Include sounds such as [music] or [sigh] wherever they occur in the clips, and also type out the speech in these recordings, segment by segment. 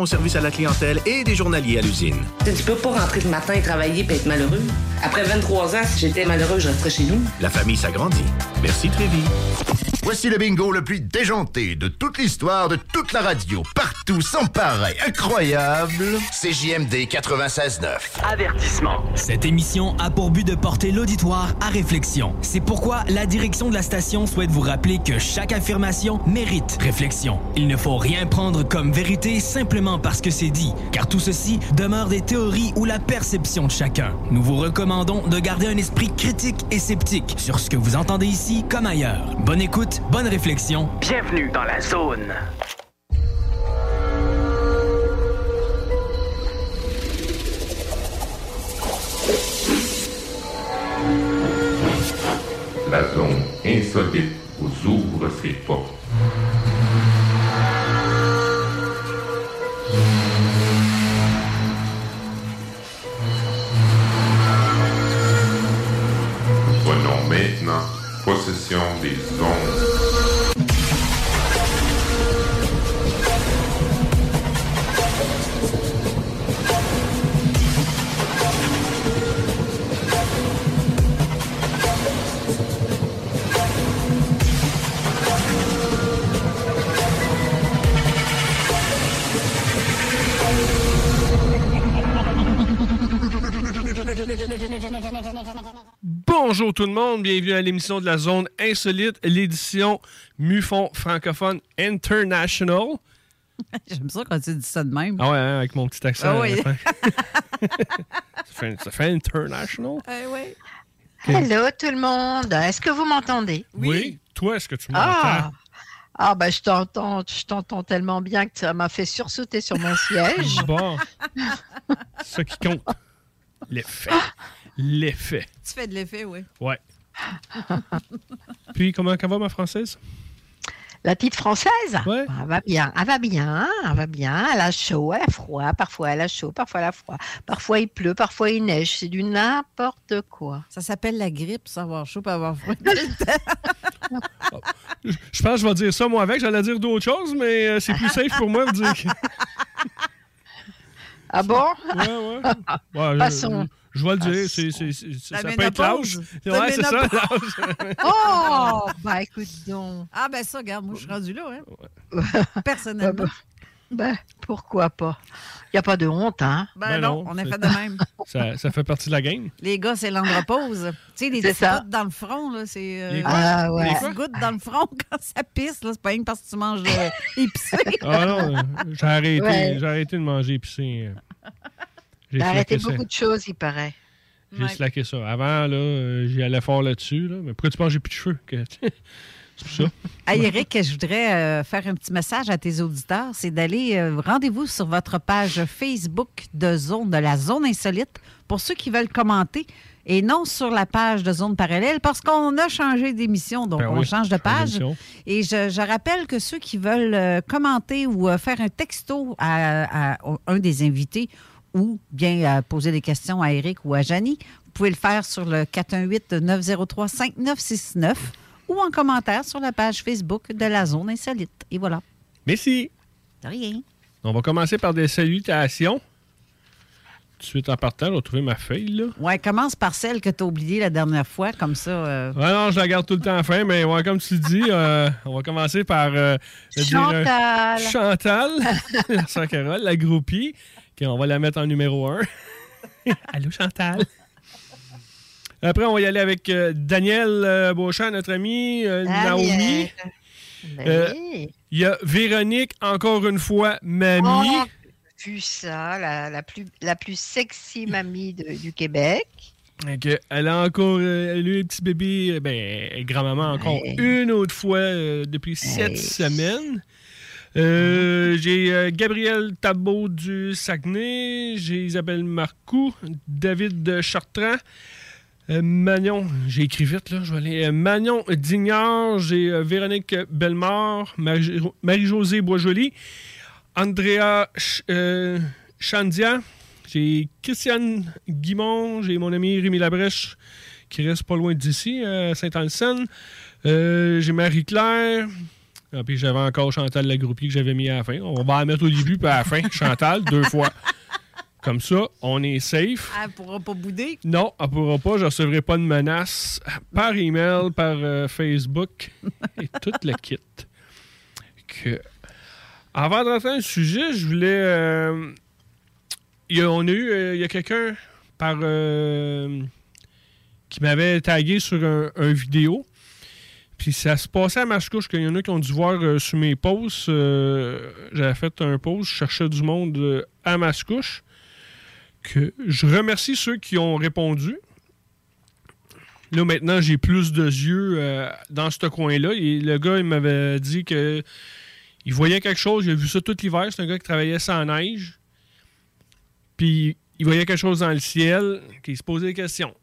au service à la clientèle et des journaliers à l'usine. Tu peux pas rentrer le matin et travailler et être malheureux. Après 23 ans, si j'étais malheureux, je resterais chez nous. La famille s'agrandit. Merci Trévi. Voici le bingo le plus déjanté de toute l'histoire de toute la radio, partout, sans pareil, incroyable. CJMD 96.9. Avertissement. Cette émission a pour but de porter l'auditoire à réflexion. C'est pourquoi la direction de la station souhaite vous rappeler que chaque affirmation mérite réflexion. Il ne faut rien prendre comme vérité simplement parce que c'est dit, car tout ceci demeure des théories ou la perception de chacun. Nous vous recommandons de garder un esprit critique et sceptique sur ce que vous entendez ici comme ailleurs. Bonne écoute, bonne réflexion. Bienvenue dans la zone. La zone insolite vous ouvre ses portes. Possession des ondes. Bonjour tout le monde, bienvenue à l'émission de la zone insolite, l'édition MUFON francophone international. [laughs] J'aime ça quand tu dis ça de même. Ah ouais, hein, avec mon petit accent. Ah oui. fin. [laughs] ça, fait, ça fait international. Ah oui. Hello tout le monde, est-ce que vous m'entendez? Oui. Toi, est-ce que tu m'entends? Ah, ah ben je t'entends, je t'entends tellement bien que ça m'a fait sursauter sur mon [laughs] siège. Bon. C'est ça qui compte. L'effet. L'effet. Tu fais de l'effet, oui. Ouais. Puis, comment va, ma française? La petite française? Ouais. Elle va bien, elle va bien, elle va bien, elle a chaud, elle a froid, parfois elle a chaud, parfois elle a froid, parfois il pleut, parfois il neige, c'est du n'importe quoi. Ça s'appelle la grippe, savoir chaud, pas avoir froid. [laughs] Je pense que je vais dire ça, moi, avec. J'allais dire d'autres choses, mais euh, c'est plus safe pour moi de dire que... Ah bon? [laughs] Ouais, ouais. Ouais, je- Passons. Je, vais le dire. c'est- c'est- c'est- ça peut être l'âge. Ouais, c'est ça, l'âge. [laughs] Oh, bah écoute donc. Ah, ben ça, regarde, moi, je suis rendu là, hein. Personnellement. Ben, pourquoi pas? Il n'y a pas de honte, hein? Ben, Ben non, non, on est fait de même. [laughs] ça, ça fait partie de la game. Les gars, c'est l'andropause. Tu sais, les petites gouttes dans le front, là, c'est... euh, Les? Ah ouais. Les petites gouttes dans le front [laughs] quand ça pisse, là, c'est pas rien que parce que tu manges euh, [laughs] épicé. Ah non, euh, j'ai arrêté, Ouais. j'ai arrêté de manger épicé. euh. J'ai arrêté ça. beaucoup de choses, il paraît. J'ai slacké ça. Avant, là, j'y allais fort là-dessus. Là. Mais pourquoi tu penses que j'ai plus de cheveux? C'est ça. [laughs] Hey, Eric, je voudrais euh, faire un petit message à tes auditeurs. C'est d'aller, euh, rendez-vous sur votre page Facebook de Zone, de la Zone Insolite, pour ceux qui veulent commenter, et non sur la page de Zone Parallèle, parce qu'on a changé d'émission, donc Ben on oui, change de page. Et je, je rappelle que ceux qui veulent euh, commenter ou faire un texto à, à un des invités, ou bien poser des questions à Eric ou à Janie, vous pouvez le faire sur le 418-903-5969 ou en commentaire sur la page Facebook de la Zone Insolite. Et voilà. Merci. De rien. On va commencer par des salutations. de suite en partant, je vais trouver ma feuille, là. Ouais, commence par celle que tu as oubliée la dernière fois, comme ça. euh, Ouais, non, je la garde tout le temps à fin, mais ouais, comme tu dis, euh, on va commencer par euh, dire, euh, Chantal. Chantal, la sœur Carole, la groupie. OK, on va la mettre en numéro 1. [laughs] Allô, Chantal? Après, on va y aller avec euh, Daniel euh, Beauchamp, notre ami, euh, Naomi. Ben Euh. Il y a Véronique, encore une fois, mamie. Oh, j'ai vu ça, la, la plus, la plus sexy mamie de- du Québec. Ok, Elle a encore elle a eu un petit bébé, ben, grand-maman encore une autre fois euh, depuis sept semaines. Euh, j'ai euh, Gabriel Tabot du Saguenay, j'ai Isabelle Marcoux, David de Chartrand, euh, Magnon, j'ai écrit vite là, je vais aller. euh, Magnon Dignard, j'ai euh, Véronique Bellemare, Marie- Marie-Josée Boisjoli, Andrea Ch- Chandia, j'ai Christiane Guimond, j'ai mon ami Rémi Labrèche qui reste pas loin d'ici, à Saint-Anselme. J'ai Marie-Claire. Ah, puis j'avais encore Chantal Lagroupie que j'avais mis à la fin. On va la mettre au début puis à la fin. Chantal, deux fois. Comme ça, on est safe. Elle pourra pas bouder. Non, elle pourra pas. Je ne recevrai pas de menaces par email, par euh, Facebook [laughs] et tout le kit. Que... Avant de rentrer dans le sujet, je voulais. euh, il y a- on a eu. euh, il y a quelqu'un par. qui m'avait tagué sur un, un vidéo. Puis ça se passait à Mascouche, qu'il y en a qui ont dû voir euh, sur mes posts. euh, J'avais fait un post, je cherchais du monde euh, à Mascouche. Je remercie ceux qui ont répondu. Là, maintenant, j'ai plus de yeux euh, dans ce coin-là. Et le gars, il m'avait dit que il voyait quelque chose. A vu ça tout l'hiver. C'est un gars qui travaillait sans neige. Puis il voyait quelque chose dans le ciel. Qu'il se posait des questions.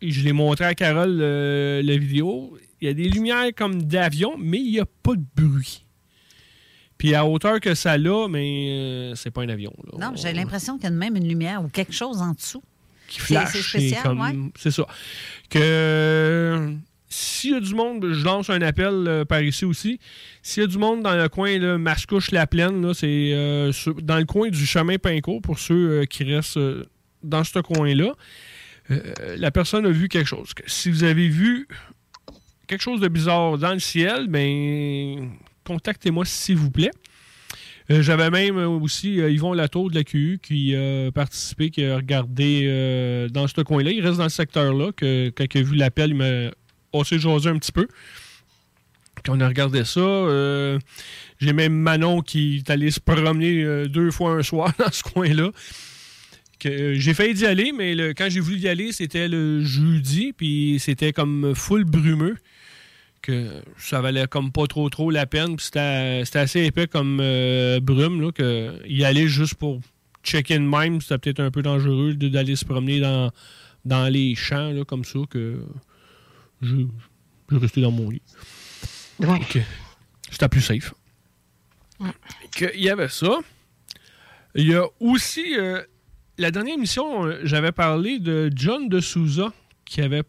Et je l'ai montré à Carole la vidéo. Il y a des lumières comme d'avion, mais il n'y a pas de bruit. Puis à hauteur que ça l'a, mais euh, c'est pas un avion. là. Non, j'ai l'impression qu'il y a même une lumière ou quelque chose en dessous. qui C'est- flash. c'est spécial, ouais. C'est ça. Que euh, s'il y a du monde, je lance un appel euh, par ici aussi. S'il y a du monde dans le coin, là, Mascouche-la Plaine, là, c'est euh, dans le coin du chemin Pinco pour ceux euh, qui restent dans ce coin-là. La personne a vu quelque chose. Si vous avez vu quelque chose de bizarre dans le ciel, ben contactez-moi s'il vous plaît. Euh, J'avais même euh, aussi euh, Yvon Latour de la QU qui a participé, qui a regardé dans ce coin-là. Il reste dans le secteur-là. Que, quand il a vu l'appel, il m'a assez jasé un petit peu. Quand on a regardé ça, j'ai même Manon qui est allé se promener deux fois un soir [laughs] dans ce coin-là. J'ai failli d'y aller, mais quand j'ai voulu y aller, c'était le jeudi, puis c'était comme full brumeux que ça valait comme pas trop trop la peine. C'était assez épais comme euh, brume, là, que y aller juste pour check-in même, c'était peut-être un peu dangereux d'aller se promener dans, dans les champs, là, comme ça, que je, je restais dans mon lit. C'était plus safe. Que Il y avait ça. Il y a aussi, euh, la dernière émission, euh, j'avais parlé de John de Souza, qui avait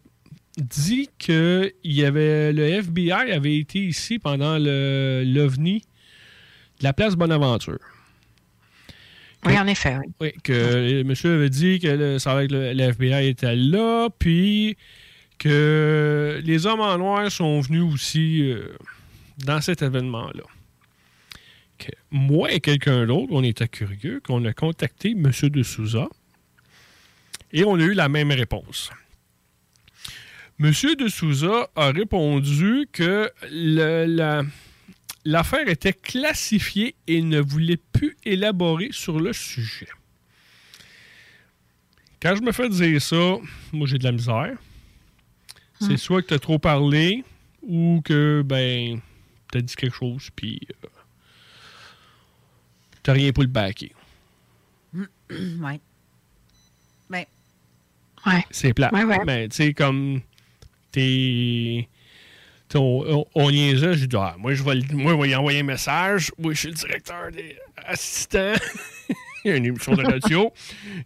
dit que il y avait, le FBI avait été ici pendant l'OVNI de la place Bonaventure. Oui, en effet. oui. Oui, que le monsieur avait dit que le, ça avait le, le FBI était là, puis que les hommes en noir sont venus aussi euh, dans cet événement-là. Que moi et quelqu'un d'autre, on était curieux, qu'on a contacté M. de Souza et on a eu la même réponse. M. de Souza a répondu que le- la- l'affaire était classifiée et ne voulait plus élaborer sur le sujet. Quand je me fais dire ça, moi j'ai de la misère. C'est soit que tu as trop parlé ou que ben tu as dit quelque chose puis euh, t'as rien pour le backer. [clears throat] ouais. Ben, C'est plat. Ouais, ouais. Mais tu sais, comme t'es. On, on, on niaisait, j'ai dit, ah, moi, je vais, le- moi, je vais y envoyer un message. Moi, je suis le directeur des assistants. [laughs] Il y a une émission de radio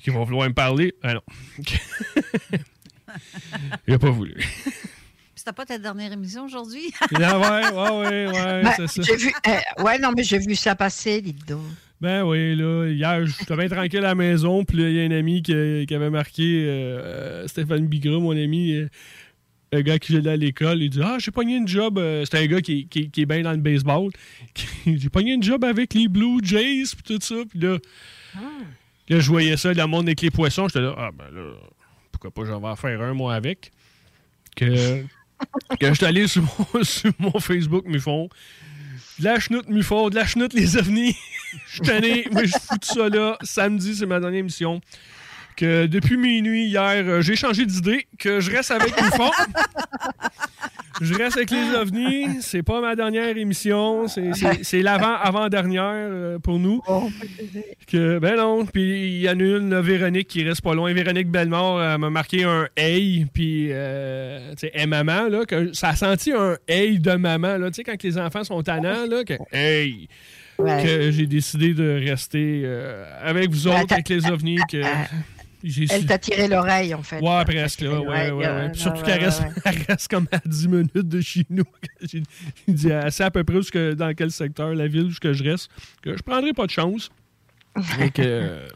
qui va vouloir me parler. Ah non. [laughs] Il n'a pas voulu. c'était pas ta dernière émission aujourd'hui? [laughs] Ah ouais, ouais, ouais, ouais, Ben, c'est ça. j'ai vu, euh, ouais, non, mais j'ai vu ça passer, donc. Ben oui, là, hier, j'étais bien tranquille à la maison, puis là, il y a un ami qui, qui avait marqué, euh, euh, Stéphane Bigra, mon ami, un gars qui j'allais à l'école, il dit Ah, j'ai pogné une job. euh, C'était un gars qui, qui- qui est bien dans le baseball. [laughs] j'ai pogné une job avec les Blue Jays, puis tout ça. Puis là, là, je voyais ça, le monde avec les poissons. J'étais là Ah, ben là, pourquoi pas, j'en vais en faire un, moi, avec. Que, [laughs] que je suis allé sur mon, [laughs] sur mon Facebook, mes fonds. De la chenoute Mufo, de la chenoute les ovnis. Je suis tanné, mais je fous de ça là. Samedi, c'est ma dernière émission. Que depuis minuit hier, euh, j'ai changé d'idée. Que je reste avec Mufo. [laughs] Je reste avec les ovnis. C'est pas ma dernière émission. C'est- l'avant-avant-dernière euh, pour nous. Que, ben non. Puis il y en a une, Véronique, qui reste pas loin. Véronique Bellemare elle m'a marqué un hey. Puis, euh, tu sais, hey maman, là. Que ça a senti un hey de maman, là. Tu sais, quand les enfants sont tannants, là. Que hey. Ouais. Que j'ai décidé de rester euh, avec vous autres, avec les ovnis. Que j'ai [coughs] Elle t'a tiré l'oreille, en fait. Ouais, presque, là. Ouais, Ouais, ouais, surtout qu'elle reste, reste comme à 10 minutes de chez nous. [laughs] J'ai dit, elle sait à peu près que- dans quel secteur, la ville où je reste, que je prendrai pas de chance. [laughs] Et que euh,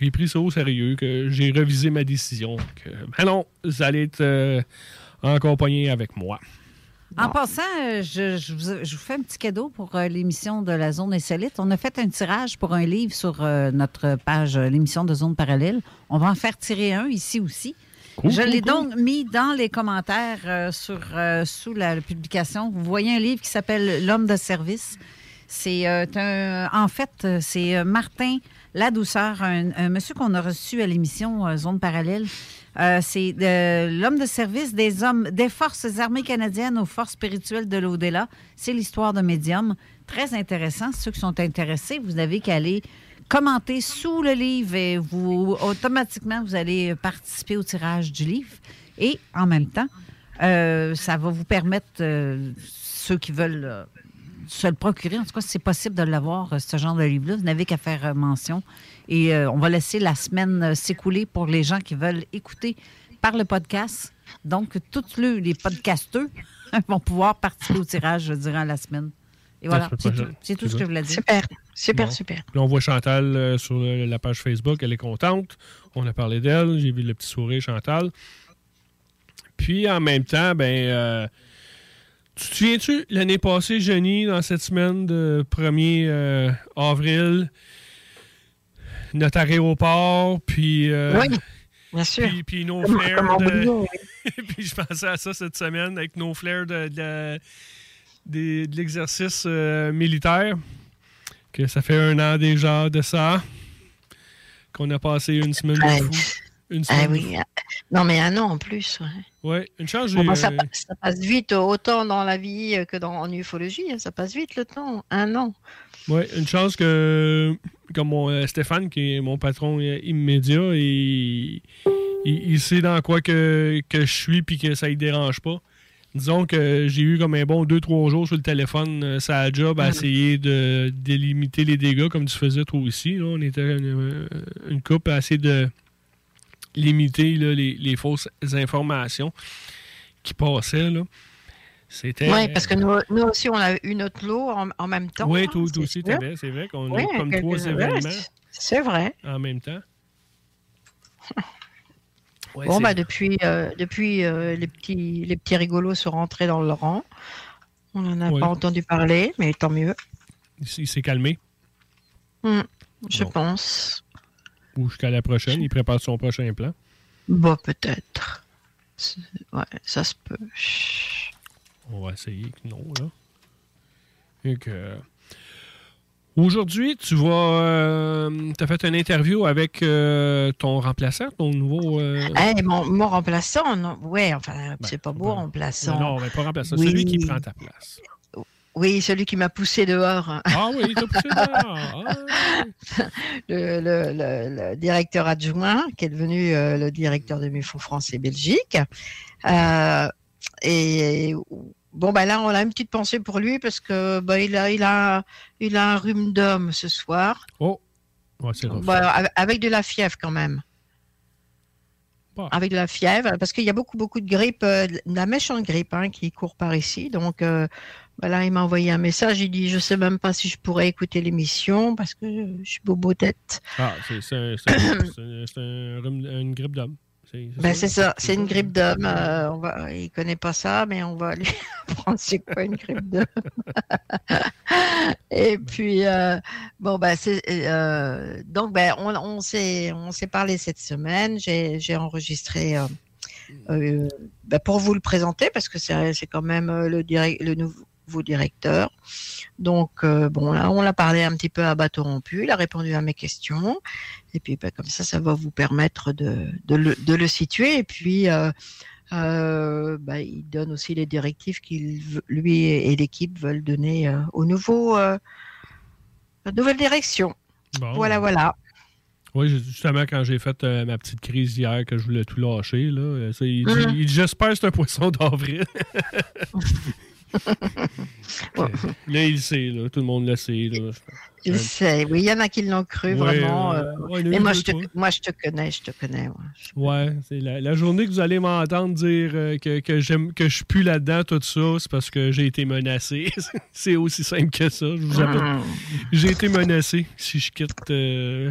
j'ai pris ça au sérieux, que j'ai revisé ma décision. Que, ben non, vous allez être euh, en compagnie avec moi. En passant, euh, je, je vous, je vous fais un petit cadeau pour euh, l'émission de la Zone Insolite. On a fait un tirage pour un livre sur euh, notre page, l'émission de Zone Parallèle. On va en faire tirer un ici aussi. Cool, je cool, l'ai cool. donc mis dans les commentaires euh, sur, euh, sous la publication. Vous voyez un livre qui s'appelle L'homme de service. C'est euh, un, en fait, c'est Martin Ladouceur, un, un monsieur qu'on a reçu à l'émission Zone Parallèle. Euh, c'est l'homme de service des hommes des forces armées canadiennes aux forces spirituelles de l'au-delà. C'est l'histoire de médium. Très intéressant. Ceux qui sont intéressés, vous n'avez qu'à aller commenter sous le livre et vous automatiquement vous allez participer au tirage du livre. Et en même temps, euh, ça va vous permettre, euh, ceux qui veulent se le procurer, en tout cas, si c'est possible de l'avoir, euh, ce genre de livre-là, vous n'avez qu'à faire euh, mention. Et euh, on va laisser la semaine s'écouler pour les gens qui veulent écouter par le podcast. Donc, tous le- les podcasteux [laughs] vont pouvoir participer au tirage durant la semaine. Et voilà, c'est tout, ce que je voulais dire. Super, super, Bon. super. Puis on voit Chantal euh, sur le- la page Facebook, elle est contente. On a parlé d'elle, j'ai vu le petit sourire Chantal. Puis en même temps, ben euh, tu te souviens-tu l'année passée, Jenny, dans cette semaine de 1er euh, avril, notre aéroport, puis euh, Oui, bien sûr. puis, puis nos flares de... [laughs] puis je pensais à ça cette semaine avec nos flares de, de l'exercice euh, militaire. Que ça fait un an déjà de ça. Qu'on a passé une semaine de fou. Une Ah semaine de oui. Non, mais un an en plus. Ouais. Ouais, une chance, j'ai. Bon, ben, ça, pa- ça passe vite, autant dans la vie que dans, en ufologie. hein, Ça passe vite le temps. Un an. Ouais, une chance que, comme mon, euh, Stéphane, qui est mon patron euh, immédiat, il, il, il sait dans quoi que, que je suis puis que ça ne dérange pas. Disons que j'ai eu comme un bon 2-3 jours sur le téléphone, euh, ça job à Mm. essayer de délimiter les dégâts comme tu faisais toi aussi. là. On était une, une couple à essayer de limiter là, les, les fausses informations qui passaient. Là. C'était. Oui, parce que nous, nous aussi, on a eu notre lot en, en même temps. Oui, hein, toi, c'est aussi, t'avais, c'est vrai qu'on Oui, a eu comme trois événements c'est- vrai. en même temps. [laughs] Ouais, bon, bah, depuis, euh, depuis euh, les, petits, les petits rigolos sont rentrés dans le rang. On n'en a Ouais. pas entendu parler, mais tant mieux. il s'est calmé. Hmm, je Bon. pense. Ou jusqu'à la prochaine, il prépare son prochain plan. Bon, peut-être. Ouais, ça se peut. On va essayer que non, là. Et que... Aujourd'hui, tu vas. tu as fait une interview avec euh, ton remplaçant, ton nouveau. euh, Eh, mon, mon remplaçant, non, ouais, enfin, c'est pas beau remplaçant. non, mais pas remplaçant, Oui. celui qui prend ta place. Oui, celui qui m'a poussé dehors. Ah oui, il t'a poussé dehors. Ah, le, le- le- le directeur adjoint, qui est devenu euh, le directeur de Mufo France et Belgique. Euh, et bon, bah là, on a une petite pensée pour lui parce que bah, il, a, il, a, il a un rhume d'homme ce soir. Oh, ouais, c'est. Bah, avec- de la fièvre quand même. Avec de la fièvre, parce qu'il y a beaucoup, beaucoup de grippe, euh, de la méchante grippe hein, qui court par ici. Donc, euh, Voilà, il m'a envoyé un message. Il dit Je sais même pas si je pourrais écouter l'émission parce que je suis bobo tête. Ah, c'est un- un- une grippe d'homme. C'est Ben, c'est ça, c'est une grippe d'homme. euh, on va, il connaît pas ça, mais on va lui [laughs] apprendre c'est quoi une grippe d'homme. [laughs] Et puis, euh, bon, ben, c'est, euh, donc, ben, on, on s'est, on s'est parlé cette semaine. J'ai, enregistré euh, ben, pour vous le présenter parce que c'est, quand même le, direct, le nouveau directeur. Donc, euh, bon, là, on l'a parlé un petit peu à bateau rompu. Il a répondu à mes questions. Et puis, ben, comme ça, ça va vous permettre de, de, le, de le situer. Et puis, euh, euh, ben, il donne aussi les directives qu'il, lui et l'équipe veulent donner au nouveau, nouvelle direction. Bon. Voilà, voilà. Oui, justement, quand j'ai fait euh, ma petite crise hier, que je voulais tout lâcher, là, il, dit, Mhm. J'espère que c'est un poisson d'avril. [laughs] là, il le sait, là, tout le monde le sait. Là. Je sais, oui, il y en a qui l'ont cru Ouais, vraiment. euh, ouais, il mais moi je, te, moi, je te connais, je te connais. ouais. Ouais, c'est la, la journée que vous allez m'entendre dire euh, que, que j'aime que je suis plus là-dedans, tout ça, c'est parce que j'ai été menacé. [laughs] c'est aussi simple que ça. Je vous Mhm. J'ai été menacé. Si je quitte euh,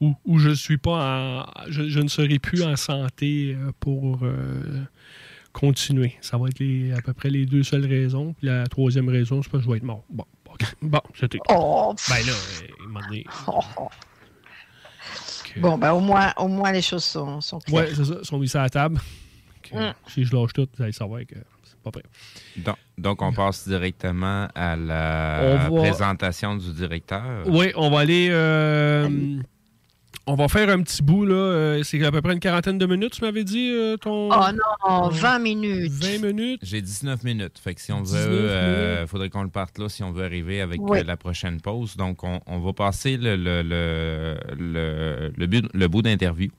ou, ou je suis pas en. Je, je ne serai plus en santé pour euh, continuer. Ça va être les- à peu près les deux seules raisons. Puis la troisième raison, c'est parce que je vais être mort. Bon, bon, bon c'était. Oh. Ben là, euh, il m'a dit. Bon, ben, au, moins, au moins les choses sont, sont claires. Ouais, c'est ça. Ils sont mis à la table. Que Mm. Si je lâche tout, vous allez savoir que c'est pas prêt. Donc, donc, on passe directement à la On va- présentation du directeur. Oui, on va aller. euh, on va faire un petit bout, là. euh, c'est à peu près une quarantaine de minutes, tu m'avais dit, euh, ton. Oh non, 20 minutes. 20 minutes. J'ai 19 minutes. Fait que si on 19 veut, euh, faudrait qu'on le parte là si on veut arriver avec Oui. la prochaine pause. Donc, on, on va passer le, le, le, le, le but- le bout d'interview.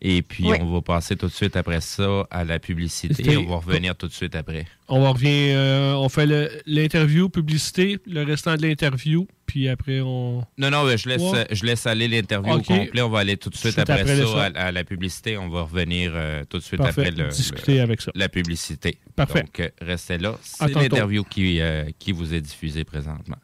Et puis, Oui. on va passer tout de suite après ça à la publicité. On va revenir tout de suite après. On va revient, euh, on fait le- l'interview, publicité, le restant de l'interview, puis après on. Non, non, je laisse, Ouais. je laisse aller l'interview Ok. au complet. On va aller tout de suite Tout après, après ça, à, à la publicité. On va revenir euh, tout de suite Parfait. après le, Discuter le- avec ça. la publicité. Parfait. Donc, euh, restez là. C'est l'interview qui, euh, qui vous est diffusée présentement.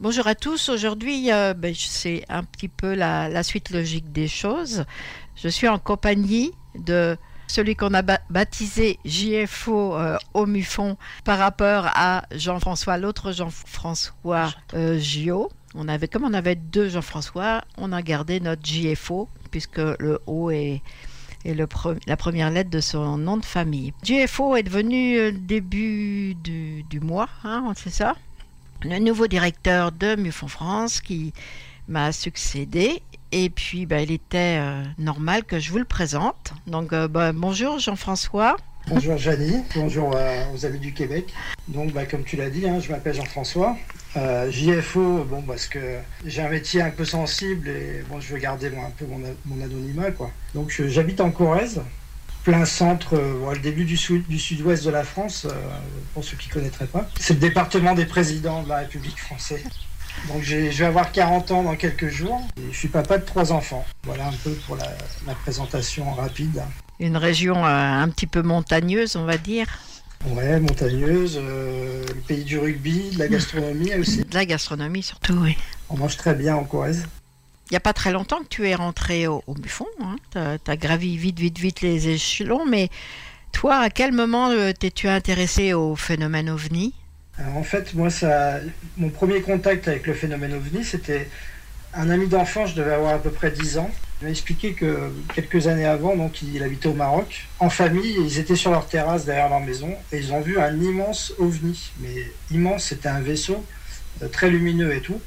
Bonjour à tous. Aujourd'hui, euh, ben, c'est un petit peu la, la suite logique des choses. Je suis en compagnie de celui qu'on a ba- baptisé JFO euh, au Mufon par rapport à Jean-François, l'autre Jean-François euh, Gio. On avait, comme on avait deux Jean-François, on a gardé notre JFO puisque le O est, est le pre- la première lettre de son nom de famille. JFO est devenu euh, début du, du mois, hein, c'est ça? Le nouveau directeur de Mufon France qui m'a succédé. Et puis, ben, il était euh, normal que je vous le présente. Donc, euh, ben, bonjour Jean-François. Bonjour Janie, bonjour euh, aux amis du Québec. Donc, bah, comme tu l'as dit, hein, je m'appelle Jean-François. JFO, bon, parce que j'ai un métier un peu sensible et bon, je veux garder un peu mon, mon anonymat. Quoi. Donc, j'habite en Corrèze, plein centre, euh, le début du, sud- du sud-ouest de la France, euh, pour ceux qui ne connaîtraient pas. C'est le département des présidents de la République française. Donc, j'ai- je vais avoir 40 ans dans quelques jours et je suis papa de trois enfants. Voilà un peu pour la, la présentation rapide. Une région euh, un petit peu montagneuse, on va dire. Ouais, montagneuse, euh, le pays du rugby, de la gastronomie aussi. De la gastronomie surtout, oui. On mange très bien en Corrèze. Il n'y a pas très longtemps que tu es rentré au, Buffon. Hein. Tu as, gravi vite, vite, vite les échelons. Mais toi, à quel moment euh, t'es-tu intéressé au phénomène OVNI? Alors, en fait, moi, ça, mon premier contact avec le phénomène OVNI, c'était un ami d'enfance, je devais avoir à peu près 10 ans. Il m'a expliqué que quelques années avant, donc, il habitait au Maroc. En famille, ils étaient sur leur terrasse derrière leur maison et ils ont vu un immense OVNI. Mais immense, c'était un vaisseau euh, très lumineux et tout.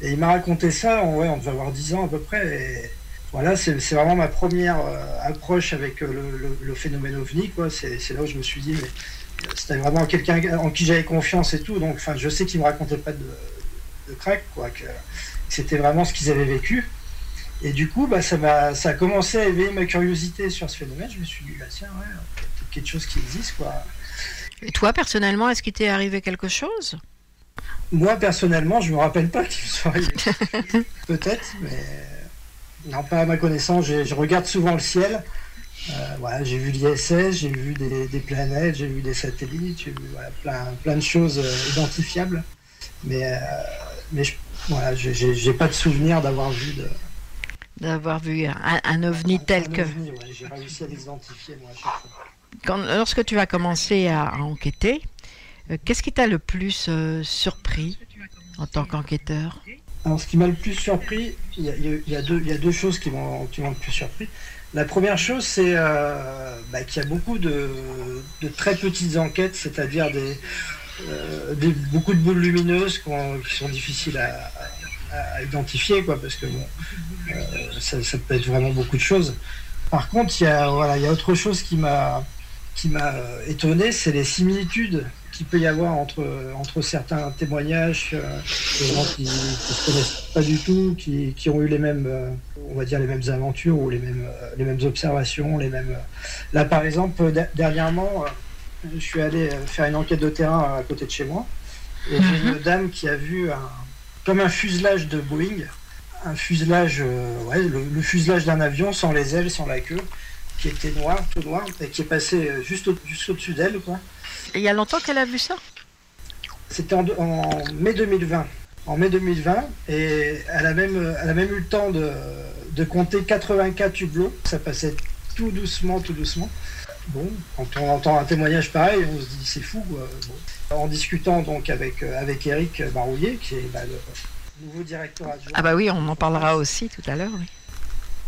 Et il m'a raconté ça, on, ouais, on devait avoir 10 ans à peu près. Voilà, c'est vraiment ma première euh, approche avec euh, le, phénomène OVNI. C'est là où je me suis dit, mais euh, c'était vraiment quelqu'un en qui j'avais confiance et tout. Donc, je sais qu'il me racontait pas de, crack, quoi. Que c'était vraiment ce qu'ils avaient vécu. Et du coup, bah, ça, a commencé à éveiller ma curiosité sur ce phénomène. Je me suis dit, bah, tiens, ouais, quelque chose qui existe, quoi. Et toi, personnellement, est-ce qu'il t'est arrivé quelque chose? Moi, personnellement, je me rappelle pas qu'il soit arrivé. Peut-être, mais non, pas à ma connaissance. Je, regarde souvent le ciel. Euh, voilà, j'ai vu l'ISS, j'ai vu des, des planètes, j'ai vu des satellites, j'ai vu voilà, plein, plein de choses euh, identifiables. Mais, euh, mais je, voilà, j'ai- pas de souvenir d'avoir vu de. D'avoir vu un, un ovni tel un que. ovni, ouais, j'ai réussi à l'identifier, moi. Quand, lorsque tu as commencé à, à enquêter, qu'est-ce qui t'a le plus euh, surpris en tant qu'enquêteur? Alors, ce qui m'a le plus surpris, il y a, deux, choses qui m'ont le plus surpris. La première chose, c'est euh, bah, qu'il y a beaucoup de, très petites enquêtes, c'est-à-dire des, euh, beaucoup de boules lumineuses qui sont difficiles à, identifier, quoi, parce que euh, ça, peut être vraiment beaucoup de choses. Par contre, il y a, autre chose qui m'a euh, étonné, c'est les similitudes qu'il peut y avoir entre, entre certains témoignages, euh, des gens qui ne se connaissent pas du tout, qui, qui ont eu les mêmes, euh, on va dire les mêmes aventures ou les mêmes, euh, les mêmes observations, les mêmes. Là, par exemple, der- dernièrement, je suis allé faire une enquête de terrain à côté de chez moi, et j'ai une dame qui a vu un, comme un fuselage de Boeing, un fuselage, ouais, le, le fuselage d'un avion sans les ailes, sans la queue, qui était noir, tout noir, et qui est passé au- juste au-dessus d'elle, quoi. Il y a longtemps qu'elle a vu ça? C'était en, en mai 2020. En mai 2020, et elle a même, elle a même eu le temps de, de compter 84 hublots. Ça passait tout doucement, tout doucement. Bon, quand on entend un témoignage pareil, on se dit c'est fou. quoi. Bon. En discutant donc avec, euh, avec Eric Barouillet, qui est bah, le nouveau directeur adjoint. Ah bah oui, on en parlera aussi tout à l'heure. oui.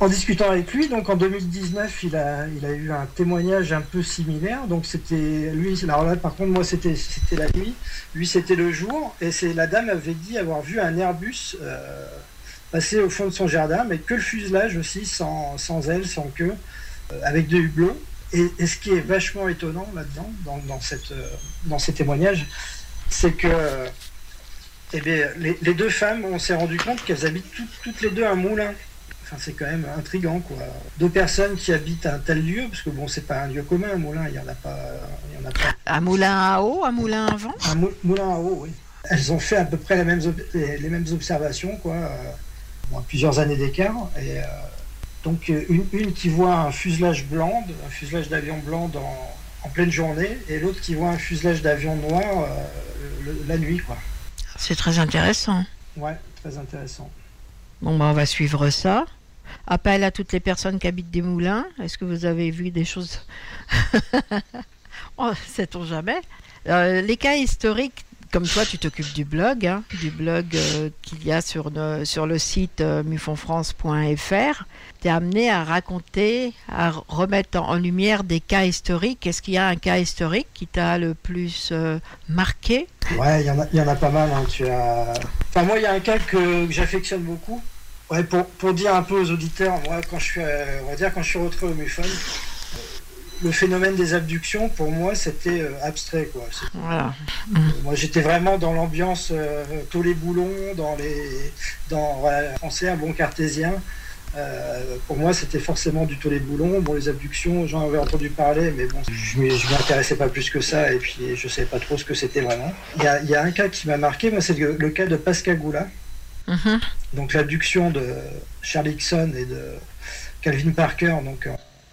En discutant avec lui, donc en 2019, il a, eu un témoignage un peu similaire. Donc c'était lui, alors là par contre moi c'était la nuit, lui c'était le jour, et c'est la dame avait dit avoir vu un Airbus euh, passer au fond de son jardin, mais que le fuselage aussi, sans, sans aile, sans queue, euh, avec deux hublots. Et, ce qui est vachement étonnant là-dedans, dans, euh, ces témoignages, c'est que eh les, deux femmes, on s'est rendu compte qu'elles habitent toutes les deux un moulin. Enfin, c'est quand même intriguant, quoi. Deux personnes qui habitent un tel lieu, parce que bon, c'est pas un lieu commun, un moulin, il y en a pas, il y en a pas. Un moulin à eau, un moulin à vent Un mou- moulin à eau, oui. Elles ont fait à peu près les mêmes, ob- les, les mêmes observations, quoi, euh, bon, plusieurs années d'écart. Et euh, donc, euh, une, une qui voit un fuselage blanc, un fuselage d'avion blanc dans, en pleine journée, et l'autre qui voit un fuselage d'avion noir euh, le- la nuit, quoi. C'est très intéressant. Ouais, très intéressant. Bon, bah, on va suivre ça. Appel à toutes les personnes qui habitent des moulins. Est-ce que vous avez vu des choses? [laughs] Oh, Sait-on jamais? Euh, Les cas historiques, comme toi, tu t'occupes du blog, hein, du blog euh, qu'il y a sur, le- sur le site euh, mufonfrance.fr. Tu es amené à raconter, à remettre en, lumière des cas historiques. Est-ce qu'il y a un cas historique qui t'a le plus euh, marqué? Ouais, il y, y en a pas mal. hein. Tu as... Enfin, moi, il y a un cas que j'affectionne beaucoup. Ouais, pour, pour dire un peu aux auditeurs, moi, quand je suis, euh, on va dire, quand je suis rentré au MUFON, euh, le phénomène des abductions, pour moi, c'était euh, abstrait, quoi. Voilà. Euh, Moi, j'étais vraiment dans l'ambiance euh, tous les boulons, dans les, dans voilà, français, un bon cartésien. Pour moi, c'était forcément du tous les boulons. Bon, les abductions, j'en avais entendu parler, mais bon, je m'y je m'y intéressais pas plus que ça, et puis je savais pas trop ce que c'était vraiment. Il y a, il y a un cas qui m'a marqué, c'est le, le cas de Mhm. Donc l'abduction de Charlie Nixon et de Calvin Parker, donc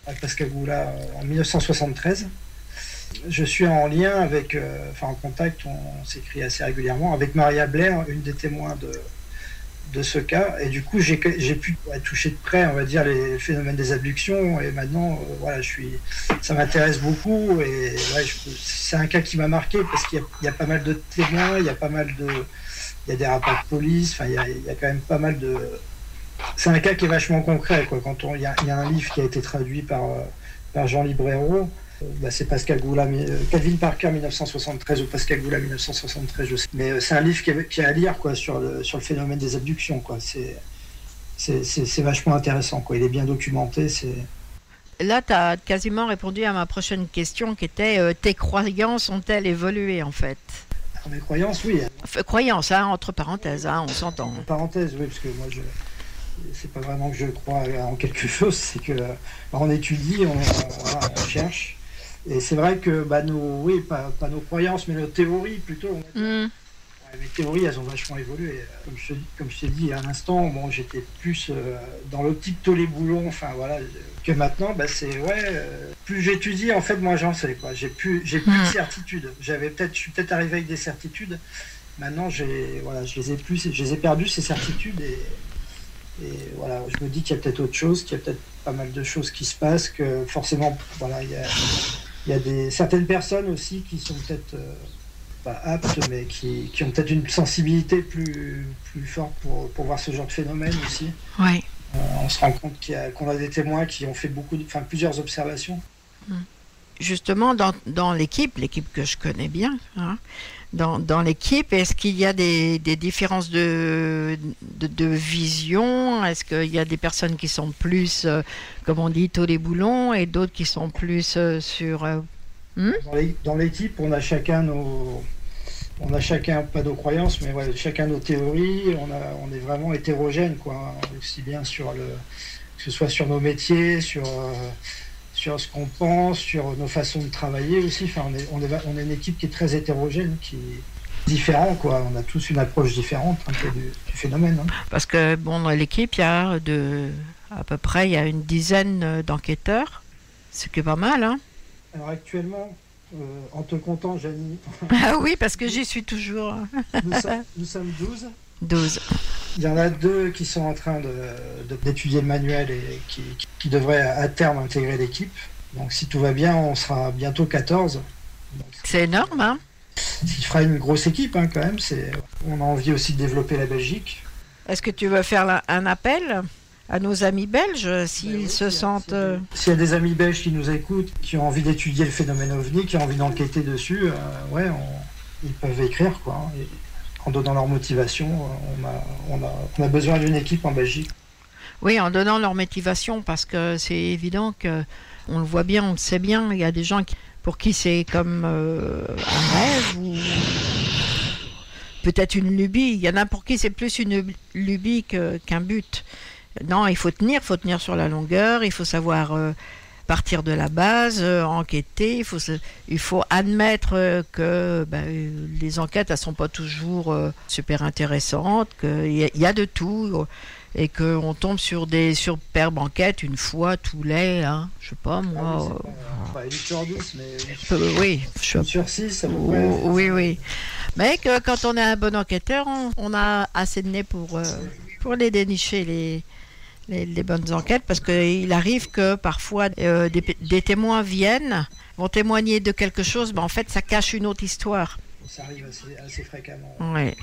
à Pascagoula euh, en 1973. Je suis en lien avec, euh, enfin en contact, on, s'écrit assez régulièrement, avec Maria Blair, une des témoins de, de ce cas. Et du coup, j'ai pu ouais, toucher de près, on va dire, les phénomènes des abductions. Et maintenant, euh, voilà, je suis, ça m'intéresse beaucoup. Et c'est un cas qui m'a marqué parce qu'il y a pas mal de témoins, il y a pas mal de, il y a des rapports de police. Enfin, il y a, quand même pas mal de. C'est un cas qui est vachement concret, quoi. Quand on, il y, a, un livre qui a été traduit par, euh, par Jean Librero. euh, bah, c'est Pascal Goula, euh, Calvin Parker 1973 ou Pascal Goula 1973, je sais. Mais c'est un livre qui est, à lire quoi, sur, le, sur le phénomène des abductions. Quoi. C'est, c'est, vachement intéressant. Quoi. Il est bien documenté. C'est... Là, tu as quasiment répondu à ma prochaine question qui était tes croyances ont-elles évolué en fait? Mes croyances, oui. Enfin, croyances, hein, entre parenthèses, hein, on s'entend. En parenthèse, oui, parce que moi, je, c'est pas vraiment que je crois en quelque [laughs] chose, c'est que bah, on étudie, on, cherche. Et c'est vrai que bah, nos, oui, pas, pas nos croyances, mais nos théories plutôt, Mm. Mes théories, elles ont vachement évolué. Comme je, comme je t'ai dit à l'instant, bon, j'étais plus euh, dans l'optique tous les boulons, enfin voilà, que maintenant, bah, c'est ouais. euh, plus j'étudie, en fait, moi j'en sais quoi. J'ai plus, j'ai plus de certitudes. J'avais peut-être, je suis peut-être arrivé avec des certitudes. Maintenant, j'ai, voilà, je les ai plus, je les ai perdues ces certitudes et, et voilà, je me dis qu'il y a peut-être autre chose, qu'il y a peut-être pas mal de choses qui se passent, que forcément, voilà, il y a, il y a des certaines personnes aussi qui sont peut-être euh, pas aptes, mais qui, qui ont peut-être une sensibilité plus, plus forte pour, pour voir ce genre de phénomène aussi. Oui. On se rend compte qu'il y a- qu'on a, des témoins qui ont fait beaucoup, de, enfin plusieurs observations. Justement, dans, dans l'équipe, l'équipe que je connais bien, hein, dans, dans l'équipe, est-ce qu'il y a des, des différences de, de, de vision? Est-ce qu'il y a des personnes qui sont plus, euh, comme on dit, taux les boulons et d'autres qui sont plus euh, sur... euh, hmm? Dans l'équipe, on a chacun nos, on a chacun pas nos croyances, mais ouais, chacun nos théories. On a, on est vraiment hétérogène, quoi. Aussi bien sur le, que ce soit sur nos métiers, sur, euh, sur ce qu'on pense, sur nos façons de travailler aussi. Enfin, on est, on est, on est une équipe qui est très hétérogène, qui est différente, quoi. On a tous une approche différente un peu du, du phénomène. hein. Parce que, bon, dans l'équipe, il y a de, à peu près, il y a une dizaine d'enquêteurs, ce qui est pas mal, hein Alors actuellement, euh, en te comptant, Janie, [laughs] Ah oui, parce que j'y suis toujours. nous, sommes, nous sommes 12. 12. Il y en a deux qui sont en train de- de- d'étudier le manuel et qui, qui devraient à terme intégrer l'équipe. Donc si tout va bien, on sera bientôt 14. C'est énorme, hein Ce qui fera une grosse équipe hein, quand même. On a envie aussi de développer la Belgique. Est-ce que tu veux faire un appel? À nos amis belges s'ils se sentent... euh, S'il y a des amis belges qui nous écoutent, qui ont envie d'étudier le phénomène OVNI, qui ont envie d'enquêter dessus, euh, ouais, on- ils peuvent écrire quoi. hein. Et en donnant leur motivation, euh, on a, on a, on a besoin d'une équipe en Belgique. Oui, en donnant leur motivation, parce que c'est évident que on le voit bien, on le sait bien, il y a des gens qui- pour qui c'est comme euh, un rêve ou peut-être une lubie. Il y en a pour qui c'est plus une lubie qu'un but. Non, il faut tenir, il faut tenir sur la longueur, il faut savoir euh, partir de la base, euh, enquêter, il faut, il faut admettre euh, que ben, les enquêtes, elles sont pas toujours euh, super intéressantes, qu'il y, y a de tout, et qu'on tombe sur des superbes enquêtes une fois tous les, hein, je sais pas moi. Enfin, une sur 10, mais oui, je sur 6, à peu près. Oh, oui, oui. Mais que quand on est un bon enquêteur, on, on a assez de nez pour, pour les dénicher, les, les, les bonnes enquêtes, parce qu'il arrive que parfois euh, des, des témoins viennent, vont témoigner de quelque chose, mais en fait ça cache une autre histoire. Ça arrive assez, assez fréquemment. Ouais.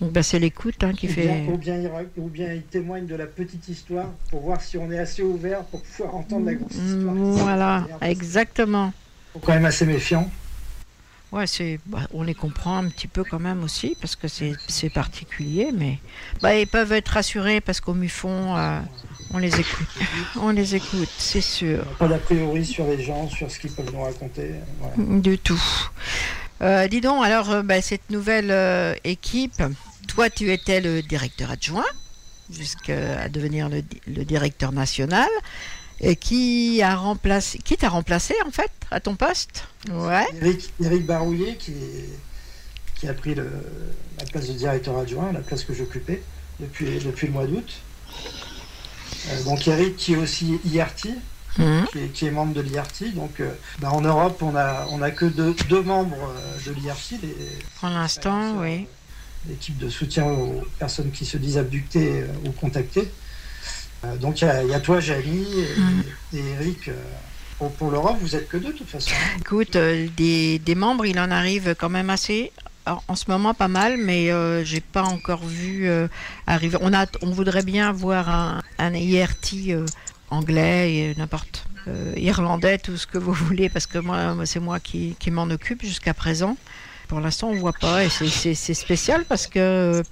Donc ben, c'est l'écoute hein, qui ou, fait... bien, ou, bien, ou bien il témoigne de la petite histoire pour voir si on est assez ouvert pour pouvoir entendre la grosse histoire. Voilà, exactement. Faut quand même assez méfiant. Ouais, c'est, bah, on les comprend un petit peu quand même aussi, parce que c'est, c'est particulier, mais bah, ils peuvent être rassurés parce qu'au MUFON, euh, on les écoute. [laughs] On les écoute, c'est sûr. Pas d'a priori sur les gens, sur ce qu'ils peuvent nous raconter. Du tout. Euh, dis donc, alors, euh, bah, cette nouvelle euh, équipe, toi, tu étais le directeur adjoint, jusqu'à devenir le directeur national. Et qui a remplacé, qui t'a remplacé en fait à ton poste? Ouais. Eric, Eric Barouillet qui, a pris le- la place de directeur adjoint, la place que j'occupais depuis, depuis le mois d'août. Euh, donc Eric qui est aussi IRT, Mhm. qui, est, qui est membre de l'IRT. Donc euh, bah, en Europe, on a, on a que deux, deux membres euh, de l'IRT, Pour l'instant, oui. l'équipe de soutien aux personnes qui se disent abductées ou contactées. Euh, donc il y, a- il y a toi, Jamie, et, et Eric. euh, pour pour l'Europe, vous êtes que deux de toute façon. Écoute, euh, des, des membres, il en arrive quand même assez. Alors, en ce moment, pas mal, mais euh, j'ai pas encore vu euh, arriver. On, a, on voudrait bien voir un, un IRT euh, anglais, et n'importe, irlandais, tout ce que vous [laughs] voulez, parce que moi, c'est moi qui, qui m'en occupe jusqu'à présent. Pour l'instant, on voit pas, et c'est- spécial parce que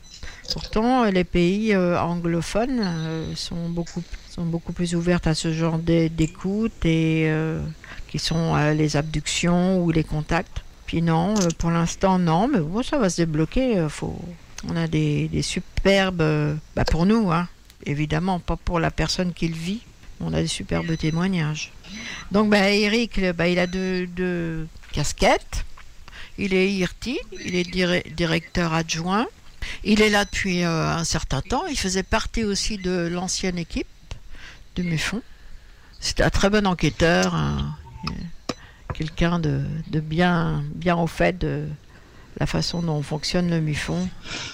pourtant, les pays euh, anglophones euh, sont beaucoup sont beaucoup plus ouvertes à ce genre d'é- d'écoute et euh, qui sont les abductions ou les contacts. Puis non, pour l'instant non, mais bon, ça va se débloquer. faut... On a des, superbes, bah pour nous, hein, évidemment, pas pour la personne qui le vit. On a des superbes témoignages. Donc, bah, Eric, bah, il a deux, deux casquettes. Il est IRT, il est dir- directeur adjoint. Il est là depuis euh, un certain temps. Il faisait partie aussi de l'ancienne équipe de Muffon. C'était un très bon enquêteur, un- quelqu'un de, de bien, bien au fait de la façon dont fonctionne le Muffon.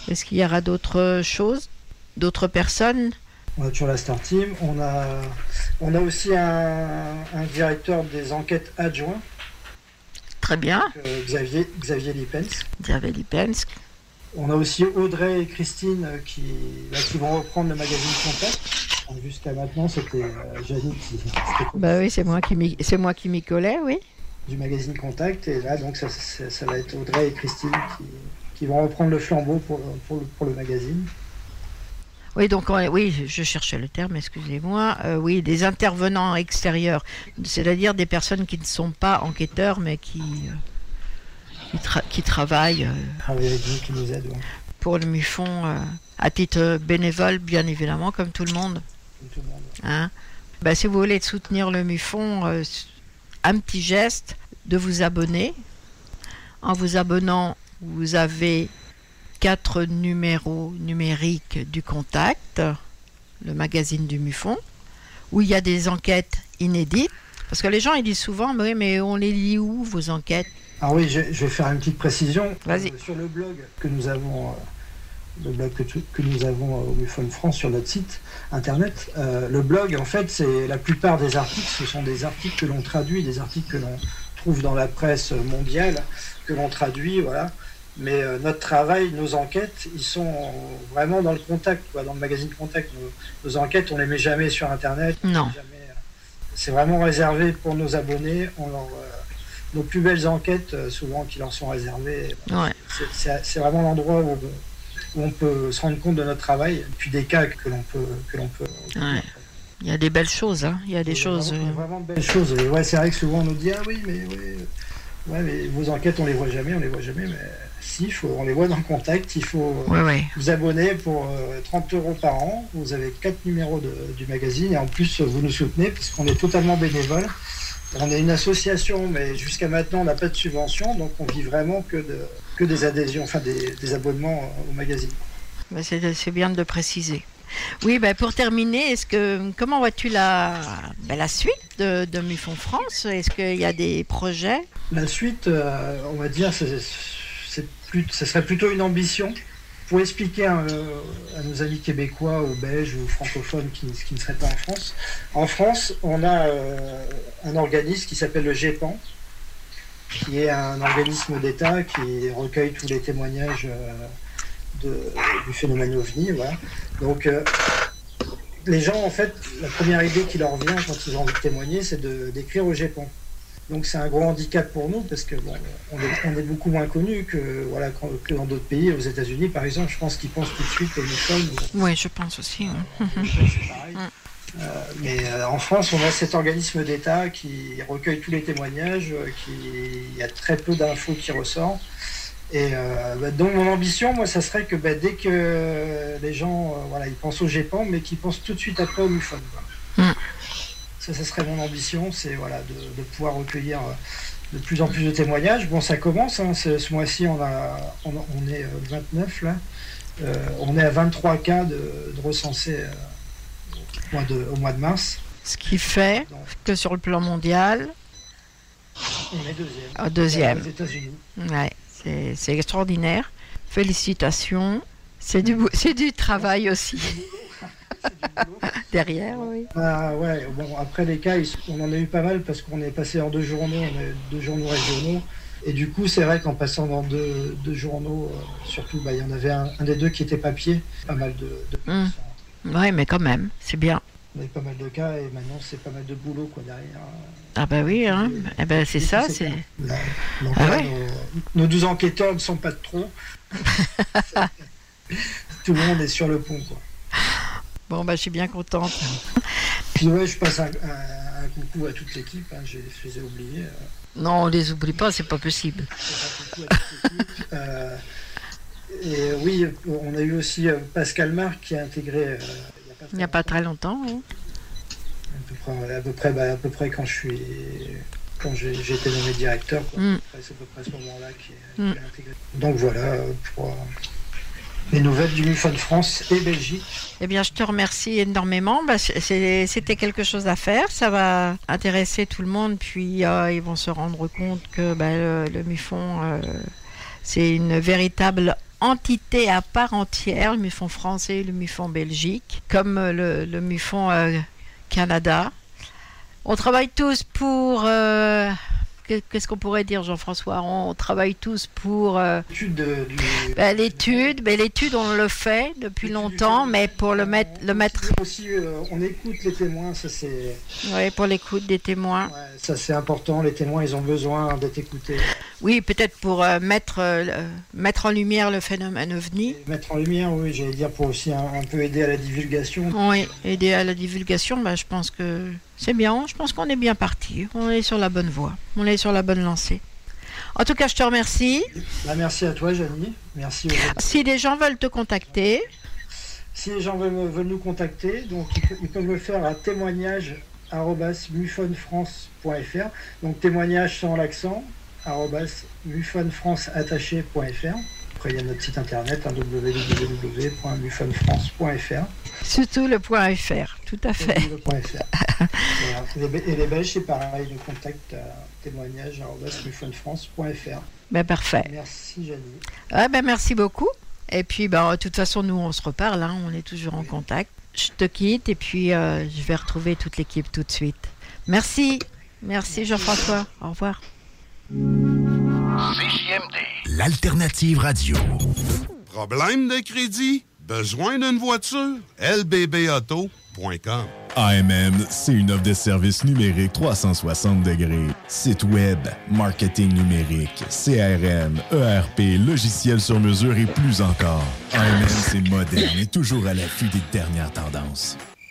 Est-ce qu'il y aura d'autres choses D'autres personnes? On a toujours la Star Team. On a, on a aussi un, un directeur des enquêtes adjoint, Très bien. euh, Xavier, Xavier. Xavier Lipens. On a aussi Audrey et Christine euh, qui, là, qui vont reprendre le magazine Contact. Jusqu'à maintenant, c'était euh, Janine qui, Bah oui, c'est moi qui m'y- c'est moi qui m'y collais, oui. du magazine Contact. Et là, donc, ça, ça- ça va être Audrey et Christine qui, qui vont reprendre le flambeau pour, pour, le, pour le magazine. Oui, donc on- oui, je cherchais le terme, excusez-moi. Euh, oui, des intervenants extérieurs, c'est-à-dire des personnes qui ne sont pas enquêteurs, mais qui, euh, qui, tra- qui travaillent euh, qui nous aident. ouais. pour le MUFON euh, à titre bénévole, bien évidemment, comme tout le monde. Comme tout le monde. Hein. Bah, si vous voulez soutenir le MUFON, euh, un petit geste de vous abonner. En vous abonnant, vous avez quatre numéros numériques du Contact, le magazine du MUFON, où il y a des enquêtes inédites. Parce que les gens ils disent souvent, mais, oui, mais on les lit où vos enquêtes? Alors oui, je, je vais faire une petite précision. Vas-y. Euh, sur le blog que nous avons, euh, le blog que, tu- que nous avons euh, au MUFON France sur notre site internet, euh, le blog, en fait, c'est la plupart des articles, ce sont des articles que l'on traduit, des articles que l'on trouve dans la presse mondiale, que l'on traduit, voilà. Mais euh, notre travail, nos enquêtes, ils sont vraiment dans le contact, quoi, dans le magazine Contact. Nos, nos enquêtes, on les met jamais sur internet. Non. jamais, c'est vraiment réservé pour nos abonnés. On leur, euh, nos plus belles enquêtes, euh, souvent qui leur sont réservées. Ouais. C'est- vraiment l'endroit où, où on peut se rendre compte de notre travail, puis des cas que l'on peut, que l'on peut. Ouais. Il y a des belles choses, hein. il y a des Il y a choses. Vraiment, euh, vraiment de belles choses. Ouais, c'est vrai que souvent on nous dit ah oui, mais, ouais, euh, ouais, mais vos enquêtes on les voit jamais, on les voit jamais. Mais si, faut, on les voit dans le contact. Il faut Ouais, ouais. vous abonner pour euh, 30 euros par an. Vous avez quatre numéros de- du magazine et en plus vous nous soutenez puisqu'on est totalement bénévole. On est une association, mais jusqu'à maintenant on n'a pas de subvention, donc on vit vraiment que, de, que des adhésions, enfin des, des abonnements euh, au magazine. Bah, c'est bien de le préciser. Oui, bah, pour terminer, est-ce que comment vois-tu la, bah, la suite de, de MUFON France? Est-ce qu'il y a des projets? La suite, euh, on va dire, c'est, ce serait plutôt une ambition. Pour expliquer euh, à nos amis québécois ou belges ou francophones qui, qui ne seraient pas en France, en France, on a euh, un organisme qui s'appelle le GEPAN, qui est un organisme d'État qui recueille tous les témoignages euh, du phénomène OVNI. Donc, les gens, en fait, la première idée qui leur vient quand ils ont envie de témoigner, c'est d'écrire au GEPAN. Donc c'est un gros handicap pour nous parce que bon, on, est, on est beaucoup moins connu que voilà que dans d'autres pays, aux États-Unis par exemple. Je pense qu'ils pensent tout de suite aux MUFON. Oui, je pense aussi. ouais. Euh, mais euh, en France, on a cet organisme d'État qui recueille tous les témoignages, euh, qui il y a très peu d'infos qui ressortent. Et euh, bah, donc mon ambition, moi, ça serait que bah, dès que les gens, voilà, ils pensent au GEPAN, mais qu'ils pensent tout de suite après au MUFON. quoi. Mm. Ça, ça serait mon ambition, c'est voilà, de, de pouvoir recueillir euh, de plus en plus de témoignages. Bon, ça commence, hein, ce, ce mois-ci, on, a, on, on est euh, le 29 là. Euh, on est à 23 cas de, de recensés euh, au, mois de, au mois de mars. Ce qui fait que sur le plan mondial, On est deuxième. Ah, deuxième. Aux États-Unis. ouais, c'est c'est extraordinaire. Félicitations. C'est du, du travail aussi. [laughs] Derrière, oui. Ah ouais, bon, après les cas, on en a eu pas mal parce qu'on est passé en deux journaux, on a eu deux journaux régionaux. Et du coup, c'est vrai qu'en passant dans deux, deux journaux, euh, surtout, bah, il y en avait un, un des deux qui était papier, pas mal de, de Hum. Ouais, mais quand même, c'est bien. on avait pas mal de cas et maintenant c'est pas mal de boulot quoi derrière. Ah bah oui, hein. Eh ben, c'est ça, c'est... Ah ouais. nos, nos 12 enquêteurs ne sont pas de trop. [laughs] Tout le monde est sur le pont quoi. Bon, bah je suis bien contente. [laughs] Puis ouais, je passe un, un- un coucou à toute l'équipe, hein, je, je les ai oubliés. euh. Non, on les oublie pas, c'est pas possible. Euh, et oui, on a eu aussi euh, Pascal Marc qui a intégré euh, Il n'y a pas très longtemps. hein. à peu près, à peu près, bah, à peu près quand je suis quand j'ai été nommé directeur. Mm. C'est à peu près à ce moment-là qu'il Mm. qu'il a intégré. Donc voilà pour les nouvelles du MUFON France et Belgique. Eh bien, je te remercie énormément. Bah, C'était quelque chose à faire. Ça va intéresser tout le monde. Puis, euh, ils vont se rendre compte que bah, le, le euh, c'est une véritable entité à part entière, le MUFON français et le MUFON Belgique, comme euh, le, le Canada. On travaille tous pour... qu'est- Qu'est-ce qu'on pourrait dire, Jean-François? On travaille tous pour... euh, L'étude de- du- ben, l'étude, l'étude, on le fait depuis longtemps, mais pour le mettre, le mettre, Aussi, euh, on écoute les témoins, ça c'est ouais, pour l'écoute des témoins. ça c'est important. Les témoins, ils ont besoin d'être écoutés. Oui, peut-être pour euh, mettre, mettre en lumière le phénomène ovni. Mettre en lumière, oui, j'allais dire pour aussi un, un peu aider à la divulgation. Oui, aider à la divulgation, ben, je pense que c'est bien. Je pense qu'on est bien parti. On est sur la bonne voie. On est sur la bonne lancée. En tout cas, je te remercie. Bah, merci à toi, Janie. Merci. aux- Si les gens veulent te contacter, Si les gens veulent, veulent nous contacter, donc ils, pe- ils peuvent le faire à témoignage mufonfrance.fr. Donc témoignage sans l'accent arrobas mufonfranceattaché.fr. Après il y a notre site internet hein, www.mufonfrance.fr. surtout le point .fr, tout à fait. Le point .fr. Voilà. Et les Belges, c'est pareil, le contact à témoignage mufonfrance.fr. Ben, parfait. Merci Janie. Ouais, ben, merci beaucoup. Et puis, ben, de toute façon, nous, on se reparle. hein, on est toujours en contact. Je te quitte et puis euh, je vais retrouver toute l'équipe tout de suite. Merci. Merci, Jean-François. Au revoir. L'alternative radio. Problème de crédit? Besoin d'une voiture? lbbauto.com AMM, c'est une offre de services numériques 360 degrés. Site web, marketing numérique, CRM, ERP, logiciel sur mesure et plus encore. AMM, c'est moderne et toujours à l'affût des dernières tendances.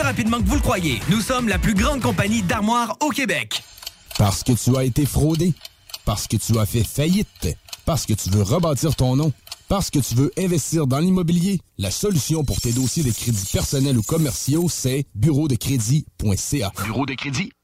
rapidement que vous le croyez. Nous sommes la plus grande compagnie d'armoires au Québec. Parce que tu as été fraudé. Parce que tu as fait faillite. Parce que tu veux rebâtir ton nom. Parce que tu veux investir dans l'immobilier. La solution pour tes dossiers de crédits personnels ou commerciaux, c'est bureau de crédit.ca. Bureau de crédit.ca.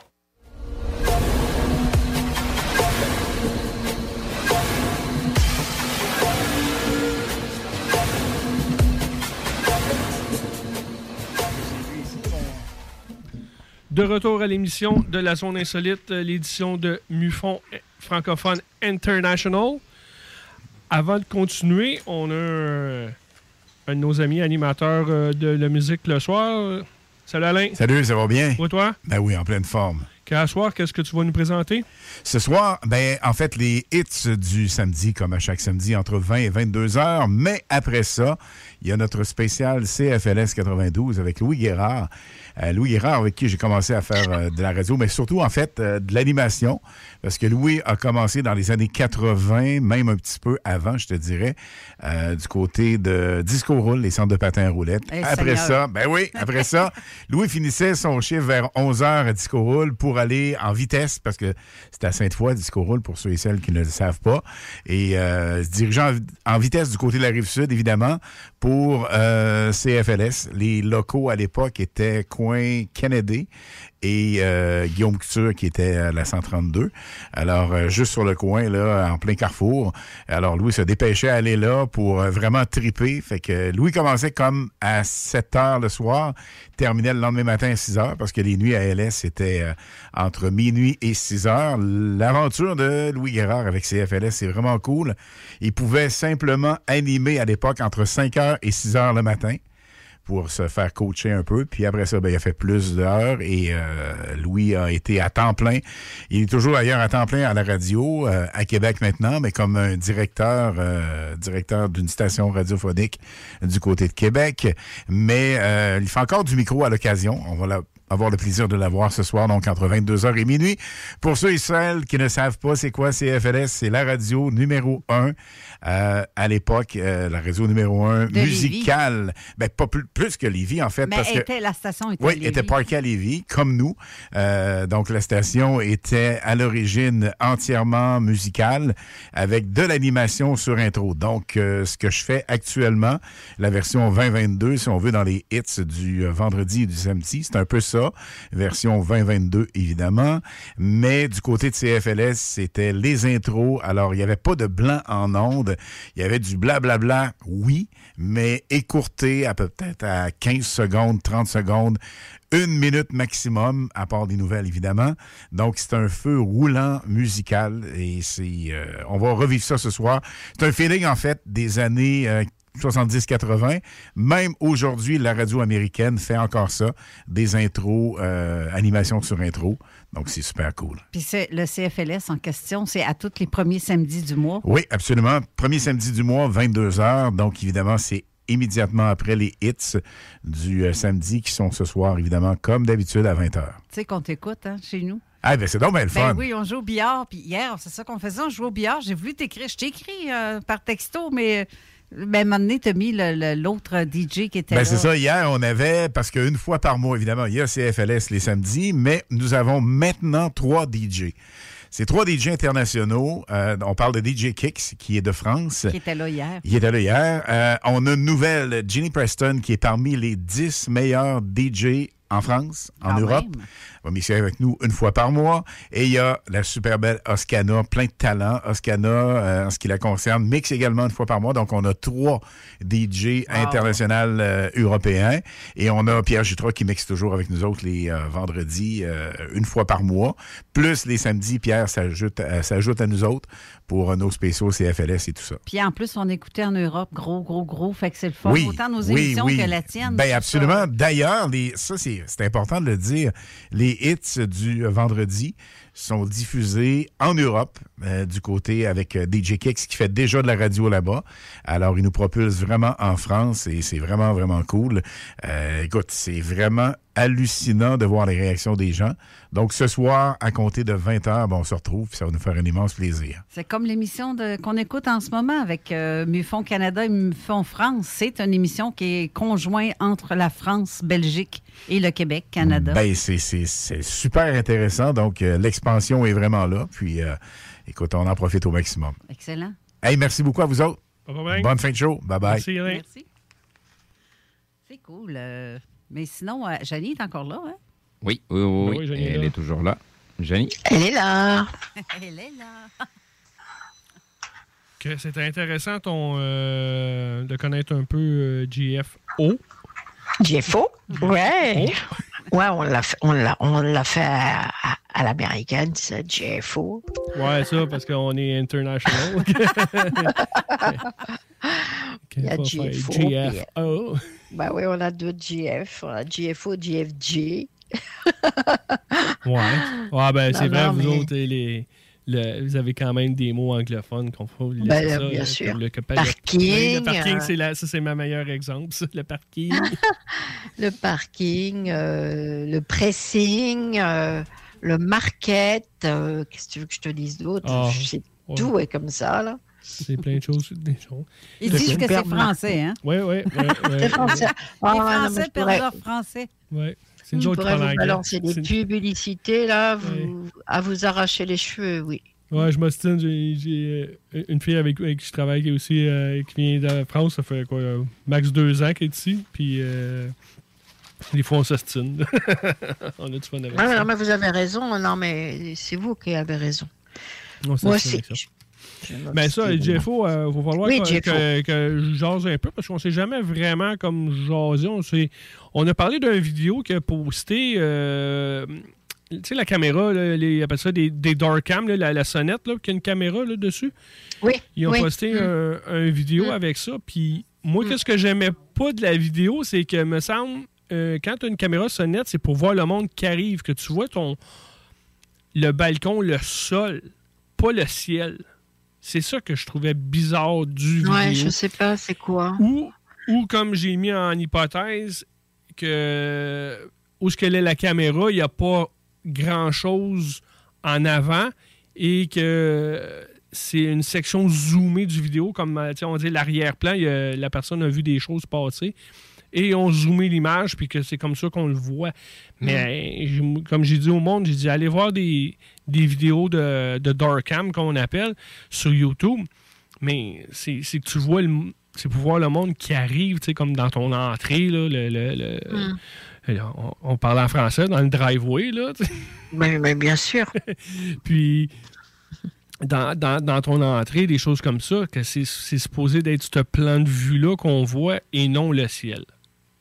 De retour à l'émission de la Zone Insolite, euh, l'édition de MUFON francophone International. Avant de continuer, on a un, un de nos amis animateurs euh, de la musique le soir. Salut Alain. Salut, ça va bien? Et toi? Ben oui, en pleine forme. Qu'à soir, qu'est-ce que tu vas nous présenter? Ce soir, ben, en fait, les hits du samedi, comme à chaque samedi, entre 20 et 22 heures. Mais après ça, il y a notre spécial CFLS 92 avec Louis Guérard. Euh, Louis Guérard, avec qui j'ai commencé à faire euh, de la radio, mais surtout, en fait, euh, de l'animation. Parce que Louis a commencé dans les années 80, même un petit peu avant, je te dirais, du côté de Disco Roll, les centres de patins roulettes. Après Seigneur. ça, ben oui, après ça, [laughs] Louis finissait son chiffre vers 11 h à Disco Roll pour aller en vitesse, parce que c'est à Sainte-Foy, Disco Roll, pour ceux et celles qui ne le savent pas. Et euh, se dirigeant en, en vitesse du côté de la rive sud, évidemment, pour euh, CFLS. Les locaux à l'époque étaient Kennedy et euh, Guillaume Couture qui était à la 132. Alors, euh, juste sur le coin, là, en plein carrefour. Alors, Louis se dépêchait à aller là pour euh, vraiment triper. Fait que Louis commençait comme à 7 heures le soir, terminait le lendemain matin à 6 heures parce que les nuits à LS, c'était euh, entre minuit et 6 heures. L'aventure de Louis Guérard avec CFLS, c'est vraiment cool. Il pouvait simplement animer à l'époque entre 5 heures et 6 heures le matin pour se faire coacher un peu. Puis après ça, ben, il a fait plus d'heures et euh, Louis a été à temps plein. Il est toujours ailleurs à temps plein à la radio, euh, à Québec maintenant, mais comme un directeur, euh, directeur d'une station radiophonique du côté de Québec. Mais il fait encore du micro à l'occasion. On va avoir le plaisir de la voir ce soir, donc entre 22h et minuit. Pour ceux et celles qui ne savent pas c'est quoi CFLS, c'est la radio numéro 1 euh, à l'époque, euh, la radio numéro 1 De musicale. Ben, pas plus, plus que Lévis, en fait. Mais parce que, était, la station était oui, Lévis. était parquée à Lévis, comme nous. Euh, donc, la station était à l'origine entièrement musicale, avec de l'animation sur intro. Donc, euh, ce que je fais actuellement, la version 2022, si on veut, dans les hits du euh, vendredi et du samedi, c'est un peu ça. Version 2022, évidemment. Mais du côté de CFLS, c'était les intros. Alors, il n'y avait pas de blanc en ondes. Il y avait du blablabla, oui, mais écourté à peut-être à 15 secondes, 30 secondes, une minute maximum, à part des nouvelles, évidemment. Donc, c'est un feu roulant musical et c'est, euh, on va revivre ça ce soir. C'est un feeling, en fait, des années euh, 70-80. Même aujourd'hui, la radio américaine fait encore ça, des intros, euh, animations sur intro. Donc, c'est super cool. Puis c'est le CFLS en question, c'est à tous les premiers samedis du mois. Oui, absolument. Premier samedi du mois, 22 h. Donc, évidemment, c'est immédiatement après les hits du euh, samedi qui sont ce soir, évidemment, comme d'habitude, à 20 h. Tu sais qu'on t'écoute hein, chez nous. Ah, ben c'est donc bien le Ben fun. oui, on joue au billard. Puis hier, c'est ça qu'on faisait, on jouait au billard. J'ai voulu t'écrire. Je t'ai écrit euh, par texto, mais ben, un moment donné, t'as mis l'autre DJ qui était Ben là. c'est ça, hier, on avait, parce qu'une fois par mois, évidemment, il y a CFLS les samedis, mais nous avons maintenant trois DJ. C'est trois DJ internationaux. Euh, on parle de DJ Kicks, qui est de France. Qui était là hier. Il était là hier. Euh, on a une nouvelle, Ginny Preston, qui est parmi les 10 meilleurs DJ en France, en Quand Europe. Va mixer avec nous une fois par mois. Et il y a la super belle Oscana, plein de talent. Oscana, euh, en ce qui la concerne, mixe également une fois par mois. Donc, on a trois DJ internationaux euh, européens. Et on a Pierre Jutras qui mixe toujours avec nous autres les euh, vendredis, une fois par mois. Plus les samedis, Pierre s'ajoute s'ajoute à nous autres pour nos spéciaux CFLS et tout ça. Puis en plus, on écoutait en Europe, gros, gros, gros. Fait que c'est le fun. Autant nos oui, émissions oui. que la tienne. Tout absolument. D'ailleurs, les, ça c'est c'est important de le dire. Les hits du vendredi sont diffusés en Europe, euh, du côté avec euh, DJ Kicks qui fait déjà de la radio là-bas. Alors, il nous propulse vraiment en France et c'est vraiment, vraiment cool. Euh, écoute, c'est vraiment hallucinant de voir les réactions des gens. Donc, ce soir, à compter de 20 h on se retrouve puis ça va nous faire un immense plaisir. C'est comme l'émission de- qu'on écoute en ce moment avec euh, MUFON Canada et MUFON France. C'est une émission qui est conjointe entre la France, Belgique et le Québec, Canada. Ben, c'est- c'est c'est super intéressant. Donc, euh, l'expansion est vraiment là. Puis, euh, écoute, on en profite au maximum. Excellent. Hey, merci beaucoup à vous autres. De problème. Bonne fin de show. Bye-bye. Merci, Alain. Merci. C'est cool. Euh, mais sinon, euh, Janie est encore là, hein? Oui, oui, oui. Oui, oui. Jenny est Elle est toujours là. Jenny? Elle est là. [laughs] Elle est là. Que c'était intéressant ton, euh, de connaître un peu euh, GFO. GFO? Ouais. Ouais, on l'a fait, on l'a, on l'a fait à, à- à l'américaine, ça, GFO. Ouais, ça, parce qu'on est international. [laughs] Il y a GFO. GFO. Bah oui, on a deux GF. On a GFO, GFG. [laughs] Ouais. Ouais, ben, c'est vrai, non, vous mais- autres, les, le- vous avez quand même des mots anglophones qu'on faut Ben, ça, bien euh, sûr. Le, le- Parking, Le parking, euh, c'est la- ça, c'est ma meilleure exemple, ça, le parking. [laughs] Le parking, euh, le pressing, euh, le market. euh, Qu'est-ce que tu veux que je te dise d'autre? Ah, Je sais- ouais. Tout est comme ça, là. c'est plein de choses. Des choses. Ils disent que c'est français, hein? Oui, oui. [laughs] C'est français. Ah, Les ouais, non, mais Français perdent pourrais- leur français. Ouais. C'est pourrais parlent vous balancer des publicités, là, vous- à vous arracher les cheveux, oui. Ouais, je m'ostine. J'ai euh, une fille avec, avec qui je travaille qui, est aussi, euh, qui vient de France. Ça fait quoi, max deux ans qu'elle est ici. Puis, euh, des fois, on s'ostine. [laughs] on a du fun avec ça. non, mais vous avez raison. Non, mais c'est vous qui avez raison. Moi aussi. Ça. Ben ça, il va falloir Oui, que, que- que je jase un peu parce qu'on s'est jamais vraiment comme jasé. On, s'est- on a parlé d'une vidéo qui a posté, euh, tu sais, la caméra, là, les, ils appellent ça des, des dark cam, là, la, la sonnette, là, qui a une caméra là, dessus. Oui. Ils ont oui. posté Mm. un, un vidéo avec ça. Puis moi, qu'est-ce que j'aimais pas de la vidéo, c'est que, me semble, euh, quand tu as une caméra sonnette, c'est pour voir le monde qui arrive, que tu vois ton le balcon, le sol, pas le ciel. C'est ça que je trouvais bizarre du Ouais, vidéo. je sais pas, c'est quoi? Ou, ou comme j'ai mis en hypothèse, que où ce qu'elle est la caméra, il n'y a pas grand-chose en avant et que c'est une section zoomée du vidéo, comme on dit l'arrière-plan, la personne a vu des choses passer et on zoomé l'image, puis que c'est comme ça qu'on le voit. Mais j'ai- comme j'ai dit au monde, j'ai dit allez voir des, des vidéos de, de Darkcam, qu'on appelle, sur YouTube. Mais c'est que tu vois le, c'est pour voir le monde qui arrive, tu sais, comme dans ton entrée, là, le, le- le- Mm. là, on, on parle en français, dans le driveway, là. Mais, mais bien sûr. [laughs] Puis, dans, dans- dans ton entrée, des choses comme ça, que c'est c'est supposé d'être ce plan de vue-là qu'on voit et non le ciel.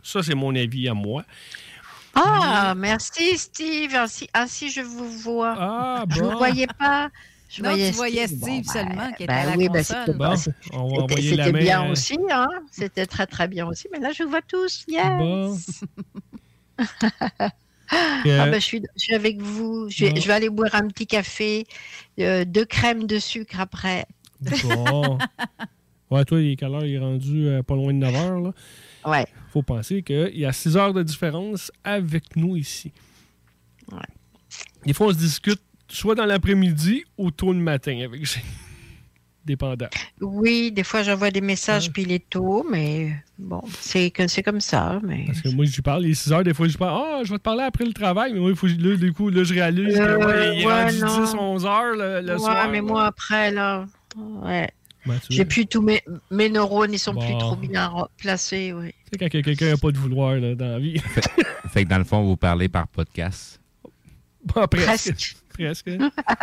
Ça, c'est mon avis à moi. Ah, merci Steve. Ainsi, ainsi je vous vois. Ah, Je ne bon. vous voyais pas. Je Non, tu voyais Steve, Steve Bon, seulement bah, qui était à la oui, bah, console. c'était Bon, c'était- bien aussi, hein. C'était très très bien aussi. Mais là, je vous vois tous. Yes. Bon. [laughs] Ah bah, je, suis, je suis avec vous. Je vais, Bon. je vais aller boire un petit café, euh, deux crèmes de sucre après. Bon. [laughs] Ouais, toi, il est quelle heure? Il est rendu euh, pas loin de 9 heures, là. Ouais. faut penser qu'il y a 6 heures de différence avec nous ici. Des fois, on se discute soit dans l'après-midi ou tôt le matin avec Gilles. [laughs] Dépendant. Oui, des fois j'envoie des messages puis il est tôt, mais bon, c'est que comme ça. Mais Parce que moi, je lui parle les 6 heures, des fois, je parle, ah, je vais te parler après le travail, mais moi, il faut, là, du coup, là, je réalise que, Euh, ouais, il est ouais, rendu non. 10, 11 heures le, le ouais, soir. mais moi après là, ouais. J'ai plus tous mes, mes neurones, ils sont plus trop bien placés, oui. Tu sais, quand quelqu'un n'a pas de vouloir là, dans la vie. Fait que dans le fond, vous parlez par podcast. [laughs] Bon, presque. Presque. Presque.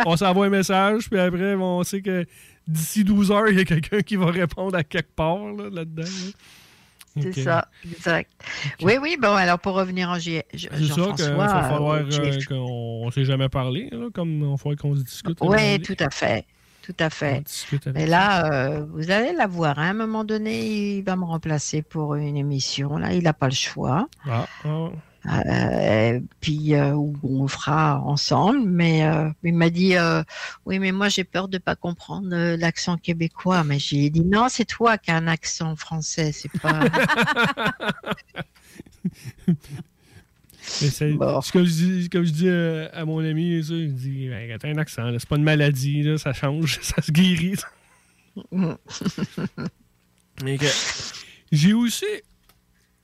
on s'envoie un message, puis après, on sait que d'ici 12 heures, il y a quelqu'un qui va répondre à quelque part là, là-dedans. là. C'est ça, exact. Oui, oui, bon, alors pour revenir en J- C'est ça qu'il va falloir euh, euh, qu'on ne s'est jamais parlé, là, comme on faut qu'on se discute. Oui, tout à fait. Tout à fait. Mais là, euh, vous allez la voir. hein. À un moment donné, il va me remplacer pour une émission. Là, il n'a pas le choix. Ah, ah. Euh, puis euh, on le fera ensemble. Mais euh, il m'a dit oui, mais moi j'ai peur de pas comprendre l'accent québécois. Mais j'ai dit non, c'est toi qui as un accent français, c'est pas. [laughs] [laughs] C'est comme je dis, comme je dis euh, à mon ami, ça, il me dit Ben, t'as un accent, c'est pas une maladie, là, ça change, [laughs] ça se guérit. [laughs] Mais que- j'ai aussi,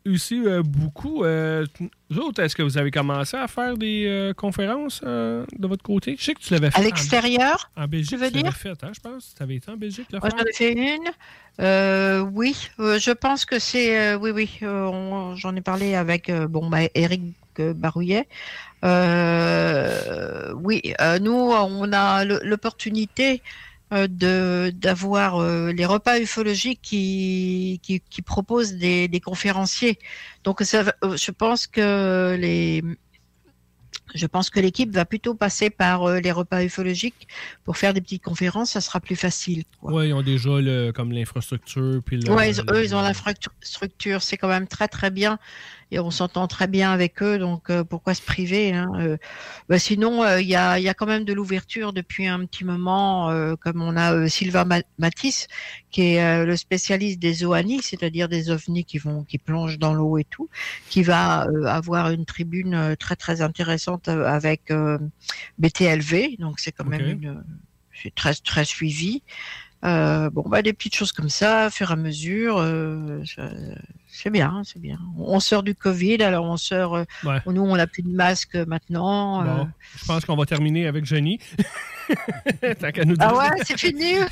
aussi euh, beaucoup. euh, vous autres, est-ce que vous avez commencé à faire des euh, conférences euh, de votre côté? Je sais que tu l'avais fait. À l'extérieur, En, Belgique, tu veux tu l'avais dire? fait, hein, je pense. Tu avais été en Belgique, là? Moi, j'en ai fait une. Euh, oui, euh, je pense que c'est. euh, oui, oui. euh, J'en ai parlé avec euh, bon, bah, Eric Barouillet. Euh, oui, euh, nous, on a l'opportunité euh, de d'avoir euh, les repas ufologiques qui, qui, qui proposent des, des conférenciers. Donc, ça, je pense que les je pense que l'équipe va plutôt passer par les repas ufologiques pour faire des petites conférences, ça sera plus facile. Oui, ils ont déjà le, comme l'infrastructure. Le- eux, ils ont l'infrastructure, c'est quand même très très bien et on s'entend très bien avec eux, donc euh, pourquoi se priver hein, euh, bah, Sinon, euh, il y, a, il y a quand même de l'ouverture depuis un petit moment, comme on a Sylvain Ma- Matisse, qui est le spécialiste des OANI, c'est-à-dire des ovnis qui vont qui plongent dans l'eau et tout, qui va avoir une tribune très très intéressante avec BTLV, donc c'est quand même une c'est très très suivi. Euh, bon, bah, des petites choses comme ça, au fur et à mesure, euh, c'est bien, c'est bien. On sort du Covid, alors on sort. euh, Ouais. Nous, on n'a plus de masque maintenant. euh. Bon, je pense qu'on va terminer avec Jenny. [laughs] Tant qu'à nous Ah dire- ouais, c'est fini. [laughs]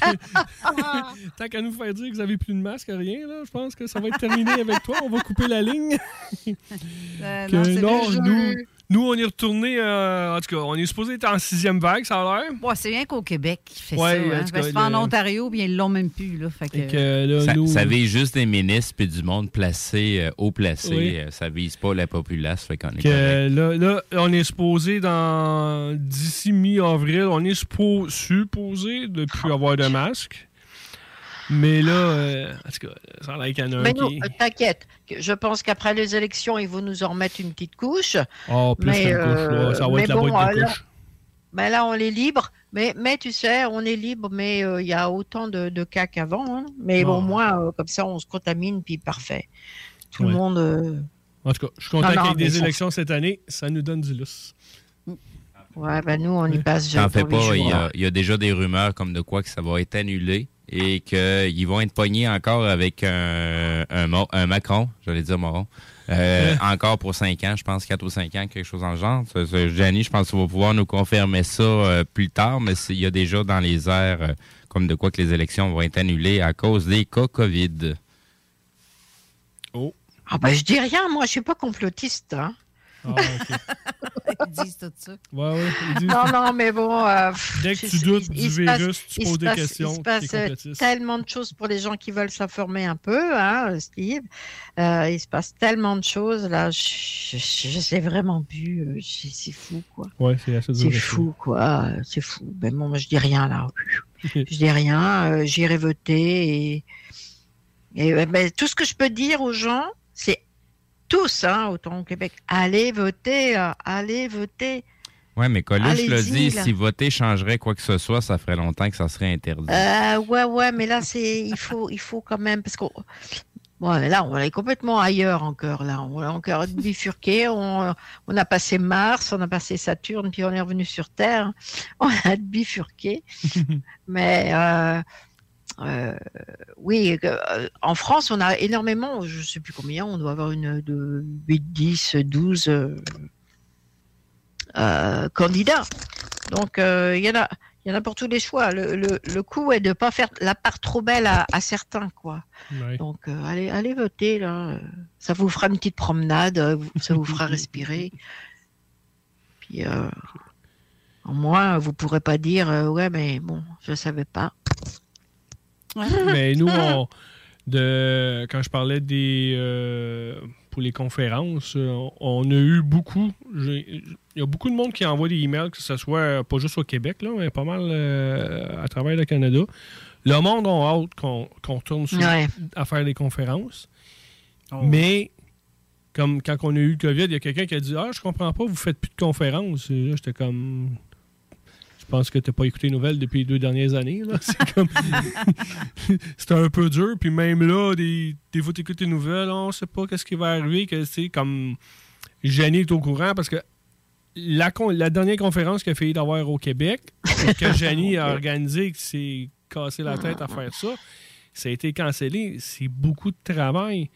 [laughs] Tant qu'à nous faire dire que vous n'avez plus de masque, rien, là, je pense que ça va être terminé avec toi. On va couper la ligne. Euh, Que non, non, nous, nous, on est retourné. euh, en tout cas, on est supposé être en sixième vague, ça a l'air. Ouais, c'est rien qu'au Québec qui fait Ouais, ça. en Hein. Parce que en Ontario, bien, ils l'ont même plus. Là, fait que... Fait que, là, ça, nous- ça vise juste des ministres et du monde placé, euh, haut placé. Oui. Euh, Ça vise pas la populace. Fait qu'on est que là, là, on est supposé dans d'ici mi-avril, on est suppo- supposé de plus avoir de masque. Mais là, euh, en tout cas, ça a l'air qu'il y en a un Mais qui. euh, t'inquiète, je pense qu'après les élections, ils vont nous en remettre une petite couche. Oh, plus mais, couche, euh, là, ça va mais être la bon, boîte de euh, là-. Ben là, on est libre, mais, mais tu sais, on est libre, mais euh, il y a autant de, de cas qu'avant. hein. Mais bon, Oh. moins, euh, comme ça, on se contamine, puis parfait. Tout Ouais. le monde. euh, En tout cas, je suis content non, qu'avec mais des ça- élections cette année, ça nous donne du lousse. Ouais, ben nous, on y passe. T'en fais pas, il y, jours. a, il y a déjà des rumeurs comme de quoi que ça va être annulé et qu'ils vont être pognés encore avec un, un, Mo- un Macron, j'allais dire Moron, euh, [laughs] encore pour 5 ans, je pense 4 ou 5 ans, quelque chose en genre. Ça, ça, Gianni, je pense qu'il va pouvoir nous confirmer ça euh, plus tard, mais il y a déjà dans les airs euh, comme de quoi que les élections vont être annulées à cause des cas COVID. Oh. Ah ben, je dis rien, moi, je suis pas complotiste. hein. Ah, ok. [laughs] Ils disent tout ça. Ouais, ouais. ils disent- Non, non, mais bon. euh, Dès que tu doutes il- du il passe- virus, tu poses se des passe- questions, Il se passe euh, tellement de choses pour les gens qui veulent s'informer un peu, hein, Steve. Euh, il se passe tellement de choses, là. Je sais vraiment plus. euh, c'est fou, quoi. Ouais, c'est assez. C'est fou, quoi. euh, C'est fou. Ben bon, moi, je dis rien, là. [laughs] Je dis rien. euh, J'irai voter. Et, et euh, ben, tout ce que je peux dire aux gens, c'est tous, hein, autant au Québec, allez voter, là, allez voter. Oui, mais Coluche Allez-y, dit, là. si voter changerait quoi que ce soit, ça ferait longtemps que ça serait interdit. Euh, ouais, ouais, mais là, c'est, il faut, il faut quand même, parce qu'on, bon, là, on est complètement ailleurs encore, là. On est encore bifurqué. On, on a passé Mars, on a passé Saturne, puis on est revenu sur Terre. On a bifurqué. [laughs] mais, euh, euh, oui, euh, en France, on a énormément, je sais plus combien, on doit avoir une de 8, 10, 12 euh, euh, candidats. Donc, euh, il y en a. Il y en a pour tous les choix. Le, le, le coup est de ne pas faire la part trop belle à, à certains, quoi. Ouais. Donc, allez, allez voter, là. Ça vous fera une petite promenade, ça vous fera respirer. Puis, au moins, vous pourrez pas dire, ouais, mais bon, je savais pas. [laughs] Mais nous, on- [laughs] de, quand je parlais des euh, pour les conférences, euh, on, on a eu beaucoup. Il y a beaucoup de monde qui envoie des emails, que ce soit pas juste au Québec, là, mais pas mal euh, à travers le Canada. Le monde a hâte qu'on qu'on retourne sur- Ouais. à faire des conférences. Mais comme quand on a eu le COVID, il y a quelqu'un qui a dit Ah, je comprends pas, vous faites plus de conférences. Et là, j'étais comme. Je pense que tu pas écouté les nouvelles depuis les deux dernières années. [laughs] C'est comme. [laughs] C'était un peu dur. Puis même là, des, des fois, tu écoutes les nouvelles, on sait pas qu'est-ce qui va arriver. Que, c'est comme. Jenny est au courant parce que la, con- la dernière conférence qu'il a failli d'avoir au Québec, que Jenny [laughs] a organisée, qui s'est cassé la tête à faire ça, ça a été cancellé. C'est beaucoup de travail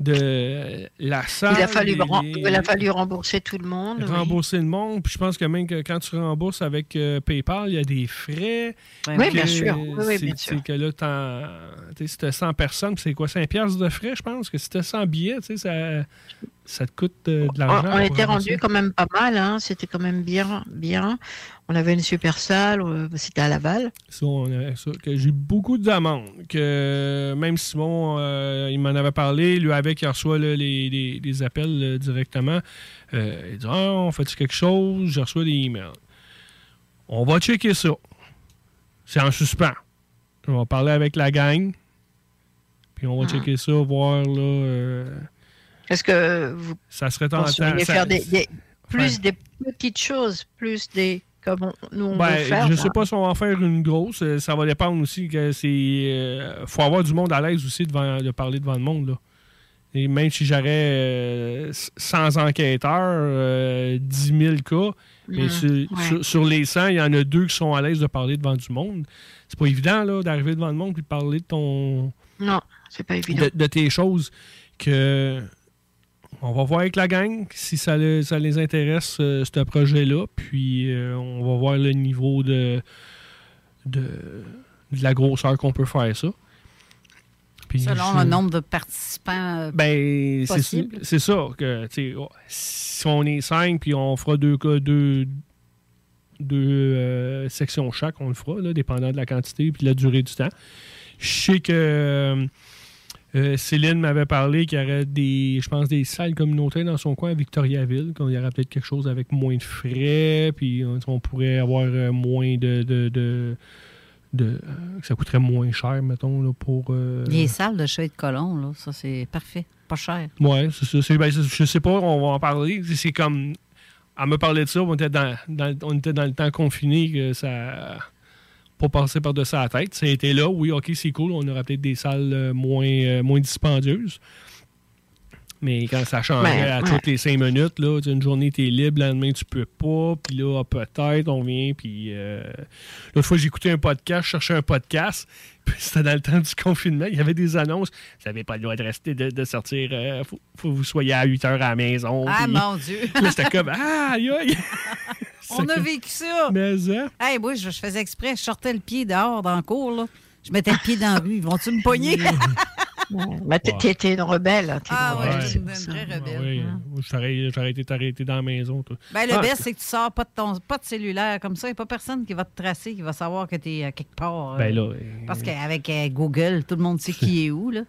de la salle. Il a, fallu, il a rembourser tout le monde. oui. rembourser le monde. Puis je pense que même que quand tu rembourses avec euh, PayPal, il y a des frais. Oui, Que bien sûr. Oui, bien sûr. que là, t'en- tu sais, si t'as 100 personnes, c'est quoi, 5 piastres de frais, je pense? Que si t'as 100 billets, tu sais, ça, ça te coûte euh, de On, l'argent. on était rendu quand même pas mal, hein. c'était quand même bien, bien. On avait une super salle, c'était à Laval. Ça, ça, j'ai eu beaucoup de demandes. Que même Simon, euh, il m'en avait parlé, lui avec, il reçoit là, les, les- les appels directement. Euh, il dit Ah, on fait quelque chose? Je reçois des emails. On va checker ça. C'est en suspens. On va parler avec la gang. Puis on va Ah. checker ça, voir là. euh, Est-ce que vous ça serait tentant. ça- faire des, des- plus Ouais. des petites choses, plus des comme on- nous on Ben, veut faire je là? sais pas si on va en faire une grosse. Euh, Ça va dépendre aussi que c'est. euh, faut avoir du monde à l'aise aussi devant, de parler devant le monde. Là. Et même si j'aurais euh, 100 enquêteurs, euh, 10 000 cas, mais Mm, sur, ouais. sur- sur les 100, il y en a deux qui sont à l'aise de parler devant du monde. C'est pas évident là, d'arriver devant le monde et de parler de ton. Non, c'est pas évident. De, de tes choses que. On va voir avec la gang si ça, le- ça les intéresse, euh, ce projet-là. Puis euh, on va voir le niveau de, de, de la grosseur qu'on peut faire ça. Puis Selon je- le nombre de participants euh, ben, c'est ça. que oh, Si on est cinq, puis on fera deux, deux, deux sections chaque, on le fera, là, dépendant de la quantité et de la durée du temps. Je sais que euh, Céline m'avait parlé qu'il y aurait des, je pense, des salles communautaires dans son coin à Victoriaville, qu'il y aurait peut-être quelque chose avec moins de frais, puis on pourrait avoir euh, moins de. de, de- de, euh, que ça coûterait moins cher, mettons, là, pour. euh, Les salles de chat et de colon, là, ça c'est parfait. Pas cher. Ouais, c'est ça. ben, je sais pas, on va en parler. C'est- C'est comme. Elle me parlait de ça, on était dans, dans- on était dans le temps confiné, que ça. Pas passé par-dessus la tête. Ça a été là, oui, ok, c'est cool, on aura peut-être des salles euh, moins, euh, moins dispendieuses. Mais quand ça changerait Ouais, à ouais. toutes les cinq minutes, là, une journée, tu es libre, le lendemain, tu peux pas. Puis là, ah, peut-être, on vient. Puis euh, l'autre fois, écouté un podcast, je cherchais un podcast. [laughs] Puis c'était dans le temps du confinement. Il y avait des annonces. Vous n'avez pas le droit de rester, de, de sortir. Il faut, faut que vous soyez à 8 heures à la maison. Ah, mon Dieu. [laughs] Là, j'étais comme, ah, aïe, aïe. [laughs] On a vécu ça. Mais, hein? Hey, moi, je, je faisais exprès, je sortais le pied dehors dans le cours, là. Je mettais le pied dans la rue. Ils vont-tu me pogner? [laughs] Mais t'étais une rebelle. une Ah, ouais, j'étais c'est une ça. vraie rebelle. Oui, hein. j'aurais été arrêté dans la maison. toi. Ben, le Ah, best, c'est que tu sors pas de ton pas de cellulaire comme ça. Il n'y a pas personne qui va te tracer, qui va savoir que tu es quelque part. euh, Ben là, Parce qu'avec euh, Google, tout le monde sait qui est où, là.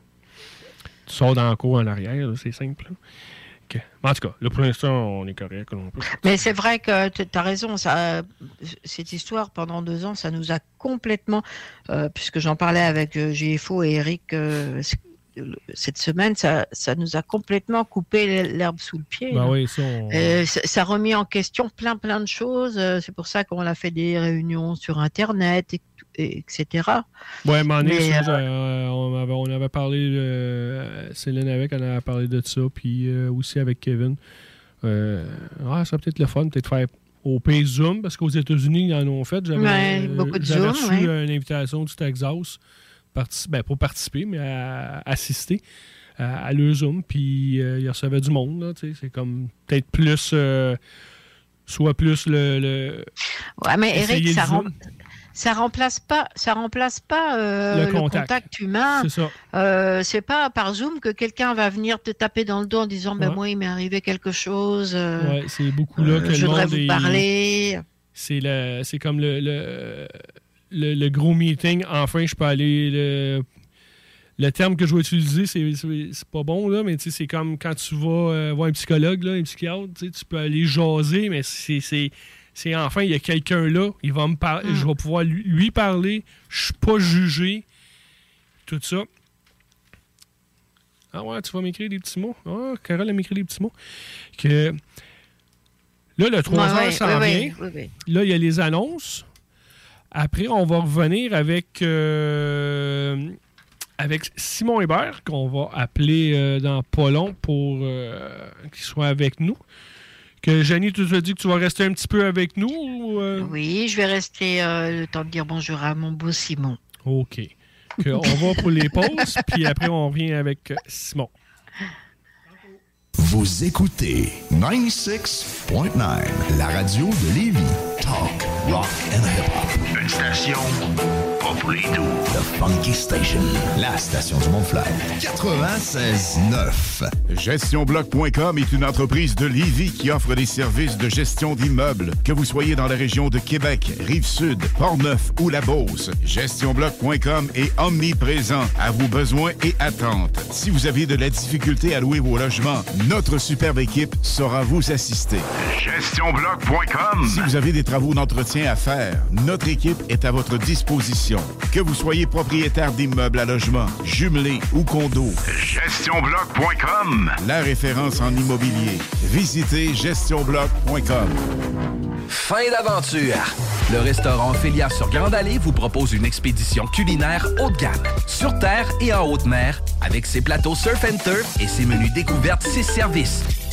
Tu sors dans le cours en arrière, c'est simple. là. En tout cas, là, pour l'instant, on est correct. on peut- Mais c'est vrai que tu as raison, ça, cette histoire pendant deux ans, ça nous a complètement, euh, puisque j'en parlais avec euh, GFO et Eric euh, cette semaine, ça, ça nous a complètement coupé l'herbe sous le pied. Ben là. oui, ça, on- Euh, ça, ça a remis en question plein plein de choses. euh, C'est pour ça qu'on a fait des réunions sur Internet, et, et- etc. Ouais, mais Mais, ça, euh, on, avait, on avait parlé, euh, Céline avec, on avait parlé de ça, puis euh, aussi avec Kevin. Euh, ah, ça peut-être le fun, peut-être faire au pays Zoom, parce qu'aux États-Unis, ils en ont fait. J'avais Ouais, euh, reçu ouais. une invitation du Texas, ben, pas participer, mais à assister à, à le Zoom, puis euh, il recevait du monde, c'est comme peut-être plus, euh, soit plus le... le Ouais, mais Eric, ça, rem- ça remplace pas, ça remplace pas euh, Le le, contact. humain. C'est. Euh, pas par Zoom que quelqu'un va venir te taper dans le dos en disant ben Ouais. moi il m'est arrivé quelque chose. euh, Ouais, c'est beaucoup là euh, que je voudrais vous est- parler. C'est le, c'est comme le, le, gros meeting. Enfin, je peux aller. Le, le terme que je vais utiliser, c'est, pas bon, là, mais c'est comme quand tu vas euh, voir un psychologue, là, un psychiatre, tu peux aller jaser, mais c'est, c'est, enfin, il y a quelqu'un là, il va me parler, je vais pouvoir lui, lui parler, je suis pas jugé, tout ça. Ah ouais, tu vas m'écrire des petits mots. Ah, Carole a m'écrit des petits mots. Que là, le 3 Ouais, heures ouais, s'en vient. Là, il y a les annonces. Après, on va revenir avec, euh, avec Simon Hébert, qu'on va appeler euh, dans pas long pour euh, qu'il soit avec nous. Que Janie, tu te dis que tu vas rester un petit peu avec nous? ou, euh? Oui, je vais rester euh, le temps de dire bonjour à mon beau Simon. OK. Que on va pour les pauses, puis après, on revient avec euh, Simon. Vous écoutez 96.9, la radio de Lévis. Talk, rock and hip-hop. Une station pas pour les doux. The Funky Station, la station du Mont-Fleur. 96.9. GestionBloc.com est une entreprise de Lévis qui offre des services de gestion d'immeubles, que vous soyez dans la région de Québec, Rive-Sud, Portneuf ou La Beauce. GestionBloc.com est omniprésent à vos besoins et attentes. Si vous avez de la difficulté à louer vos logements, notre superbe équipe saura vous assister. GestionBloc.com. Si vous avez des travaux d'entretien à faire, notre équipe est à votre disposition. Que vous soyez propriétaire d'immeubles à logement, jumelés ou condos. GestionBloc.com. La référence en immobilier. Visitez gestionbloc.com. Fin d'aventure! Le restaurant Ophélia sur Grande Allée vous propose une expédition culinaire haut de gamme, sur terre et en haute mer, avec ses plateaux surf and turf et ses menus découvertes, ses services.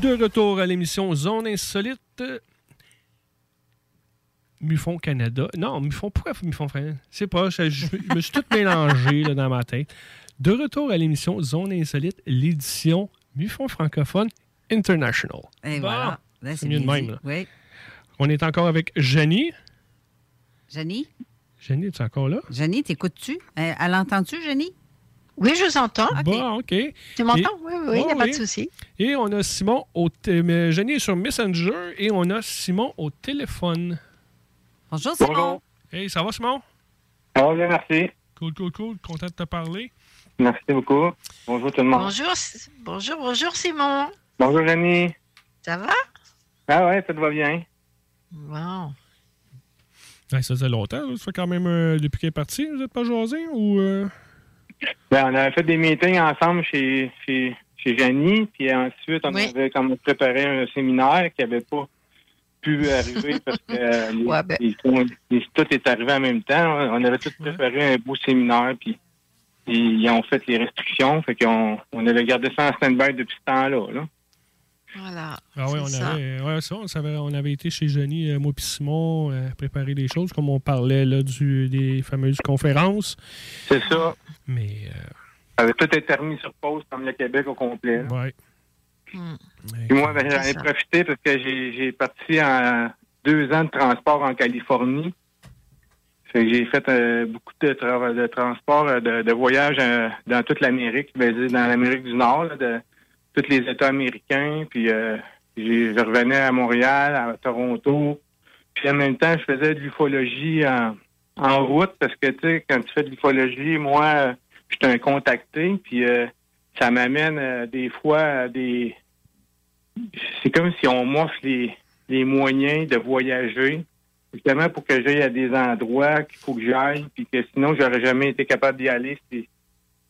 De retour à l'émission Zone Insolite. Mufon Canada. Non, Mufon, pourquoi Mufon France? C'est pas, je, je me suis tout mélangé là, dans ma tête. De retour à l'émission Zone Insolite, l'édition Mufon francophone International. Et Bon, voilà. Là, c'est mieux de même. là. Oui. On est encore avec Jenny. Jenny? Jenny, es-tu encore là? Jenny, t'écoutes-tu? Elle, elle entend-tu, Jenny? Oui, je vous entends. Bon, OK. Tu m'entends? Oui, oui, il n'y a pas de souci. Et on a Simon au... t- Jenny est sur Messenger et on a Simon au téléphone. Bonjour, Simon. Bonjour. Hey, ça va, Simon? Ça va bien, merci. Cool, cool, cool. Content de te parler. Merci beaucoup. Bonjour tout le monde. Bonjour, bonjour, bonjour Simon. Bonjour, Jenny. Ça va? Ah ouais, ça te va bien. Bon. Ouais, ça faisait longtemps. là. Ça fait quand même euh, depuis qu'elle est partie. Vous n'êtes pas jasé ou... euh? Ben, on avait fait des meetings ensemble chez, chez, chez Jenny, puis ensuite, on avait comme préparé un séminaire qui n'avait pas pu arriver [laughs] parce que euh, les- Ouais, ben. les- tout est arrivé en même temps. On avait tout préparé un beau séminaire, puis ils ils ont fait les restrictions, fait qu'on on avait gardé ça en stand-by depuis ce temps-là. Là. Voilà. Ah oui, on ça. avait, ouais, ça, on, savait- on avait été chez Jenny, euh, moi et Simon, euh, préparer des choses, comme on parlait là, du, des fameuses conférences. C'est ça. Mais. Ça avait tout été remis sur pause comme le Québec au complet. là. Ouais. Puis moi, ben, j'en ai profité parce que j'ai j'ai parti en deux ans de transport en Californie. Fait que j'ai fait euh, beaucoup de, tra- de transport, euh, de, de voyages euh, dans toute l'Amérique, ben, dans l'Amérique du Nord, là, de tous les États américains. Puis euh, je revenais à Montréal, à Toronto. Puis en même temps, je faisais de l'ufologie en, route parce que, tu sais, quand tu fais de l'ufologie, moi, je suis un contacté. Puis euh, ça m'amène euh, des fois à des c'est comme si on m'offre les, moyens de voyager, justement pour que j'aille à des endroits qu'il faut que j'aille, puis que sinon j'aurais jamais été capable d'y aller.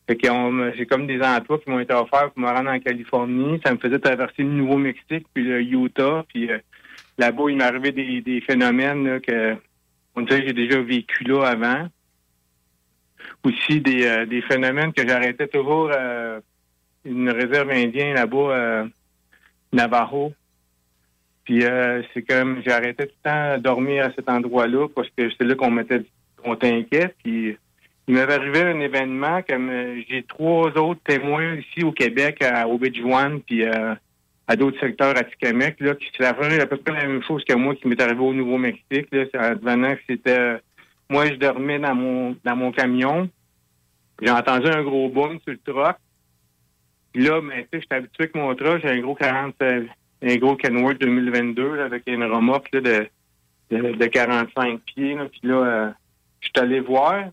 Fait on j'ai comme des emplois qui m'ont été offerts pour me rendre en Californie. Ça me faisait traverser le Nouveau-Mexique, puis le Utah, puis euh, là-bas, il m'arrivait des, des phénomènes que on dirait que j'ai déjà vécu là avant. Aussi des, euh, des phénomènes que j'arrêtais toujours euh, une réserve indienne là-bas, euh, Navajo. Puis c'est comme j'arrêtais tout le temps de dormir à cet endroit-là parce que c'est là qu'on m'était qu'on t'inquiète. Puis il m'avait arrivé un événement comme euh, j'ai trois autres témoins ici au Québec, à Aubaine-Juan, puis euh, à d'autres secteurs à Tikamek, là, qui se fait à peu près la même chose que moi qui m'est arrivé au Nouveau-Mexique. Là, que c'était euh, moi je dormais dans mon dans mon camion. J'ai entendu un gros boom sur le truck. Puis là, ben, tu sais, habitué avec mon truck, j'ai un gros 40, euh, un gros Kenworth 2022 là, avec une remorque là, de, de, de 45 pieds. Puis là, je suis allé voir.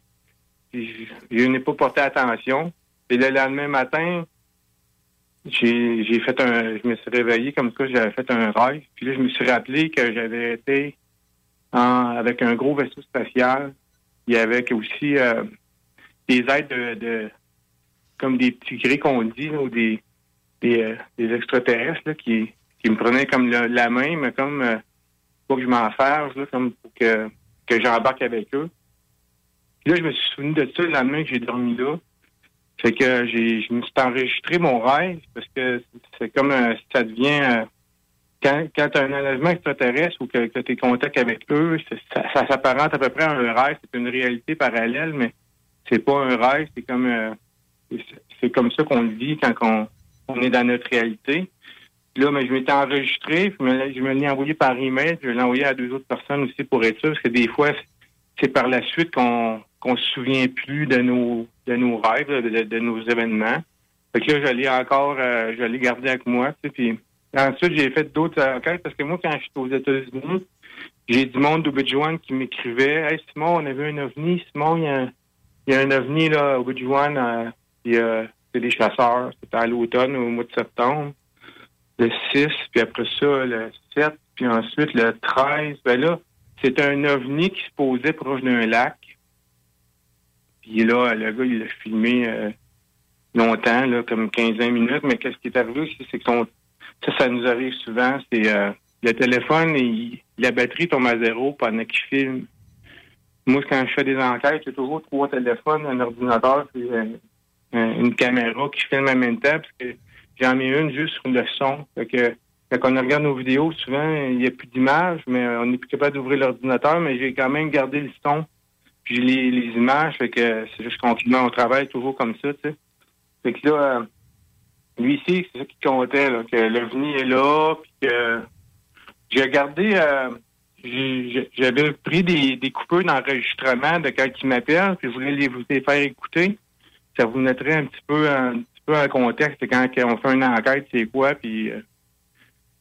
Je, n'ai pas porté attention. Puis le lendemain matin, j'ai j'ai fait un. Je me suis réveillé comme ça, j'avais fait un rêve. Puis là, je me suis rappelé que j'avais été avec un gros vaisseau spatial. Il y avait aussi euh, des aides de, de- comme des petits gris qu'on dit, ou des, euh, des extraterrestres là, qui, qui me prenaient comme la main, mais comme euh, pour que je m'en comme pour que, que j'embarque avec eux. Là, je me suis souvenu de ça le lendemain que j'ai dormi là. Fait que j'ai, je me suis enregistré mon rêve parce que c'est comme euh, ça devient euh, quand, quand tu as un enlèvement extraterrestre ou que, tu es contact avec eux, ça, s'apparente à peu près à un rêve. C'est une réalité parallèle, mais c'est pas un rêve. C'est comme euh, c'est- comme ça qu'on le vit quand on, on est dans notre réalité. Là, mais je m'étais enregistré, puis je me l'ai- envoyé par email, je l'ai envoyé à deux autres personnes aussi pour être sûr, parce que des fois, c'est par la suite qu'on qu'on se souvient plus de nos de nos rêves, de, de- nos événements. Fait que là, je l'ai encore, euh, je l'ai gardé avec moi. Puis ensuite, j'ai fait d'autres enquêtes parce que moi, quand j'étais aux États-Unis, j'ai du monde d'Obijuan qui m'écrivait Hey Simon, on a vu un ovni. Simon, il y a, il y a un ovni là, Obijuan. Euh, puis, euh, c'est des chasseurs. C'était à l'automne, au mois de septembre. Le 6, puis après ça, le 7, puis ensuite le 13. Ben là, c'est un ovni qui se posait proche d'un lac. Puis là, le gars, il l'a filmé euh, longtemps, là, comme 15-20 minutes. Mais qu'est-ce qui est arrivé aussi, c'est que ça, ça nous arrive souvent, c'est euh, le téléphone, la batterie tombe à zéro pendant qu'il filme. Moi, quand je fais des enquêtes, j'ai toujours trois téléphones, un ordinateur, puis euh, un- une caméra qui filme en même temps, parce que j'en mets une juste sur le son. Quand on regarde nos vidéos, souvent, il n'y a plus d'image, mais on n'est plus capable d'ouvrir l'ordinateur, mais j'ai quand même gardé le son, puis les, les images, fait que c'est juste qu'on on travaille toujours comme ça, tu sais. Fait que là, euh, lui ici, c'est ça qui comptait, là, que l'OVNI est là, puis que j'ai gardé, euh, j'avais pris des, des coupures d'enregistrement de quand il m'appelle, puis je voulais les, vous les faire écouter. ça vous mettrait un petit peu, un petit peu en contexte quand on fait une enquête, c'est quoi, puis, euh,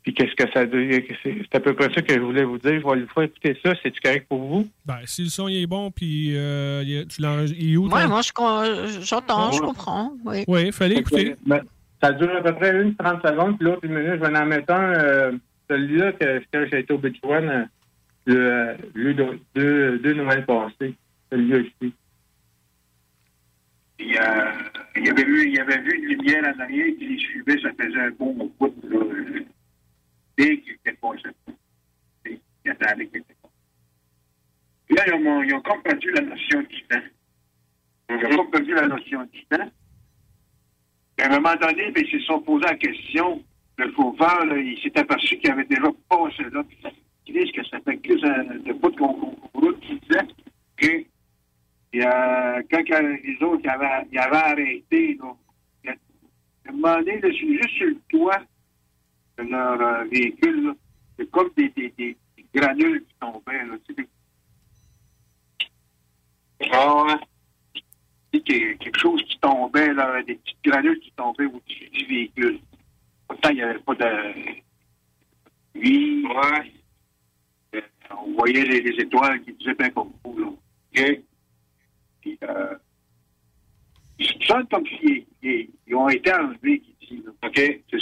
puis qu'est-ce que ça dit. C'est c'est à peu près ça que je voulais vous dire. Je vais une fois écouter ça. C'est-tu correct pour vous? Ben, si le son il est bon, puis euh, il est- tu l'enregistres. Il est où, Moi, toi? moi, je j'entends, je comprends. Oui. Oui, fallait écouter. Ben, ça dure à peu près une 30 secondes, puis l'autre une minute, je vais en mettre un. euh, Celui-là, que, que j'ai été au One, euh, le, euh, le deux, deux, deux passés. Celui-là ici. Il, euh, il, avait vu, il avait vu une lumière en arrière qui les suivait, ça faisait un bon bout. Là. Passé. Il attendait qu'il était passé. Puis là, ils ont, ils ont comme perdu la notion du temps. Ils ont comme perdu la notion du temps. Puis à un moment donné, ben, ils se sont posé la question. Le fauveur, là, il s'est aperçu qu'il avait déjà passé là. Puis dit que ça fait que ça, de bout qu'on route, qui disait que et, euh, quand que les autres ils avaient, ils avaient arrêté, a- à un moment donné, juste sur le toit leur euh, véhicule, c'est comme des, des, granules qui tombaient. Là, des... Ah quelque chose qui tombait, là, des petites granules qui tombaient au-dessus du véhicule. Pourtant, il n'y avait pas de... Oui. Euh, On voyait les, les étoiles qui disaient bien comme vous, là. Euh, ils comme s'ils ils- ont été enlevés ici. Là. OK? C'est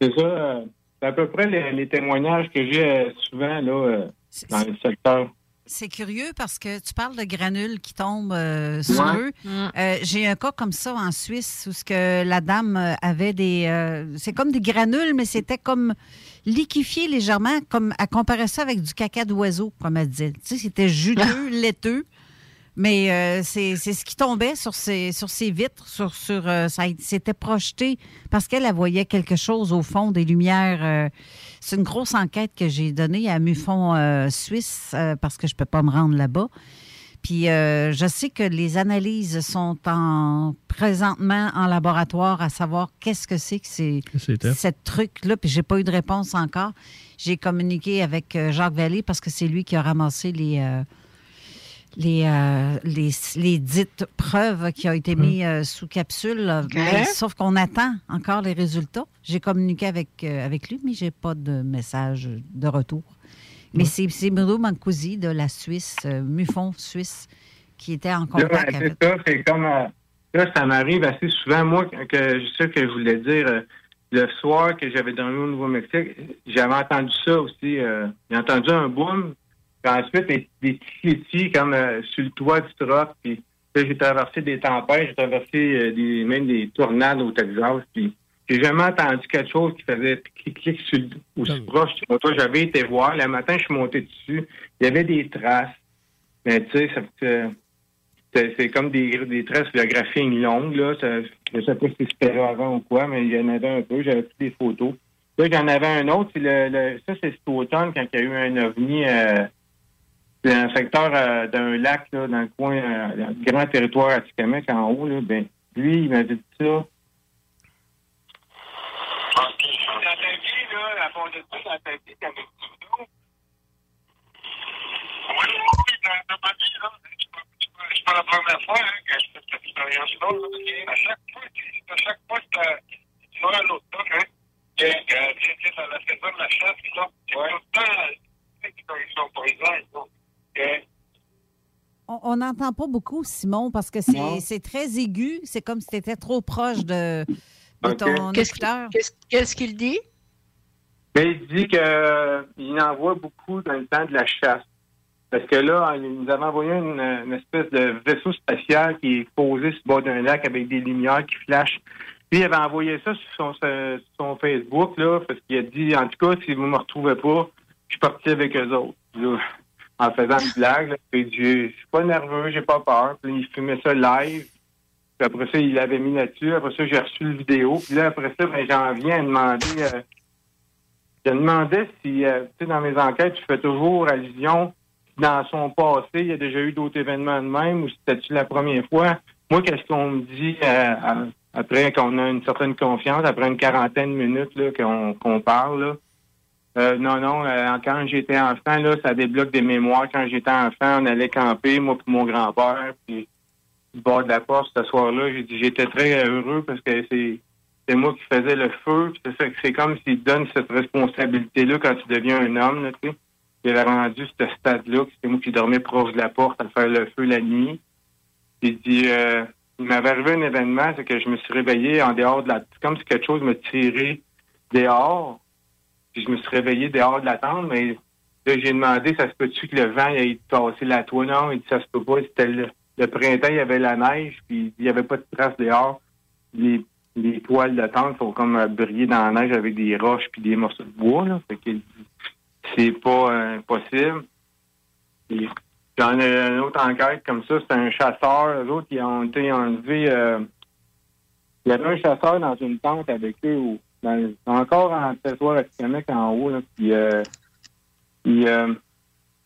C'est ça. euh, c'est à peu près les, les témoignages que j'ai euh, souvent là, euh, dans le secteur. C'est curieux parce que tu parles de granules qui tombent euh, sur Ouais. eux. Euh, J'ai un cas comme ça en Suisse où ce que la dame avait des. euh, c'est comme des granules, mais c'était comme liquéfié légèrement, comme à comparer ça avec du caca d'oiseau, comme elle disait. Tu sais, c'était juteux, [laughs] laiteux. Mais euh, c'est c'est ce qui tombait sur ses, sur ses vitres, sur, sur, euh, ça s'était projeté parce qu'elle elle voyait quelque chose au fond des lumières. euh, c'est une grosse enquête que j'ai donnée à Mufon euh, Suisse euh, parce que je peux pas me rendre là-bas. Puis euh, je sais que les analyses sont en présentement en laboratoire à savoir qu'est-ce que c'est que c'est cette truc-là. Puis j'ai pas eu de réponse encore. J'ai communiqué avec Jacques Vallée parce que c'est lui qui a ramassé les, euh, les, euh, les, les dites preuves qui ont été mises euh, sous capsule. Mais sauf qu'on attend encore les résultats. J'ai communiqué avec, euh, avec lui, mais j'ai pas de message de retour. Mais c'est c'est Bruno Mancusi de la Suisse, euh, Mufon Suisse, qui était en Là, contact ben, avec. c'est ça, c'est comme euh, là, ça m'arrive assez souvent, moi, que je sais que je voulais dire euh, le soir que j'avais dormi au Nouveau-Mexique, j'avais entendu ça aussi. euh, j'ai entendu un boom, ensuite des, des petits petits comme euh, sur le toit du truck, puis là, j'ai traversé des tempêtes, j'ai traversé euh, des, même des tornades au Texas, puis j'ai jamais entendu quelque chose qui faisait clic-clic aussi proche du moto. J'avais été voir, le matin, je suis monté dessus, il y avait des traces, mais tu sais, ça c'est comme des, des traces de graphing longues, là. Ça, je sais pas si c'était avant ou quoi, mais il y en avait un peu. J'avais pris des photos. Là, j'en avais un autre. Le, le- ça, c'est cet automne, quand il y a eu un ovni. Euh, c'est un secteur euh, d'un lac, là, dans le coin, euh, le grand territoire Atikamek, en haut, là. Ben, lui, il m'avait dit ça. Dans ta vie, là, à fond de ça, dans ta vie, t'avais du. Oui, oui, dans, ma vie, là, c'est pas, c'est pas- c'est pas la première fois hein, que je fais cette expérience-là. là, parce que À chaque fois, tu- à chaque fois, tu tu vas à l'autre truc, hein. Que, que, tu sais, tu sais, dans la saison de la chasse, ils sont, c'est tout le temps, tu sais, qu'ils sont- ils sont présents, ils sont, que, On- On n'entend pas beaucoup, Simon, parce que c'est très aigu. C'est comme si tu étais trop proche de, de OK. ton Qu'est-ce écouteur. qu'est-ce- qu'est-ce qu'il dit? Mais il dit qu'il en voit beaucoup dans le temps de la chasse. Parce que là, il nous avait envoyé une, une espèce de vaisseau spatial qui est posé sur le bord d'un lac avec des lumières qui flashent. Puis il avait envoyé ça sur son, sur son Facebook, là, parce qu'il a dit, en tout cas, si vous ne me retrouvez pas, je suis parti avec eux autres. Là, en faisant une blague. Puis dit, je suis pas nerveux, j'ai pas peur. Puis il filmait ça live. Puis après ça, il l'avait mis là-dessus. Après ça, j'ai reçu le vidéo. Puis là, après ça, ben, j'en viens à demander... euh, je demandais si, euh, tu sais, dans mes enquêtes, je fais toujours allusion dans son passé, il y a déjà eu d'autres événements de même ou c'était-tu la première fois? Moi, qu'est-ce qu'on me dit euh, à- après qu'on a une certaine confiance, après une quarantaine de minutes qu'on parle? Là? Euh, non, non, euh, quand j'étais enfant, là, ça débloque des mémoires. Quand j'étais enfant, on allait camper, moi et mon grand-père. Puis du bord de la porte ce soir-là. J'ai dit j'étais très heureux parce que c'est moi qui faisais le feu. C'est c'est comme s'il donne cette responsabilité-là quand tu deviens un homme, là, tu sais. Il avait rendu ce stade-là, c'était moi qui dormais proche de la porte à faire le feu la nuit. Puis il dit euh, il m'avait arrivé un événement, c'est que je me suis réveillé en dehors de la c'est comme si quelque chose me tirait dehors. Puis je me suis réveillé dehors de la tente, mais là, j'ai demandé, ça se peut-tu que le vent ait tassé la toile? Non, il dit ça se peut pas. C'était le, printemps, il y avait la neige, puis il y avait pas de traces dehors. Les, les poils de tente sont comme euh, brillés dans la neige avec des roches puis des morceaux de bois. Là. C'est pas euh, impossible. Puis, J'en ai une autre enquête comme ça, c'était un chasseur. Eux autres, ils ont été enlevés. euh, il y avait un chasseur dans une tente avec eux, ou dans, encore en territoire académique en haut. Là, puis, euh, il, euh,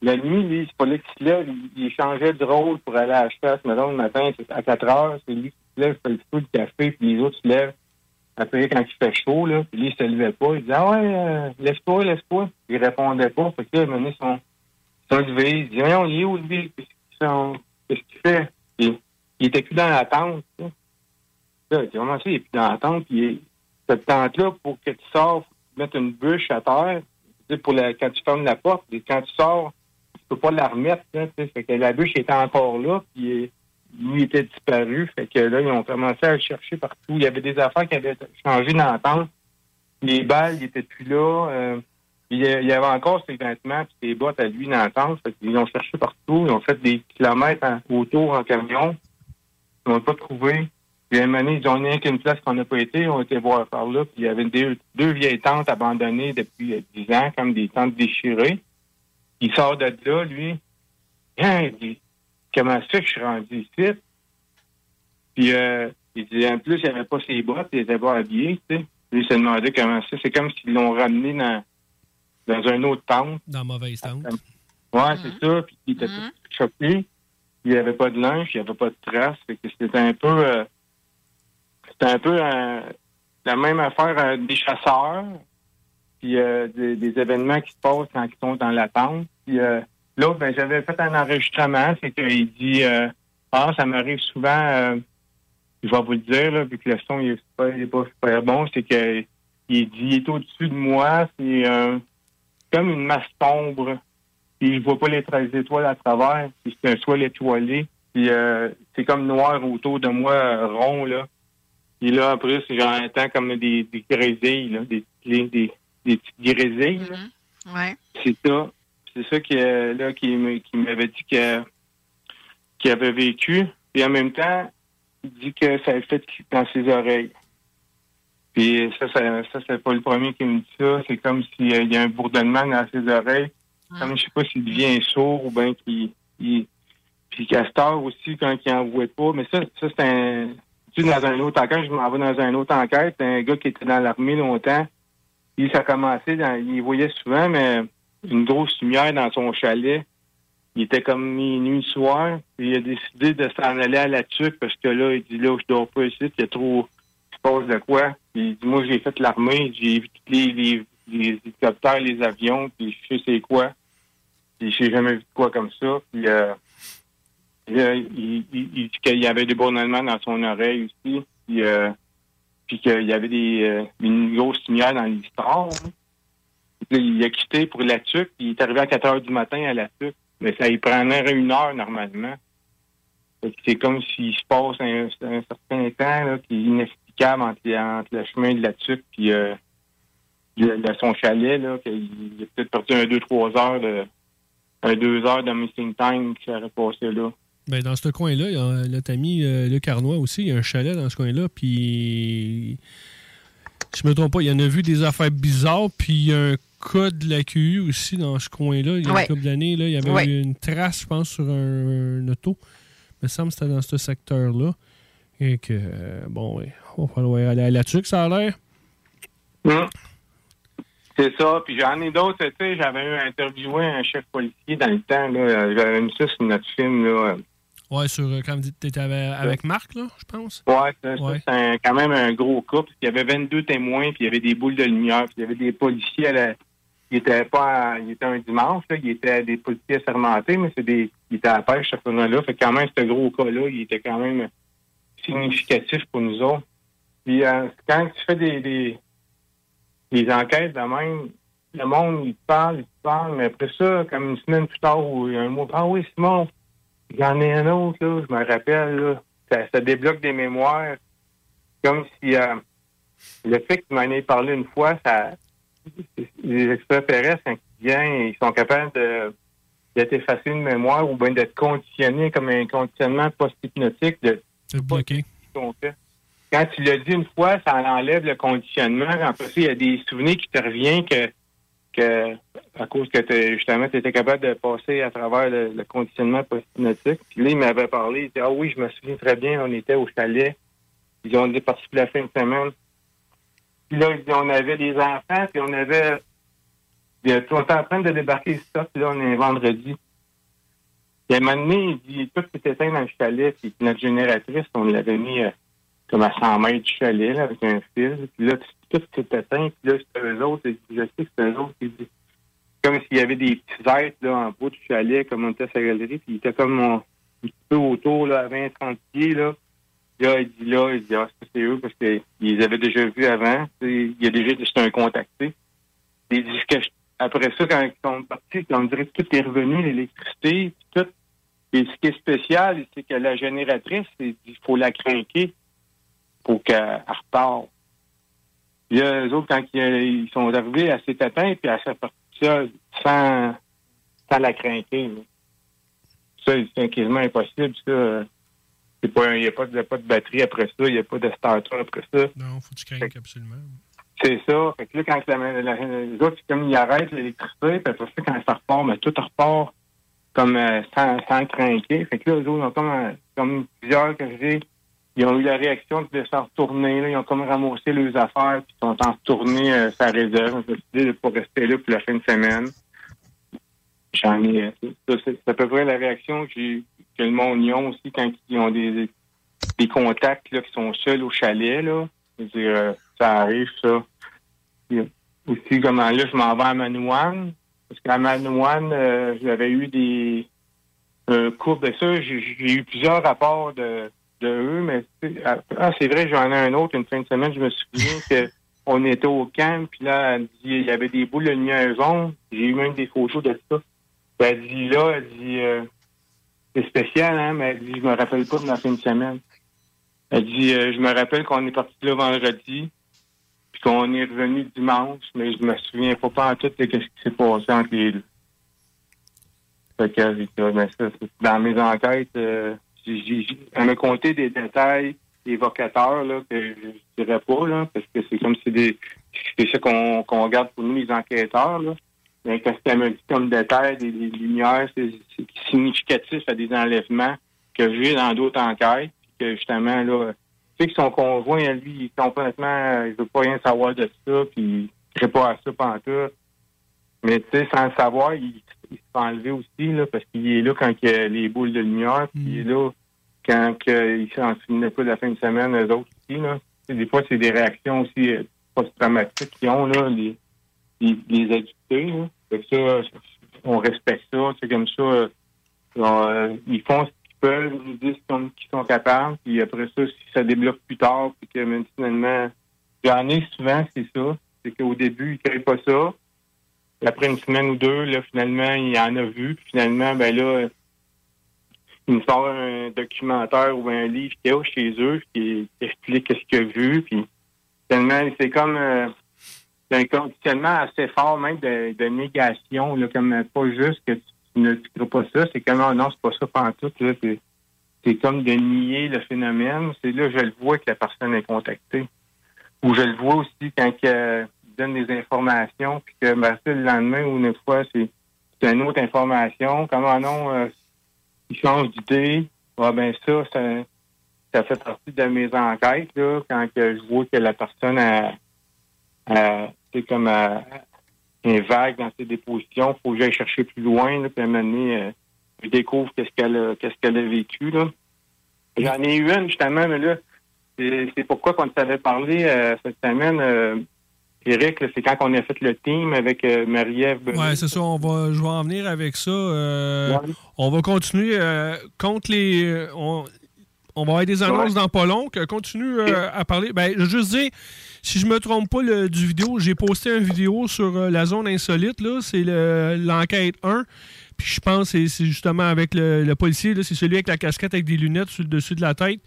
la nuit, lui, c'est pas lui qui se lève, il, changeait de rôle pour aller à la chasse. Mettons, le matin, à 4 heures, c'est lui qui se lève, fait le feu, le café, puis les autres se lèvent. Après, quand il fait chaud, là, puis lui, il se levait pas. Il disait, ah ouais, euh, laisse-toi, laisse-toi. Il répondait pas. Fait que là, il menait son, son levé. Il dit, voyons, il est où, lui? Qu'est-ce qu'il fait? Puis, il était plus dans la tente. Là, il dit, comment ça, il est plus dans la tente? Puis, cette tente-là, pour que tu sors, mettes une bûche à terre. Pour la, quand tu fermes la porte, et quand tu sors, tu peux pas la remettre, que la bûche était encore là, puis euh, lui était disparu. Fait que là, ils ont commencé à le chercher partout. Il y avait des affaires qui avaient changé dans la tente. Les balles, ils étaient plus là. Euh, il y avait encore ses vêtements puis ses bottes à lui dans la tente. Qu'ils l'ont cherché partout. Ils ont fait des kilomètres autour en camion. Ils l'ont pas trouvé. Puis à un moment donné, ils ont rien qu'une place qu'on n'a pas été. Ils ont été voir par là. Puis il y avait deux, deux vieilles tentes abandonnées depuis euh, 10 ans, comme des tentes déchirées. Il sort de là, lui. Hein, il dit, comment ça que je suis rendu ici? Puis euh, il dit, en plus, il avait pas ses bottes, il était pas habillé, tu sais. Lui, il s'est demandé comment ça. C'est comme s'ils l'ont ramené dans, dans un autre tente. Dans mauvaise tente. Ouais, c'est ça. Puis il était tout choqué. Il n'y avait pas de linge, il n'y avait pas de traces. Fait que c'était un peu... euh, c'était un peu euh, la même affaire euh, des chasseurs, puis euh, des, événements qui se passent quand ils sont dans la tente. Puis l'autre, ben, j'avais fait un enregistrement, c'est qu'il dit Ah, ça m'arrive souvent, je vais vous le dire, là, vu que le son il est pas, pas super bon, c'est que il dit il est au-dessus de moi, c'est comme une masse sombre. Puis je vois pas les 13 étoiles à travers, puis c'est un ciel étoilé. Puis c'est comme noir autour de moi, rond, là. Puis là, après, c'est j'entends comme des, des grésilles, là, des, des, des, des petites grésilles. Ouais. C'est ça. C'est ça qui, euh, là, qui, qui m'avait dit qu'il avait vécu. Et en même temps, il dit que ça a fait dans ses oreilles. Puis ça, ça, ça c'est pas le premier qui me dit ça. C'est comme s'il y a un bourdonnement dans ses oreilles. Comme je sais pas s'il devient sourd ou bien qu'il. il- Puis Castor aussi, quand il en voit pas. Mais ça, ça c'est un. Dans un autre enquête, je m'en vais dans une autre enquête. Un gars qui était dans l'armée longtemps. Puis ça commencé, dans, il voyait souvent, mais une grosse lumière dans son chalet. Il était comme minuit soir. Puis il a décidé de s'en aller à la tuque parce que là, il dit là, je dors pas ici, il y a trop. Il se passe de quoi? Puis il dit, moi, j'ai fait l'armée, j'ai vu tous les, hélicoptères, les avions, puis je sais quoi. Puis j'ai jamais vu quoi comme ça. Euh, il, il, il dit qu'il y avait des bourdonnements dans son oreille aussi. Puis, euh, qu'il y avait des, euh, une grosse lumière dans l'histoire. hein. Il a quitté pour la tuque. Il est arrivé à 4 heures du matin à la tuque. Mais ça y prenait une heure normalement. C'est comme s'il se passe un, certain temps là, qui est inexplicable entre, le chemin de la tuque puis euh, le- son chalet. Là, il a peut-être perdu un 2-3 heures de un 2 heures de missing time qui serait passé là. Ben, dans ce coin-là, il y a- là, t'as mis euh, le Carnois aussi. Il y a un chalet dans ce coin-là. Puis, je me trompe pas, il y en a vu des affaires bizarres. Puis, il y a un cas de la QU aussi dans ce coin-là. Il y a Ouais. une couple d'années, là, il y avait Ouais. eu une trace, je pense, sur un, un auto. Il me semble que c'était dans ce secteur-là. Et que, euh, bon, ouais, on va falloir aller à la tuque, ça a l'air. C'est ça. Puis j'en ai d'autres. Tu sais, j'avais interviewé un chef policier dans le temps. Là. J'avais mis ça sur notre film. Là. Ouais, sur, euh, quand tu étais avec, Marc, là, je pense. Ouais, c'est quand même un gros cas. Puis il y avait 22 témoins, puis il y avait des boules de lumière, puis il y avait des policiers à la, il était pas, à- il était un dimanche, là, il était des policiers assermentés, mais c'est des, il était à la pêche, ce là Fait quand même, ce gros cas-là, il était quand même significatif pour nous autres. Puis, euh, quand tu fais des, des, des enquêtes de même, le monde, il te parle, il te parle, mais après ça, comme une semaine plus tard ou un mois, ah oui, Simon, j'en ai un autre, là, je me rappelle, là, ça, ça débloque des mémoires. Comme si euh, le fait que tu m'en aies parlé une fois, ça, les extraterrestres, quand ils viennent, ils sont capables de d'être effacés une mémoire ou bien d'être conditionnés comme un conditionnement post-hypnotique de C'est bloqué. fait. Quand tu l'as dit une fois, ça enlève le conditionnement. Après ça, il y a des souvenirs qui te reviennent que, que à cause que justement, tu étais capable de passer à travers le, le conditionnement post-hypnotique. Puis là, il m'avait parlé, il dit Ah oui, je me souviens très bien, on était au chalet. Ils ont dit parti la fin de semaine. Puis là, dit, on avait des enfants, puis on avait. en train de débarquer ici, puis là, on est vendredi. Puis à un moment donné, il dit tout s'est éteint dans le chalet, puis notre génératrice, on l'avait mis euh, comme à 100 mètres du chalet, avec un fil. Puis là, tout s'est éteint, puis là, c'était eux autres, et je sais que c'était eux autres comme s'il y avait des petits êtres là, en bas du chalet, comme on était à sa galerie, puis il était comme on- un petit peu autour, là, à 20-30 pieds, là. Là, il dit là, il dit, ah, c'est eux, parce qu'ils avaient déjà vu avant. Il y a déjà, c'était un contacté. Il dit que après ça, quand ils sont partis, on dirait que tout est revenu, l'électricité, tout. Et ce qui est spécial, c'est que la génératrice, c'est- il faut la craquer pour qu'elle reparte. Puis là, eux autres, quand ils, ils sont arrivés, elle s'est éteinte, puis elle s'est partie ça sans, sans la craquer. Ça, c'est quasiment impossible, ça. Il n'y a pas de, pas de batterie après ça, il n'y a pas de starter après ça. Non, faut que tu craignes absolument. C'est ça. Fait que là, quand la, la- les autres, comme ils arrêtent l'électricité, puis après ça, quand ça repart, mais tout repart comme euh, sans, sans craquer. Fait que là, eux autres, ont comme, euh, comme plusieurs que j'ai, ils ont eu la réaction de se retourner, là, ils ont comme ramassé leurs affaires, puis ils sont en retournés euh, sa réserve. Ils ont décidé de pas rester là pour la fin de semaine. J'en ai. euh, C'est à peu près la réaction que, que le monde y a aussi quand ils ont des, des contacts là, qui sont seuls au chalet. Là. Dire, euh, ça arrive, ça. Aussi, comment là, je m'en vais à Manouane. Parce qu'à Manouane, euh, j'avais eu des euh, cours de ça. J'ai eu plusieurs rapports de, de eux, mais ah, ah, c'est vrai, j'en ai un autre une fin de semaine. Je me souviens que [laughs] on était au camp, puis là, elle dit, il y avait des boules de lumière jaune. J'ai eu même des photos de ça. Puis elle dit là, elle dit euh, c'est spécial, hein, mais elle dit je me rappelle pas de la fin de semaine. Elle dit euh, je me rappelle qu'on est parti là vendredi, puis qu'on est revenu dimanche, mais je me souviens pas, en tout de ce qui s'est passé entre les deux. Fait que Ah, ben, dans mes enquêtes, euh, elle m'a conté des détails évocateurs là, que je dirais pas, là, parce que c'est comme si c'est des c'est ça qu'on regarde pour nous, les enquêteurs. Là. Mais qu'est-ce qu'elle me dit comme détail, des, des lumières, c'est significatif à des enlèvements que j'ai dans d'autres enquêtes, puis que justement, là, tu sais que son conjoint, lui, il est complètement, il veut pas rien savoir de ça, puis il ne pas à ça pantoute. Mais tu sais, sans le savoir, il, il se fait enlever aussi, là, parce qu'il est là quand il y a les boules de lumière, puis il est là quand que, il s'en souvenait pas de la fin de semaine, eux autres aussi, là. Des fois, c'est des réactions aussi euh, post-traumatiques qu'ils ont, là, les, les, ça, on respecte ça, c'est comme ça. euh, euh, ils font ce qu'ils peuvent, ils nous disent qu'ils sont, capables, puis après ça, si ça débloque plus tard, puis que finalement, j'en ai souvent, c'est ça. C'est qu'au début, ils ne créent pas ça. Après une semaine ou deux, là, finalement, il en a vu, puis finalement, ben là, il me sort un documentaire ou un livre qu'il y a chez eux qui, qui explique ce qu'il a vu, puis finalement, c'est comme euh, assez fort même de, négation, là, comme pas juste que tu ne tu crois pas ça, c'est comme ah non, c'est pas ça pantoute, là, c'est, comme de nier le phénomène. C'est là je le vois que la personne est contactée. Ou je le vois aussi quand euh, il donne des informations, puis que ben, le lendemain ou une fois, c'est, c'est une autre information. Comment non, euh, il change d'idée. Ah ben ça, ça, fait partie de mes enquêtes, là, quand je vois que la personne a, comme un vague dans ses dépositions, faut que j'aille chercher plus loin, là, puis à un moment donné, euh, je découvre qu'est-ce qu'elle a, qu'est-ce qu'elle a vécu, là. J'en ai eu une, justement, mais là, c'est pourquoi qu'on t'avait parlé euh, cette semaine. euh, Eric, c'est quand on a fait le team avec euh, Marie-Ève. Ouais, c'est ça. On va, je vais en venir avec ça. Euh, On va continuer euh, contre les. On, on va avoir des annonces dans pas long. Continue à parler. Ben, je veux juste dire, si je me trompe pas le- du vidéo, j'ai posté une vidéo sur la zone insolite. là. C'est le- l'enquête 1. Puis je pense que c'est- justement avec le, le policier. C'est celui avec la casquette avec des lunettes sur le dessus de la tête.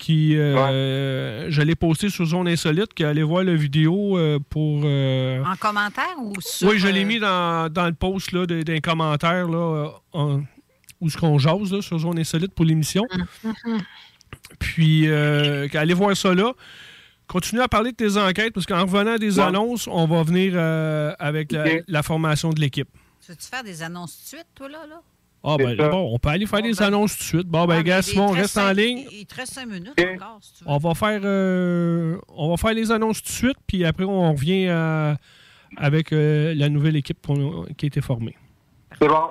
Qui, euh, je l'ai posté sur Zone Insolite, qui allait voir la vidéo euh, pour. euh, En commentaire ou sur. oui, je l'ai mis dans, dans le post là, de- d'un commentaire là, en- où ce qu'on jase là, sur Zone Insolite pour l'émission. Puis, euh, allez voir ça là. Continue à parler de tes enquêtes parce qu'en revenant des Ouais. annonces, on va venir euh, avec la, formation de l'équipe. Tu veux-tu faire des annonces tout de suite, toi, là? là? Ah, ben, ça. bon, on peut aller faire des annonces tout de suite. Bon, ben, Ouais, gars, Simon, reste en ligne. Il te reste cinq minutes encore, si tu veux. On va faire, euh, on va faire les annonces tout de suite, puis après, on revient euh, avec euh, la nouvelle équipe qui a été formée. C'est bon.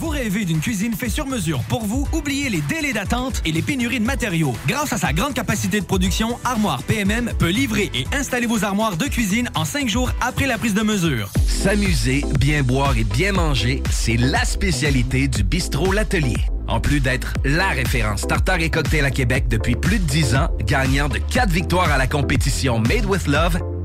Vous rêvez d'une cuisine faite sur mesure pour vous? Oubliez les délais d'attente et les pénuries de matériaux. Grâce à sa grande capacité de production, Armoire PMM peut livrer et installer vos armoires de cuisine en cinq jours après la prise de mesure. S'amuser, bien boire et bien manger, c'est la spécialité du bistrot L'Atelier. En plus d'être la référence tartare et cocktail à Québec depuis plus de 10 ans, gagnant de 4 victoires à la compétition Made with Love,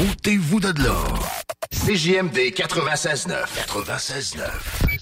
Ôtez-vous de là. CJMD 96.9. 96.9.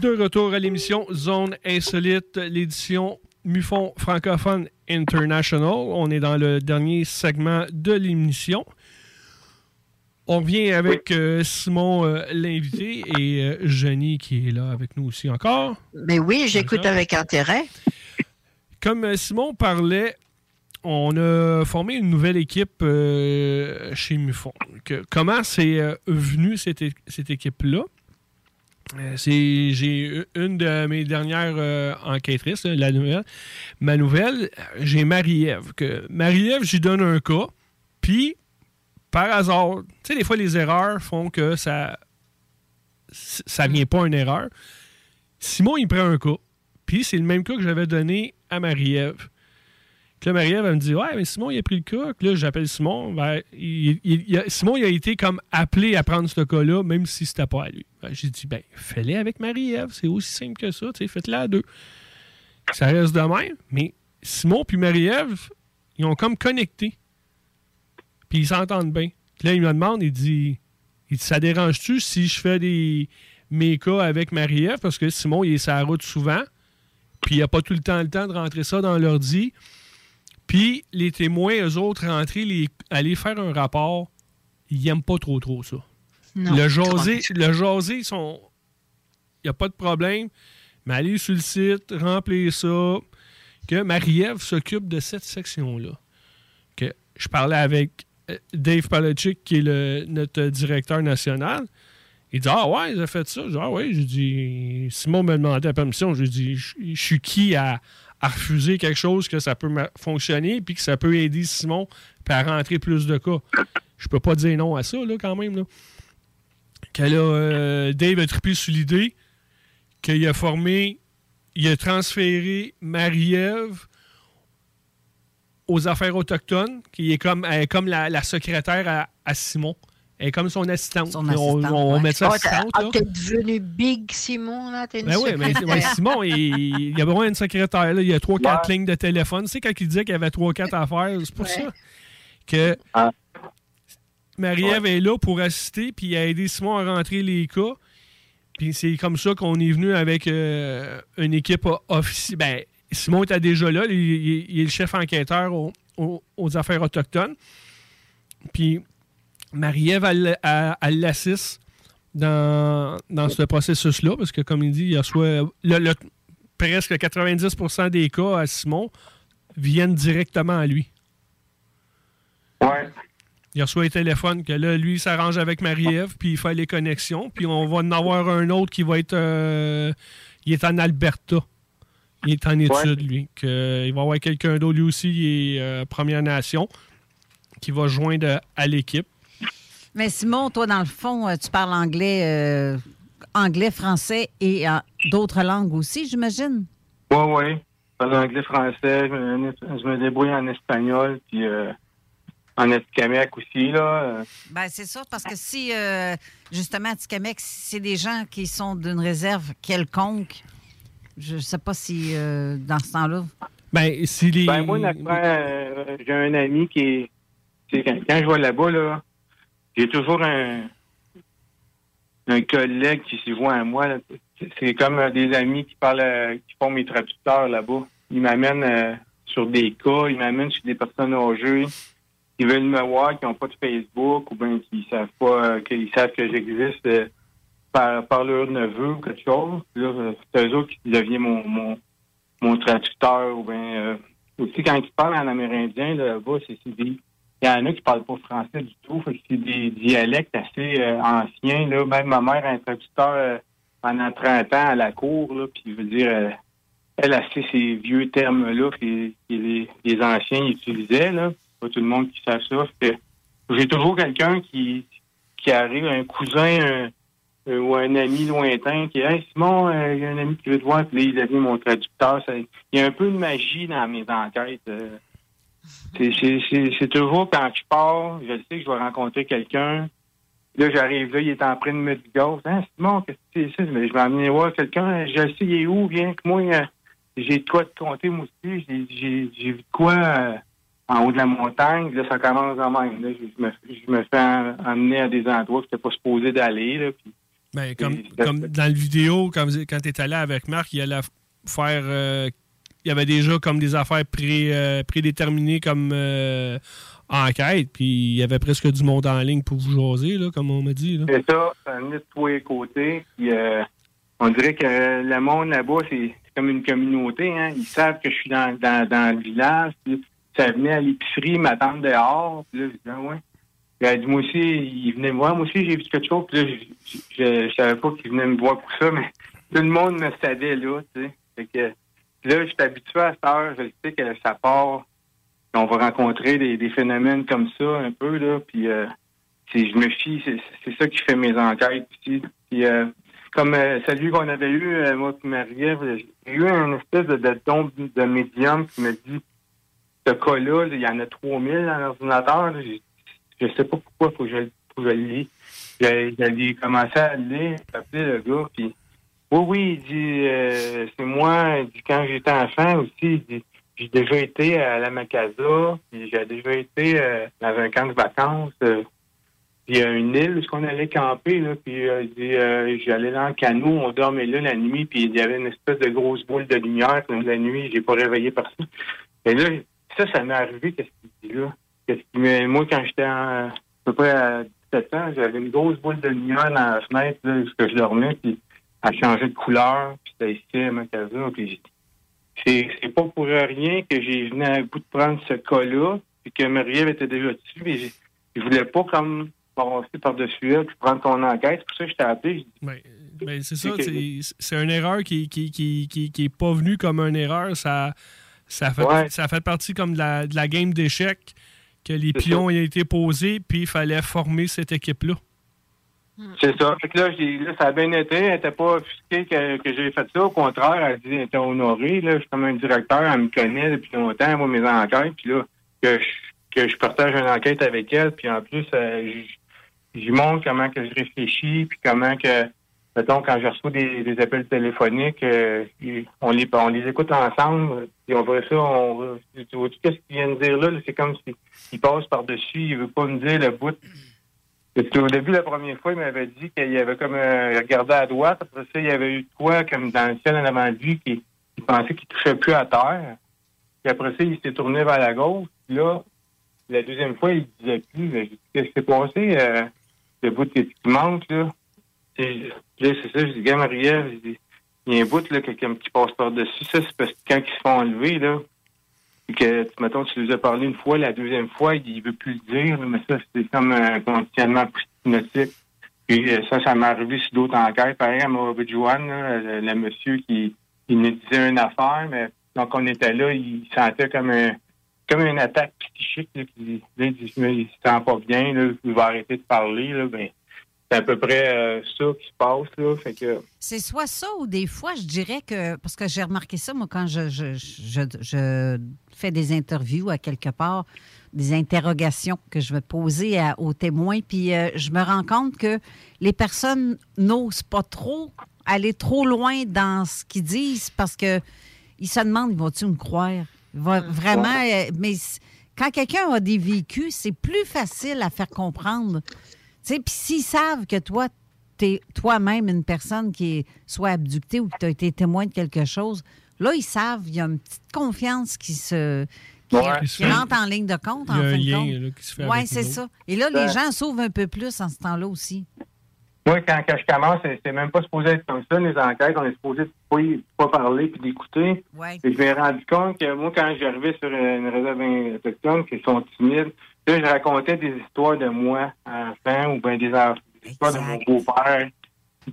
De retour à l'émission Zone Insolite, l'édition Mufon francophone International. On est dans le dernier segment de l'émission. On revient avec euh, Simon, euh, l'invité, et euh, Jenny qui est là avec nous aussi encore. Mais oui, j'écoute avec intérêt. Comme euh, Simon parlait, on a formé une nouvelle équipe euh, chez Mufon. Que- comment c'est euh, venu cette équipe-là? Euh, c'est j'ai une de mes dernières euh, enquêtrices, la nouvelle. Ma nouvelle, j'ai Marie-Ève. Marie-Ève, j'y donne un cas, puis par hasard, tu sais, des fois les erreurs font que ça ça vient pas une erreur. Simon, il prend un cas, puis c'est le même cas que j'avais donné à Marie-Ève. Puis là, Marie-Ève, elle me dit Ouais, mais Simon, il a pris le cas. Puis là, j'appelle Simon. Ben, Simon, il a été comme appelé à prendre ce cas-là, même si c'était pas à lui. Ben, J'ai dit Ben, fais-le avec Marie-Ève. C'est aussi simple que ça. Faites-le à deux. Ça reste de même. Mais Simon puis Marie-Ève, ils ont comme connecté. Puis ils s'entendent bien. Puis là, il me demande il dit, il dit Ça dérange-tu si je fais des mes cas avec Marie-Ève? Parce que Simon, il est sur la route souvent. Puis il n'a pas tout le temps le temps de rentrer ça dans l'ordi. Puis les témoins, eux autres, rentrer, les, aller faire un rapport, ils n'aiment pas trop trop ça. Non. le jaser, le jaser, ils sont. Il n'y a pas de problème. Mais aller sur le site, remplir ça. Que Marie-Ève s'occupe de cette section-là. Que je parlais avec euh, Dave Palachik, qui est le, notre directeur national. Il dit Ah ouais, ils ont fait ça. Je dis Ah ouais, j'ai dit Simon me demandait la permission. Je dis je suis qui à, à refuser quelque chose que ça peut fonctionner puis que ça peut aider Simon à rentrer plus de cas. Je peux pas dire non à ça, là, quand même. Que là, euh, Dave a trippé sur l'idée qu'il a formé, il a transféré Marie-Ève aux affaires autochtones, qui est comme, elle est comme la, secrétaire à Simon. Elle est comme son assistante. on, met ça Ah, t'as- assistante. ah, t'es devenu Big Simon, là? T'es une Ben oui, mais ouais, Simon, il, il y a besoin d'une secrétaire. là. Il y a 3-4 lignes de téléphone. Tu sais, quand il disait qu'il y avait 3-4 affaires, c'est pour ça que Marie-Ève est là pour assister puis a aidé Simon à rentrer les cas. Puis c'est comme ça qu'on est venu avec euh, une équipe officielle. Ben, Simon était déjà là. Il, il- il est le chef enquêteur au- au- aux affaires autochtones. Puis Marie-Ève, elle, elle- elle l'assiste dans, dans ce processus-là, parce que, comme il dit, il reçoit le- le- presque 90% des cas à Simon viennent directement à lui. Ouais. Il reçoit les téléphones que là, lui, il s'arrange avec Marie-Ève, puis il fait les connexions, puis on va en avoir un autre qui va être. euh, il est en Alberta. Il est en études, lui. Que, il va y avoir quelqu'un d'autre, lui aussi, il est euh, Première Nation, qui va joindre à l'équipe. Mais Simon, toi, dans le fond, euh, tu parles anglais, euh, anglais, français et euh, d'autres langues aussi, j'imagine? Oui, oui. Je parle anglais, français, je me, je me débrouille en espagnol, puis euh, en escamec aussi, là. Ben, c'est ça, parce que si, euh, justement, à Tikamek, c'est des gens qui sont d'une réserve quelconque, je sais pas si, euh, dans ce temps-là... Ben, si les... Ben, moi, euh, j'ai un ami qui est. c'est Quand, quand je vais là-bas, là, j'ai toujours un, collègue qui s'y voit à moi. C'est- comme euh, des amis qui parlent, euh, qui font mes traducteurs là-bas. Ils m'amènent euh, sur des cas, ils m'amènent sur des personnes âgées qui veulent me voir, qui n'ont pas de Facebook ou bien qui savent pas, qu'ils savent que j'existe par, par leur neveu ou quelque chose. Là, c'est eux autres qui deviennent mon, mon, mon traducteur ou bien aussi quand ils parlent en amérindien là-bas, c'est des il y en a qui parlent pas français du tout, que c'est des dialectes assez euh, anciens. Là. Même ma mère un traducteur euh, pendant 30 ans à la cour, là, puis je veux dire, euh, elle a ces vieux termes-là que, les, anciens utilisaient. Là. Pas tout le monde qui sait ça. Que J'ai toujours quelqu'un qui, qui arrive, un cousin ou un ami lointain qui Hey Simon, il y a un ami qui veut te voir, puis là, il devient mon traducteur. Il y a un peu de magie dans mes enquêtes. C'est- toujours quand je pars, je sais que je vais rencontrer quelqu'un. Là, j'arrive là, il est en train de me dire gauche. Hein, Simon, qu'est-ce que c'est ça? Mais je vais amener voir quelqu'un. Je sais, il est où? Viens que moi, euh, j'ai de quoi te compter, moi aussi. J'ai- vu de quoi euh, en haut de la montagne. Là, ça commence en même. Là, je, me, je me fais en- emmener à des endroits que je n'étais pas supposé d'aller. Ben, comme, comme dans la vidéo, quand, vous- quand tu étais allé avec Marc, il allait faire. euh, il y avait déjà comme des affaires euh, prédéterminées comme euh, enquête, puis il y avait presque du monde en ligne pour vous jaser, là, comme on m'a dit. C'est ça, ça venait de tous côtés. Puis, euh, on dirait que le monde là-bas, c'est comme une communauté. Hein. Ils savent que je suis dans, dans, dans le village. Puis, ça venait à l'épicerie, m'attendre dehors. Puis là, je ah ouais. Puis, moi aussi, il venait me voir. Moi aussi, j'ai vu quelque chose. Puis là, je, je, savais pas qu'il venait me voir pour ça, mais tout le monde me savait là, tu sais. Que là, je suis habitué à cette heure. Je sais que ça part. On va rencontrer des, phénomènes comme ça un peu, là. Puis, euh, je me fie, c'est ça qui fait mes enquêtes. Puis, euh, comme euh, celui qu'on avait eu, euh, moi et Marie-Ève, j'ai eu un espèce de, de de médium qui me dit ce cas-là, là, il y en a 3000 dans l'ordinateur. Je sais pas pourquoi faut que je, faut que je le lis. J'ai commencé à le lire, appelé le gars, puis oui, oui, il dit, euh, c'est moi, il dit, quand j'étais enfant aussi, j'ai déjà été à la Macasa, j'ai déjà été euh, dans un camp de vacances, euh, puis il y a une île où on allait camper, puis euh, il dit, euh, j'allais dans le canot, on dormait là la nuit, puis il y avait une espèce de grosse boule de lumière, puis la nuit, j'ai pas réveillé personne. Et là, ça, ça m'est arrivé, qu'est-ce qu'il dit là? Qu'est-ce moi, quand j'étais à peu près à 17 ans, j'avais une grosse boule de lumière dans la fenêtre, là, je dormais, puis elle changeait de couleur, puis c'était ici à Macasa, puis c'est c'est pas pour rien que j'ai venu à bout de prendre ce cas-là, puis que Marie-Ève était déjà dessus, mais je voulais pas comme passer par-dessus elle, puis prendre ton enquête. C'est pour ça que je t'ai appelé. J'ai dit, Ben, ben, c'est ça, que- c'est- c'est une erreur qui, qui, qui, qui, qui est pas venue comme une erreur. Ça, ça, fait, Ouais. ça fait partie comme de la, de la game d'échecs que les pions ont été posés, puis il fallait former cette équipe-là. C'est ça. Fait que là, là, ça a bien été. Elle n'était pas offusquée que, j'ai fait ça. Au contraire, elle dit elle était honorée. Là. Je suis comme un directeur, elle me connaît depuis longtemps, moi, mes enquêtes. Puis là, que je, que je partage une enquête avec elle. Puis en plus, euh, je- montre comment que je réfléchis, puis comment que, mettons, quand je reçois des, appels téléphoniques, euh, on, les, on les écoute ensemble. Puis on voit ça, on, tu vois qu'est-ce qu'il vient de dire là? C'est comme s'il il passe par-dessus, il veut pas me dire le bout. Parce qu'au début, la première fois, il m'avait dit qu'il avait comme euh, il regardait à droite. Après ça, il y avait eu de quoi, comme dans le ciel en avant de lui, qu'il il pensait qu'il touchait plus à terre. Puis après ça, il s'est tourné vers la gauche. Puis là, la deuxième fois, il disait plus. Dit, Qu'est-ce qui s'est passé? Euh, le bout qui qui manque, là? Puis là, c'est ça, je dis, gars, Marie-Ève, il y a un bout, là, qui passe par-dessus. Ça, c'est parce que quand ils se font enlever, là, que, mettons, tu lui as parlé une fois, la deuxième fois, il veut plus le dire, mais ça, c'est comme un conditionnement hypnotique. Puis euh, ça, ça m'est arrivé sur d'autres enquêtes. Pareil, à là, le, le monsieur qui nous disait une affaire, mais donc on était là, il sentait comme un comme une attaque psychique. Il dit, il se sent pas bien, il va arrêter de parler. Ben, c'est à peu près euh, ça qui se passe. Là, fait que, C'est soit ça ou des fois, je dirais que, parce que j'ai remarqué ça, moi, quand je, je, je, je fais des interviews à quelque part, des interrogations que je vais poser à- aux témoins, puis euh, je me rends compte que les personnes n'osent pas trop aller trop loin dans ce qu'ils disent parce que ils se demandent, vont-ils me croire? Va- Vraiment, euh, mais quand quelqu'un a des vécus, c'est plus facile à faire comprendre. Tu sais, puis s'ils savent que toi, tu es toi-même une personne qui est soit abductée ou que tu as été témoin de quelque chose, là, ils savent, il y a une petite confiance qui se qui, Ouais. qui rentre en ligne de compte, Il y a en un fin de compte. là, qui se fait Oui, c'est ça. Et là, les gens s'ouvrent un peu plus en ce temps-là aussi. Moi, quand, quand je commence, c'est même pas supposé être comme ça, les enquêtes. On est supposé pas, y- pas parler puis d'écouter. Ouais. Et je m'ai rendu compte que moi, quand j'arrivais sur une réserve autochtone, qui sont timides, là, je racontais des histoires de moi, enfant, ou bien des, histoires de mon beau-père.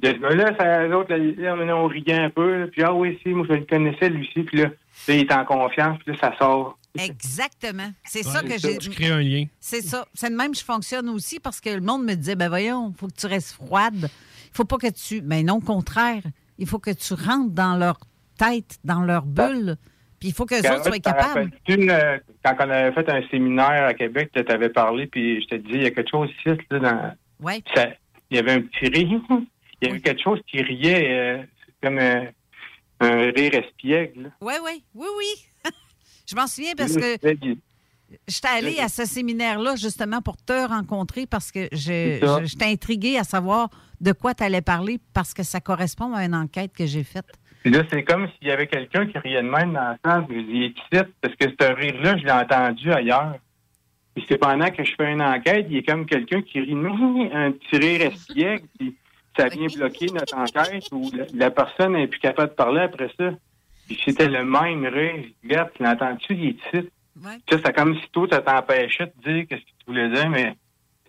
Ben là, ça, les autres, là, là, maintenant, on riait un peu. là. puis, ah oui, si, moi, je le connaissais, lui aussi. Puis là, là, il est en confiance. Puis là, ça sort. Exactement. C'est ça que j'ai. tu crées un lien. C'est ça. C'est de même que je fonctionne aussi parce que le monde me disait ben voyons, il faut que tu restes froide. Il faut pas que tu. Mais non, au contraire. Il faut que tu rentres dans leur tête, dans leur bulle. Puis il faut que les autres soient capables. euh, quand on avait fait un séminaire à Québec, tu avais parlé, puis je te disais, il y a quelque chose ici, là, dans, Ouais. ça- il y avait un petit rire. [laughs] Il y avait quelque chose qui riait, euh, comme euh, un rire espiègle. Oui, oui, oui, [laughs] oui. je m'en souviens parce que j'étais allée à ce séminaire-là justement pour te rencontrer parce que j'étais intriguée à savoir de quoi tu allais parler parce que ça correspond à une enquête que j'ai faite. Puis là, c'est comme s'il y avait quelqu'un qui riait de même dans la salle. Je dis, ici, parce que ce rire-là, je l'ai entendu ailleurs. Puis c'est pendant que je fais une enquête, il y a comme quelqu'un qui rit, [laughs] un petit rire espiègle, puis ça vient bloquer notre enquête, ou la, la personne n'est plus capable de parler après ça. Puis c'était le même rire. Regarde, tu l'entends-tu, il est ici? Ça, c'est comme si toi, ça t'empêchait de dire ce que tu voulais dire, mais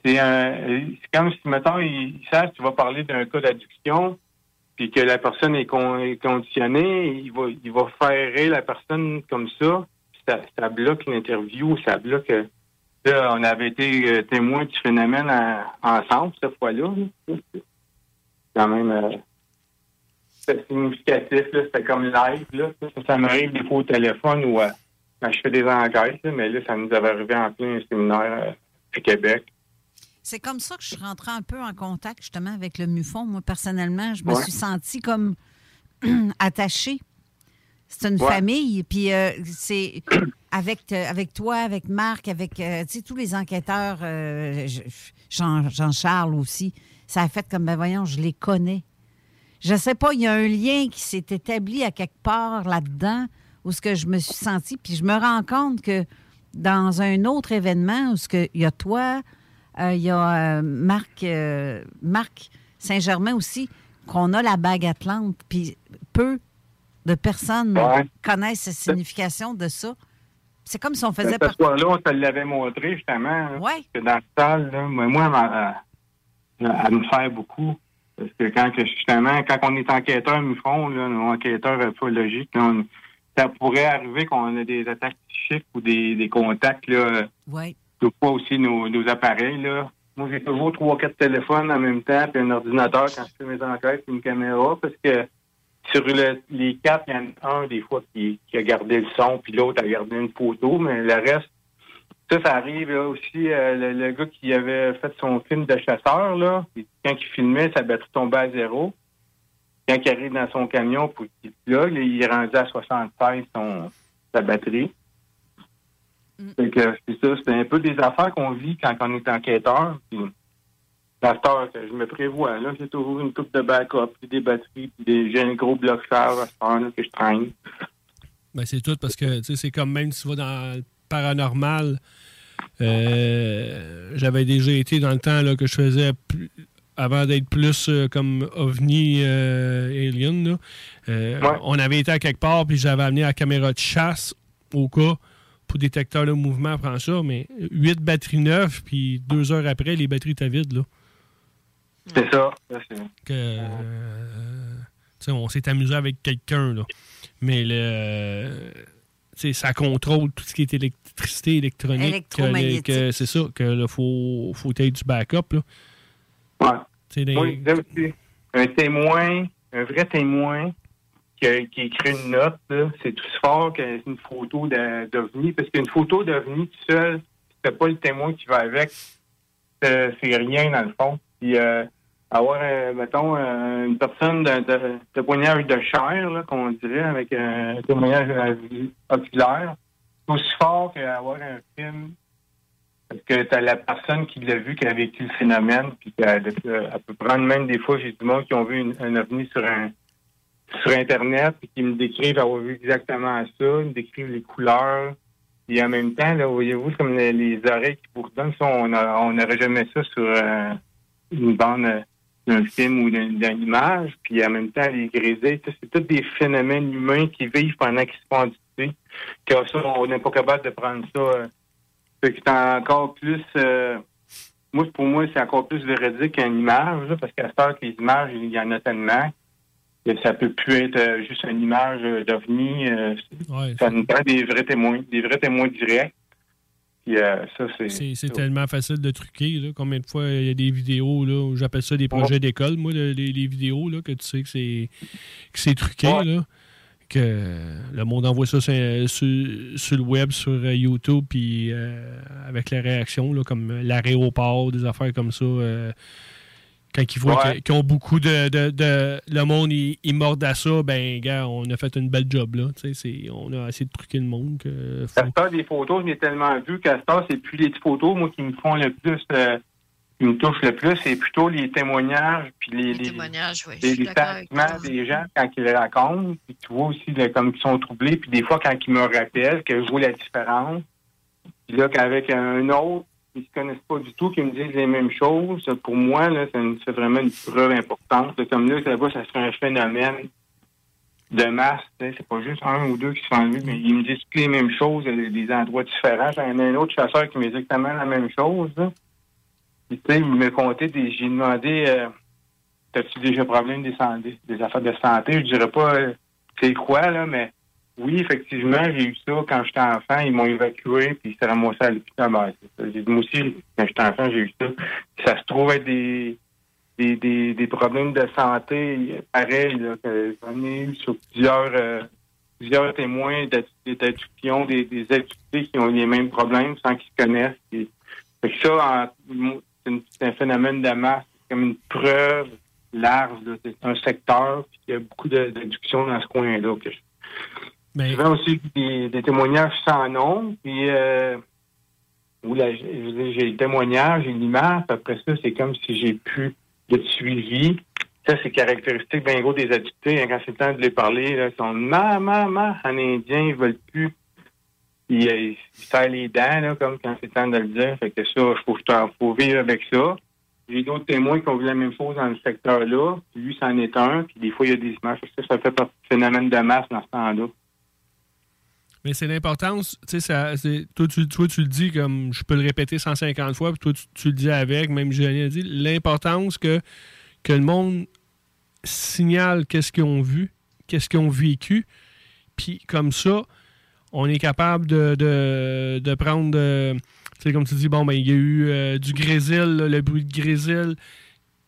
c'est un- c'est comme si, mettons, ils savent que tu vas parler d'un cas d'adduction, puis que la personne est, con- est conditionnée, il va, il va faire la personne comme ça, ça, ça bloque l'interview, ça bloque. euh, Là, on avait été euh, témoin du phénomène en- ensemble cette fois-là. là. C'est quand même euh, significatif, c'était comme live. Là. Ça, m'arrive des fois au téléphone ou quand je fais des enquêtes, là, mais là, ça nous avait arrivé en plein séminaire euh, à Québec. C'est comme ça que je suis rentrée un peu en contact justement avec le MUFON. Moi, personnellement, je me Ouais. suis sentie comme [clears throat] attachée. C'est une Ouais. famille, puis euh, c'est [clears throat] avec, euh, avec toi, avec Marc, avec euh, tous les enquêteurs, euh, je- Jean- Jean-Charles aussi. Ça a fait comme, ben voyons, je les connais. Je sais pas, il y a un lien qui s'est établi à quelque part là-dedans où ce que je me suis sentie, puis je me rends compte que dans un autre événement où ce que il y a toi, il y a euh, Marc, euh, Marc Saint-Germain aussi, qu'on a la bague Atlante, puis peu de personnes Ouais. connaissent la signification de ça. C'est comme si on faisait Ce partie. soir-là, on te l'avait montré, justement. hein, que dans le salle, là, moi, moi, elle, me fait beaucoup. Parce que quand, que, justement, quand on est enquêteur MUFON, là, nos enquêteurs ufologiques, là, on- ça pourrait arriver qu'on ait des attaques psychiques ou des, des contacts, là. Oui. Des fois aussi nos, nos appareils, là. Moi, j'ai toujours trois, quatre téléphones en même temps, puis un ordinateur quand je fais mes enquêtes, puis une caméra, parce que sur le- les quatre, il y en a un des fois qui, qui a gardé le son, puis l'autre a gardé une photo, mais le reste, ça, ça arrive là, aussi. euh, le, le gars qui avait fait son film de chasseur, là, quand il filmait, sa batterie tombait à zéro. Quand il arrive dans son camion pour là, il est rendu à 76 son, sa batterie. Fait que c'est ça, c'est un peu des affaires qu'on vit quand on est enquêteur. Puis, que je me prévois, là, j'ai toujours une coupe de backup, puis des batteries, puis des, j'ai un gros bloc fer à que je traîne. Ben, c'est tout parce que tu sais, c'est comme même si tu vas dans le paranormal. euh, J'avais déjà été dans le temps là, que je faisais plus- avant d'être plus euh, comme ovni euh, alien. là. Euh, On avait été à quelque part puis j'avais amené la caméra de chasse au cas pour détecteur de mouvement, prends ça, mais 8 batteries neuves, puis deux heures après, les batteries étaient vides. Là. C'est ça. que euh, on s'est amusé avec quelqu'un là. mais le ça contrôle tout ce qui est électricité électronique Électromagnétique. que c'est ça que là, faut faut être du backup là Ouais. Des- aussi, un témoin, un vrai témoin qui, a- qui écrit une note, c'est tout fort qu'une photo d'OVNI, parce qu'une photo d'OVNI tout seul, c'est pas le témoin qui va avec, c'est rien dans le fond. Puis euh, avoir, euh, mettons, euh, une personne de, de, de témoignage de chair, qu'on dirait, avec un témoignage euh, oculaire, c'est aussi fort qu'avoir un film. Parce que tu as la personne qui l'a vu, qui a vécu le phénomène, puis euh, elle peut prendre même des fois, j'ai monde qui ont vu un ovni sur un sur Internet, puis qui me décrivent avoir vu exactement ça, ils me décrivent les couleurs. Et en même temps, là, voyez-vous, comme les, les oreilles qui bourdonnent, ça, on n'aurait jamais ça sur euh, une bande euh, d'un film ou d'une image. Puis en même temps, les ça, c'est tous des phénomènes humains qui vivent pendant qu'ils se font. Que ça, on n'est pas capable de prendre ça. euh, c'est encore plus. euh, moi, pour moi, c'est encore plus véridique qu'une image, parce qu'à heure que les images, il y en a tellement ça peut plus être euh, juste une image euh, d'OVNI. euh, ça nous prend des vrais témoins, des vrais témoins directs. Euh, c'est. tellement facile de truquer là. combien de fois il y a des vidéos là où j'appelle ça des projets d'école moi le- les, les vidéos là que tu sais que c'est que c'est truqué là que le monde envoie ça sur, sur- sur le web, sur YouTube, puis euh, avec les réactions, là, comme l'aéroport, des affaires comme ça. euh, quand ils voient Ouais. qu'ils- ont beaucoup de, de- de- Le monde, ils, ils mordent à ça, ben, gars, on a fait une belle job, là. Tu sais, c'est- on a essayé de truquer le monde. Que faut- heure, des photos, je l'ai tellement vu heure, c'est plus les petites photos, moi, qui me font le plus, euh, qui me touchent le plus, c'est plutôt les témoignages, puis les, les, témoignages, oui. les, les sentiments des gens quand ils les racontent, puis tu vois aussi là, comme ils sont troublés, puis des fois, quand ils me rappellent que je vois la différence, puis là, qu'avec un autre, ils se connaissent pas du tout, qui me disent les mêmes choses, pour moi, là, vraiment une preuve importante. Comme là, là-bas, ça serait un phénomène de masse, c'est pas juste un ou deux qui se font enlever, mais ils me disent les mêmes choses, à des endroits différents. J'en ai un autre chasseur qui me dit exactement la même chose. il me comptait des. J'ai demandé euh, T'as-tu déjà problème des, des affaires de santé? Je dirais pas euh, c'est quoi, là, mais oui, effectivement, j'ai eu ça quand j'étais enfant. Ils m'ont évacué, puis ils s'est ramassé à l'hôpital. Ben, moi aussi, quand j'étais enfant, j'ai eu ça. Ça se trouve être des, des, des, des problèmes de santé pareils, j'en ai eu sur plusieurs, euh, plusieurs témoins d'addiction, des, des adultés qui ont les mêmes problèmes sans qu'ils se connaissent. Et, fait que ça, c'est un phénomène de masse, c'est comme une preuve large. C'est un secteur, puis il y a beaucoup d'addiction dans ce coin-là. que Mais- Souvent aussi des, témoignages sans nom, puis euh, où la- je j'ai le témoignage, j'ai l'image, après ça, c'est comme si j'ai plus de suivi. Ça, c'est caractéristique bien gros des adultés. hein, quand c'est le temps de les parler, là, ils sont maman, maman, en indien, ils veulent plus. Ils, euh, ils serrent les dents, là, comme quand c'est le temps de le dire. Fait que ça, il faut, vivre avec ça. J'ai d'autres témoins qui ont vu la même chose dans le secteur-là. Lui, c'en est un. Puis des fois, il y a des images. Ça, ça fait partie du phénomène de masse dans ce temps-là. Mais c'est l'importance, tu sais, toi tu, toi, tu le dis comme je peux le répéter 150 fois, puis toi, tu, le dis avec, même Julien a dit, l'importance que, que le monde signale qu'est-ce qu'ils ont vu, qu'est-ce qu'ils ont vécu, puis comme ça, on est capable de, de, prendre, euh, tu sais, comme tu dis, bon, ben, il y a eu euh, du grésil, le bruit de grésil,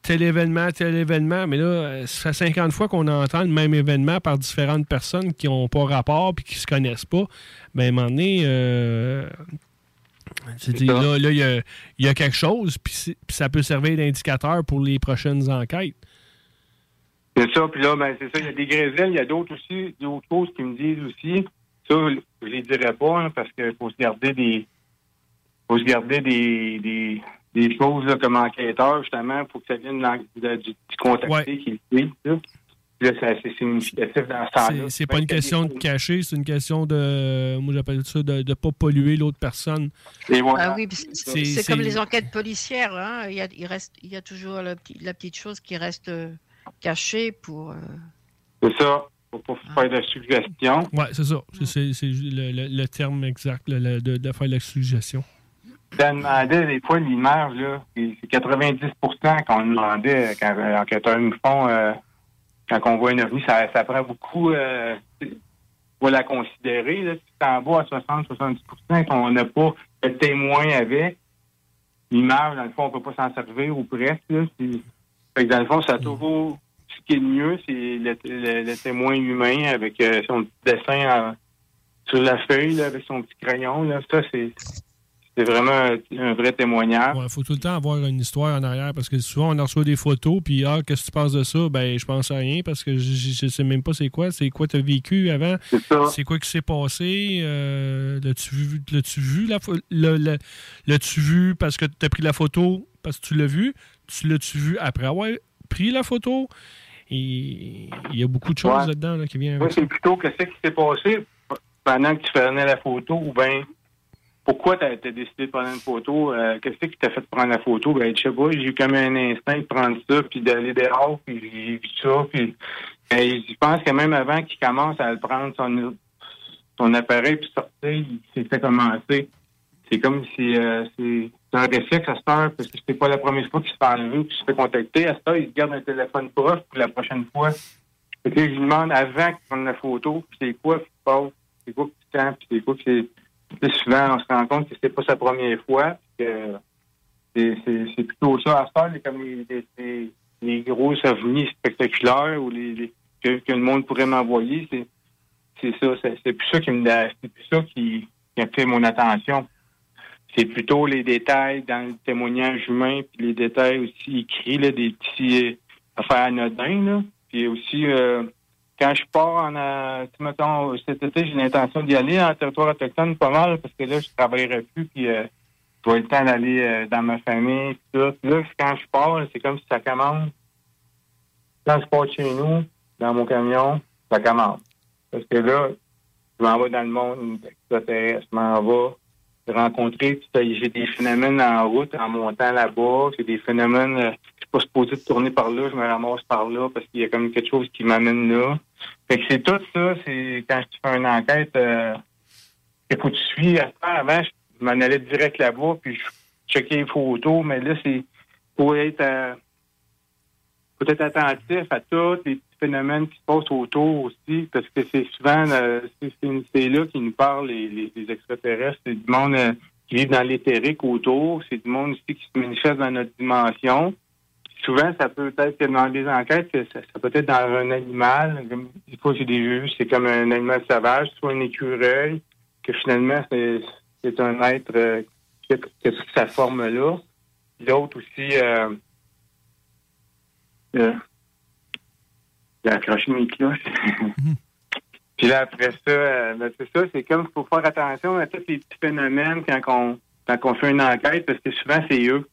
tel événement, tel événement, mais là, euh, ça fait 50 fois qu'on entend le même événement par différentes personnes qui n'ont pas rapport puis qui se connaissent pas. Ben, à un moment donné, euh, là, là, il y a, il y a quelque chose, puis ça peut servir d'indicateur pour les prochaines enquêtes. C'est ça, puis là, ben, c'est ça, il y a des grésils, il y a d'autres aussi, d'autres choses qui me disent aussi. Ça, je les dirais pas, hein, parce qu'il faut se garder des. faut se garder des, des, des choses là, comme enquêteur, justement, pour que ça vienne de- du, du contacté qui le suit. Là, Puis là c'est significatif dans ce temps-là. C'est- pas une question de cacher, c'est une question de, moi j'appelle ça, de ne pas polluer l'autre personne. Ah oui, c'est- comme les enquêtes policières. hein. Il, y a, il, reste, il y a toujours la, petite- la petite chose qui reste euh, cachée pour. euh, C'est ça. Faut pas faire de suggestions. Ouais, c'est ça. C'est- le, le- le terme exact le- le- de, de faire la suggestion. Demandait des fois l'image, là, c'est c'est 90% qu'on demandait quand nous font euh, quand on voit une ovni, ça, ça prend beaucoup euh, faut la considérer. Là, si c'est en bas à 60-70% qu'on n'a pas de témoin avec, l'image, dans le fond, on peut pas s'en servir ou presque. Là, fait que dans le fond, ça a toujours ce qui est le mieux, c'est le, le- le témoin humain avec euh, son petit dessin sur la feuille, avec son petit crayon. Là. Ça, c'est c'est vraiment un, un vrai témoignage. Il faut tout le temps avoir une histoire en arrière parce que souvent on reçoit des photos puis ah qu'est-ce que tu penses de ça? Ben je pense à rien parce que je, je sais même pas c'est quoi. C'est quoi tu as vécu avant? C'est quoi qui s'est passé? Euh, l'as-tu vu l'as-tu vu la le- l'as-tu vu parce que tu as pris la photo parce que tu l'as vu? Tu l'as-tu vu après avoir pris la photo? Et il y a beaucoup de choses Ouais. là-dedans là, qui viennent avec c'est plutôt que ce qui s'est passé pendant que tu prenais la photo ou bien pourquoi tu as, décidé de prendre une photo? euh, Qu'est-ce qui t'a fait prendre la photo? Ben, je sais pas, j'ai eu comme un instinct de prendre ça, puis d'aller dehors, puis ça, puis ben, je pense que même avant qu'il commence à prendre, son, appareil, puis sortir, il s'est fait commencer. C'est comme si euh, c'est un réflexe à cette heure, parce que c'est pas la première fois qu'il se fait enlever ou qu'il se fait contacter. À cette heure, il se garde un téléphone proche pour la prochaine fois. Fait que je lui demande avant qu'il prenne la photo, c'est quoi qui se passe, c'est quoi qui se c'est quoi que sais, souvent, on se rend compte que c'est pas sa première fois, puis que c'est- plutôt ça. À les, comme les, gros ovnis spectaculaires ou les, que, le monde pourrait m'envoyer, c'est ça. C'est plus ça qui me c'est plus ça qui, a fait mon attention. C'est plutôt les détails dans le témoignage humain, puis les détails aussi écrits, là, des petits euh, affaires anodins, là. Puis aussi, euh, quand je pars en, euh, cet été, j'ai l'intention d'y aller en territoire autochtone pas mal, parce que là, je travaillerai plus, puis euh, je le temps d'aller euh, dans ma famille, puis tout. Là, quand je pars, c'est comme si ça commence. Quand je pars de chez nous, dans mon camion, ça commence. Parce que là, je m'en vais dans le monde extraterrestre, je m'en vais rencontrer, j'ai des phénomènes en route, en montant là-bas, c'est des phénomènes, euh, suis pas supposé de tourner par là, je me ramasse par là, parce qu'il y a comme quelque chose qui m'amène là. Fait que c'est tout ça, c'est quand tu fais une enquête, euh, tu suis. Avant, je m'en allais direct là-bas, puis je checkais les photos, mais là, c'est faut être euh, faut être attentif à tous les petits phénomènes qui se passent autour aussi, parce que c'est souvent euh, c'est là qui nous parlent les, extraterrestres. C'est du monde euh, qui vit dans l'éthérique autour, c'est du monde aussi qui se manifeste dans notre dimension. Souvent, ça peut être que dans des enquêtes, que ça, ça peut être dans un animal. Comme- Des fois, j'ai des vues, c'est comme un animal sauvage, soit un écureuil, que finalement, c'est un être euh, qui a, qui a toute sa forme-là. L'autre aussi, euh, euh, j'ai accroché mes cloches. [laughs] Puis là, après ça, euh, ben, c'est ça, c'est comme, il faut faire attention à tous les petits phénomènes quand on, quand on fait une enquête, parce que souvent, c'est eux.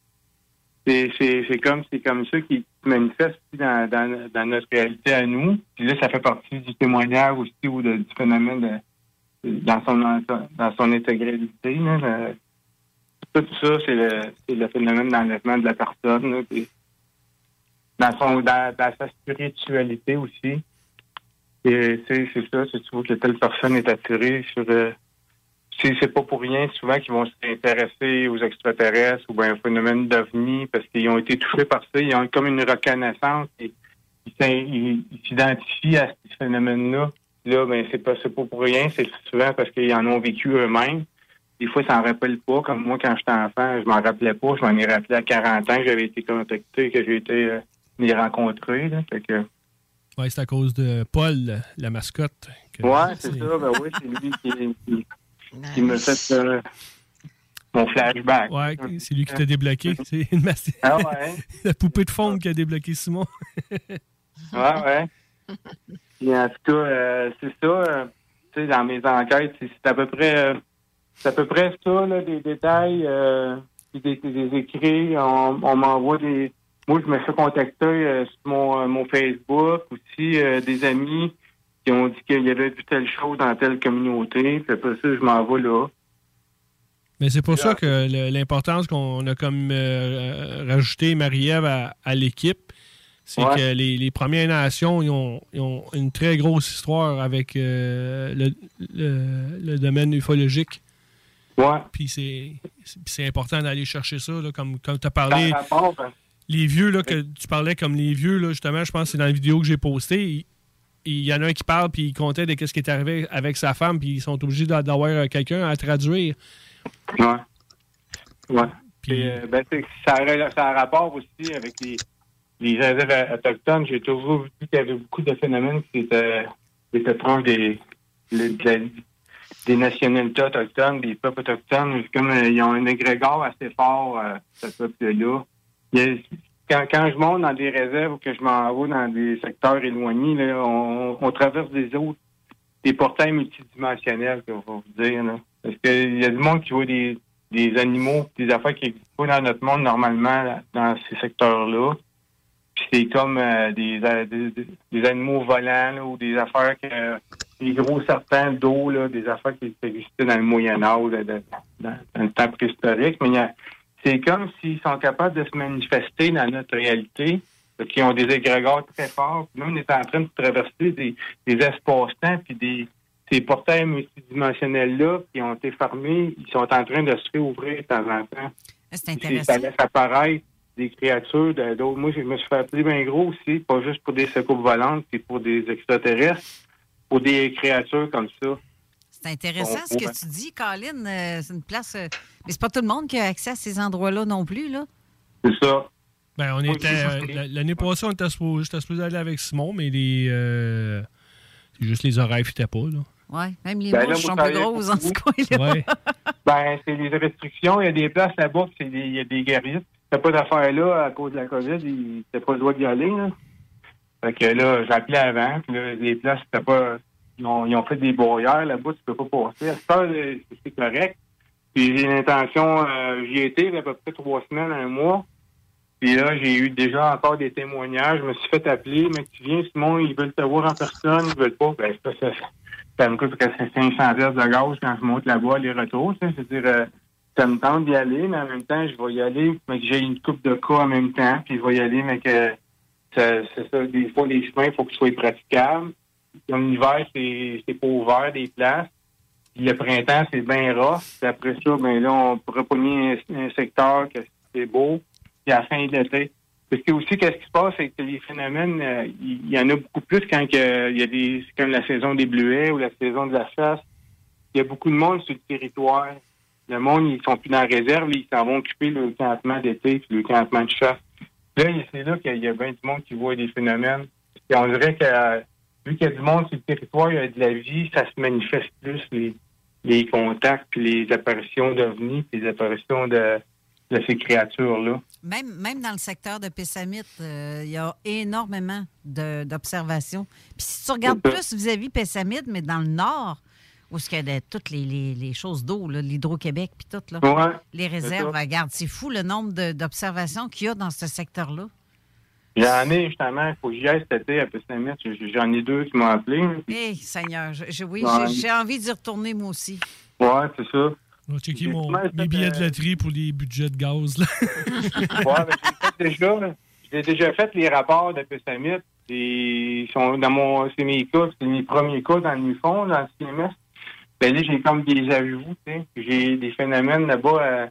C'est, comme, c'est comme ça qui manifeste dans, dans, notre réalité à nous. Puis là, ça fait partie du témoignage aussi ou du phénomène dans son, dans son intégralité. Le- tout ça, c'est le, le phénomène d'enlèvement de la personne. dans, son, dans, sa spiritualité aussi. Et c'est ça, c'est tu vois que telle personne est attirée sur. euh, c'est, pas pour rien souvent qu'ils vont s'intéresser aux extraterrestres ou bien au phénomène d'OVNI parce qu'ils ont été touchés par ça. Ils ont comme une reconnaissance. Et, ils, s'identifient à ce phénomène-là. Là, ben, c'est pas, c'est pas pour rien. C'est souvent parce qu'ils en ont vécu eux-mêmes. Des fois, ils s'en rappellent pas. Comme moi, quand j'étais enfant, je m'en rappelais pas. Je m'en ai rappelé à 40 ans que j'avais été contacté, que j'ai été euh, les rencontrer. Là. Fait que, Ouais, c'est à cause de Paul, la mascotte. que- Ouais, [laughs] c'est ça. Ben oui, c'est lui qui, qui, qui me fait euh, mon flashback. Ouais, c'est lui qui t'a débloqué. [laughs] C'est une Ah ouais? [laughs] la poupée de fonte qui a débloqué Simon. [laughs] Ouais, ouais. Puis en tout cas, euh, c'est ça. euh, tu sais, dans mes enquêtes, c'est à peu près euh, c'est à peu près ça, là, des détails, euh, puis des, des écrits. On, on m'envoie des. Moi, je me fais contacter euh, sur mon, euh, mon Facebook aussi, euh, des amis qui ont dit qu'il y avait vu telle chose dans telle communauté. Puis après ça, je m'en vais là. Mais c'est pour ça que l'importance qu'on a comme euh, rajouté Marie-Ève à, à l'équipe, c'est Ouais. que les, les Premières Nations ils ont, ils ont une très grosse histoire avec euh, le, le- le domaine ufologique. Ouais. Puis c'est important d'aller chercher ça, là, comme, comme tu as parlé. Rapport, ben, Les vieux, là, que tu parlais comme les vieux, là, justement, je pense que c'est dans la vidéo que j'ai postée. Il, y en a un qui parle, puis il comptait de ce qui est arrivé avec sa femme, puis ils sont obligés d'a- d'avoir euh, quelqu'un à traduire. Ouais. Ouais. Puis, euh, ben, c'est- ça, a, ça a rapport aussi avec les, les réserves autochtones. J'ai toujours vu qu'il y avait beaucoup de phénomènes qui étaient, qui étaient proches des, des nationalités autochtones, des peuples autochtones. Comme euh, ils ont un égrégore assez fort, euh, ce peuple-là. Quand, je monte dans des réserves ou que je m'en vais dans des secteurs éloignés, on, traverse des autres, des portails multidimensionnels, qu'on va vous dire. Là. Parce qu'il y a du monde qui voit des, des animaux, des affaires qui n'existent pas dans notre monde normalement, dans ces secteurs-là. Puis c'est comme euh, des, euh, des, des- animaux volants ou des affaires que des gros serpents d'eau, des affaires qui existaient dans le Moyen Âge, dans, dans le temps préhistorique. Mais il y a- c'est comme s'ils sont capables de se manifester dans notre réalité, qu'ils ont des égrégores très forts. Là, on est en train de traverser des, des espaces-temps, puis des ces portails multidimensionnels-là qui ont été fermés, ils sont en train de se réouvrir de temps en temps. C'est Puis intéressant. Ça laisse apparaître des créatures d'autres. Moi, je me suis fait appeler bien gros aussi, pas juste pour des secours volantes, puis pour des extraterrestres, pour des créatures comme ça. C'est intéressant ce que tu dis, Colin. Euh, c'est une place. euh, Mais c'est pas tout le monde qui a accès à ces endroits-là non plus, là. C'est ça. Ben, on était. euh, la- L'année passée, on était supposé, j'étais supposé aller avec Simon, mais les. euh, c'est juste les oreilles fitaient pas, là. Ouais, même les Ben mouches sont plus grosses dans ce coin-là. Ouais. [laughs] Ben, c'est les restrictions. Il y a des places là-bas, que c'est des- il y a des guerriers. T'as pas d'affaires là à cause de la COVID, ils t'as pas le droit d'y aller. Là. Fait que là, appelé avant, puis là, les places, c'était pas. Ils ont, ils ont fait des barrières là-bas, tu peux pas passer. Ce temps, c'est correct. Puis j'ai l'intention, euh, j'y étais il y a à peu près trois semaines, un mois. Puis là, j'ai eu déjà encore des témoignages. Je me suis fait appeler, mais tu viens, Simon, ils veulent te voir en personne, ils veulent pas. Ben, ça, ça, ça me coûte presque 500 pièces de gaz quand je monte là-bas, les retours. C'est-à-dire, euh, ça me tente d'y aller, mais en même temps, je vais y aller, mais j'ai une coupe de cas en même temps, puis je vais y aller, mais que ça- c'est ça, des fois, les chemins, il faut qu'ils soient praticables. Comme l'hiver, c'est pas ouvert, des places. Le printemps, c'est bien rough. Puis après ça, ben là, on pourrait pogner un, secteur que c'est beau. Puis à la fin de l'été. Parce que aussi, qu'est-ce qui se passe, c'est que les phénomènes, euh, il y, en a beaucoup plus quand il y a des, comme la saison des bleuets ou la saison de la chasse. Il y a beaucoup de monde sur le territoire. Le monde, ils sont plus dans la réserve, ils s'en vont occuper le campement d'été puis le campement de chasse. Là, c'est là qu'il y a bien du monde qui voit des phénomènes. Et on dirait que vu qu'il y a du monde sur le territoire, il y a de la vie, ça se manifeste plus les, les contacts, puis les apparitions d'ovnis, puis les apparitions de, de ces créatures-là. Même, même dans le secteur de Pessamit, euh, il y a énormément d'observations. Puis si tu regardes plus vis-à-vis Pessamit, mais dans le nord, où il y a de- toutes les, les- les choses d'eau, l'Hydro-Québec, puis tout, là, Ouais, les réserves, regarde, c'est fou le nombre d'observations qu'il y a dans ce secteur-là. J'en ai justement, il faut que j'y aille cet été à Pessamit. J'en ai deux qui m'ont appelé. Hé, Seigneur, je- je- oui, Ouais. j'ai- envie d'y retourner moi aussi. Ouais, c'est ça. On va checker mon, mes billets euh, de loterie pour les budgets de gaz. Là. [laughs] Ouais, ben, j'ai fait déjà, j'ai déjà fait les rapports de Pessamit. Et Ils sont dans mon, c'est mes cas, c'est mes premiers cas dans le MIFON, dans le CMS. Ben là, j'ai comme des ajouts, tu sais. J'ai des phénomènes là-bas.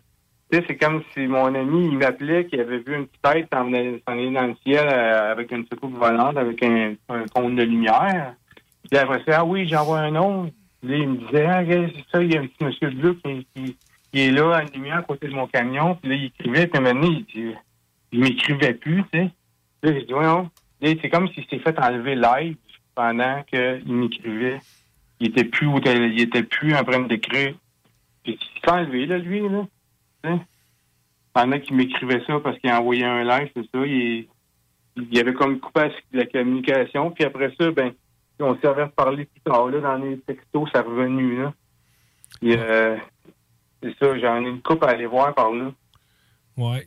Tu sais, c'est comme si mon ami, il m'appelait, qu'il avait vu une petite tête s'en aller dans le ciel euh, avec une soucoupe volante, avec un, un cône de lumière. Puis après ça, ah oui, j'envoie un nom. Puis Là, il me disait, ah, c'est ça, il y a un petit monsieur bleu qui, qui, qui est là, à la lumière, à côté de mon camion. Puis là, il écrivait, puis maintenant, il, il m'écrivait plus, tu sais. Là, j'ai dit, voyons. Là, c'est comme s'il s'est fait enlever live pendant qu'il m'écrivait. Il était plus il était plus en train d'écrire. Puis il s'est enlevé, là, lui, là. Tu sais. Pendant qu'il m'écrivait ça parce qu'il a envoyé un live, c'est ça, il, il avait comme coupé la communication. Puis après ça, ben, on s'est reparlé plus tard, là, dans les textos, ça revenu, là. Euh, c'est ça, j'en ai une coupe à aller voir par là.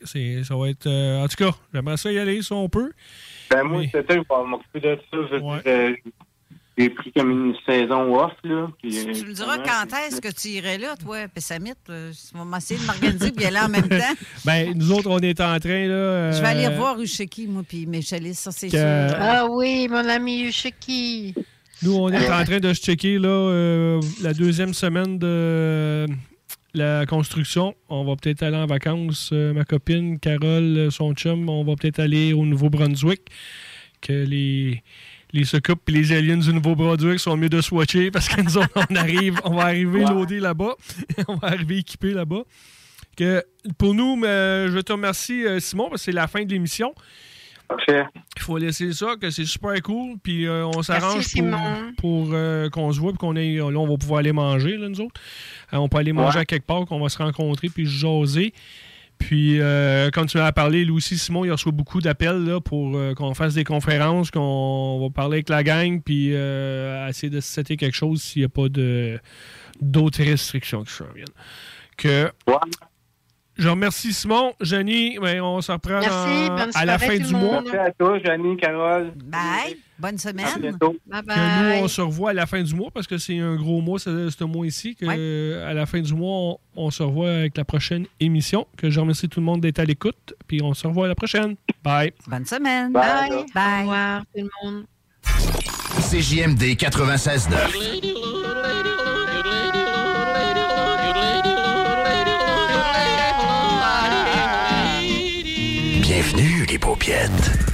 C'est, ça va être. euh, en tout cas, j'aimerais ça y aller si on peut. Ben, moi, c'était, je vais m'occuper de ça. Je euh, j'ai pris comme une saison off, là. Puis, Tu me diras quand est-ce que tu irais là, toi, Pessamit? euh, Tu vas m'essayer de m'organiser puis y aller en même [laughs] temps. Ben, nous autres, on est en train, là. Je vais aller euh, revoir Usheki, moi, puis Michelis, ça, c'est que- sûr. Ah oui, mon ami Yushiki. Nous, on est en train de se checker là, euh, la deuxième semaine de la construction. On va peut-être aller en vacances. euh, ma copine, Carole, son chum, on va peut-être aller au Nouveau-Brunswick. Que les, les Succups et les aliens du Nouveau-Brunswick sont mieux de swatcher parce que nous, on, arrive, on va arriver loadé là-bas. [laughs] on va arriver équipé là-bas. Que pour nous, mais, je te remercie, euh, Simon, parce que c'est la fin de l'émission. Il faut laisser ça, que c'est super cool. Puis euh, on s'arrange pour, euh, qu'on se voit, puis qu'on ait, là, on va pouvoir aller manger, là, nous autres. Euh, on peut aller manger Ouais. à quelque part, qu'on va se rencontrer, puis jaser. Puis, euh, tu m'as parlé, lui aussi, Simon, il reçoit beaucoup d'appels pour euh, qu'on fasse des conférences, qu'on va parler avec la gang, puis euh, essayer de se setter quelque chose s'il n'y a pas de, d'autres restrictions qui surviennent. Que, Je remercie Simon. Jenny, ben, on se reprend Merci, dans- bonne à la fin du mois. Merci à toi, Janine, Carole. Bye. Bonne À semaine. bientôt. Bye Que nous, on se revoit à la fin du mois parce que c'est un gros mois, ce, ce mois-ci. Que À la fin du mois, on, on se revoit avec la prochaine émission. Que je remercie tout le monde d'être à l'écoute. Puis on se revoit à la prochaine. Bye. Bonne semaine. Bye. Bye. Au revoir, tout le monde. CJMD 96.9. Bienvenue,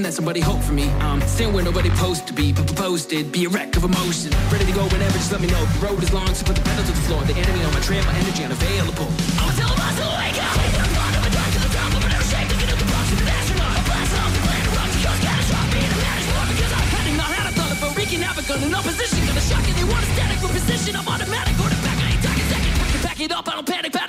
that somebody hope for me. I'm staying where nobody supposed to be, posted. Be a wreck of emotion. Ready to go whenever, just let me know. The road is long, so put the pedal to the floor. The enemy on my trail, my energy unavailable. I'ma tell them I still wake up. Them on, I'm a dark to the ground, but never shake. Looking at the box, an astronaut. A blast off the plan, erupt, because catastrophe. Being a man is more because I'm heading not had a thought of a wreaking havoc on an opposition. Gonna shock it, they want a static for position. I'm automatic, order back, I ain't talking second. Back it, up, I don't panic, pat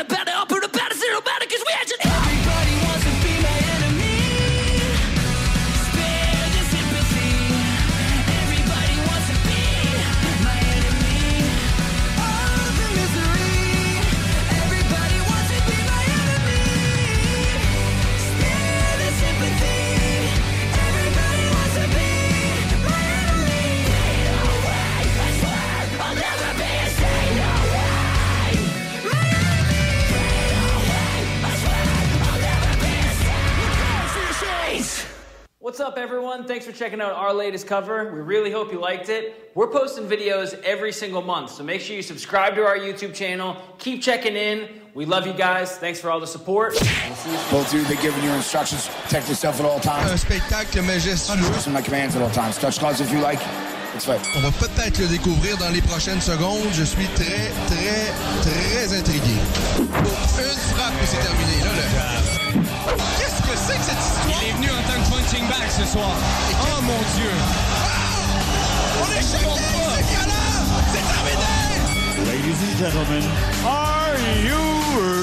What's up, everyone? Thanks for checking out our latest cover. We really hope you liked it. We're posting videos every single month, so make sure you subscribe to our YouTube channel. Keep checking in. We love you guys. Thanks for all the support. We'll see you soon. Both of you, they're giving you instructions. Protect yourself at all times. Un spectacle majestueux. Listen my commands at all times. Touch gloves if you like. It's fine. On va peut-être le découvrir dans les prochaines secondes. Je suis très, très, très intrigué. Une frappe et c'est terminé. Là, le... Qu'est-ce que c'est que cette histoire? Punching bag ce soir. Oh mon Dieu! On est choqués! C'est violent! C'est terminé! Ladies and gentlemen, are you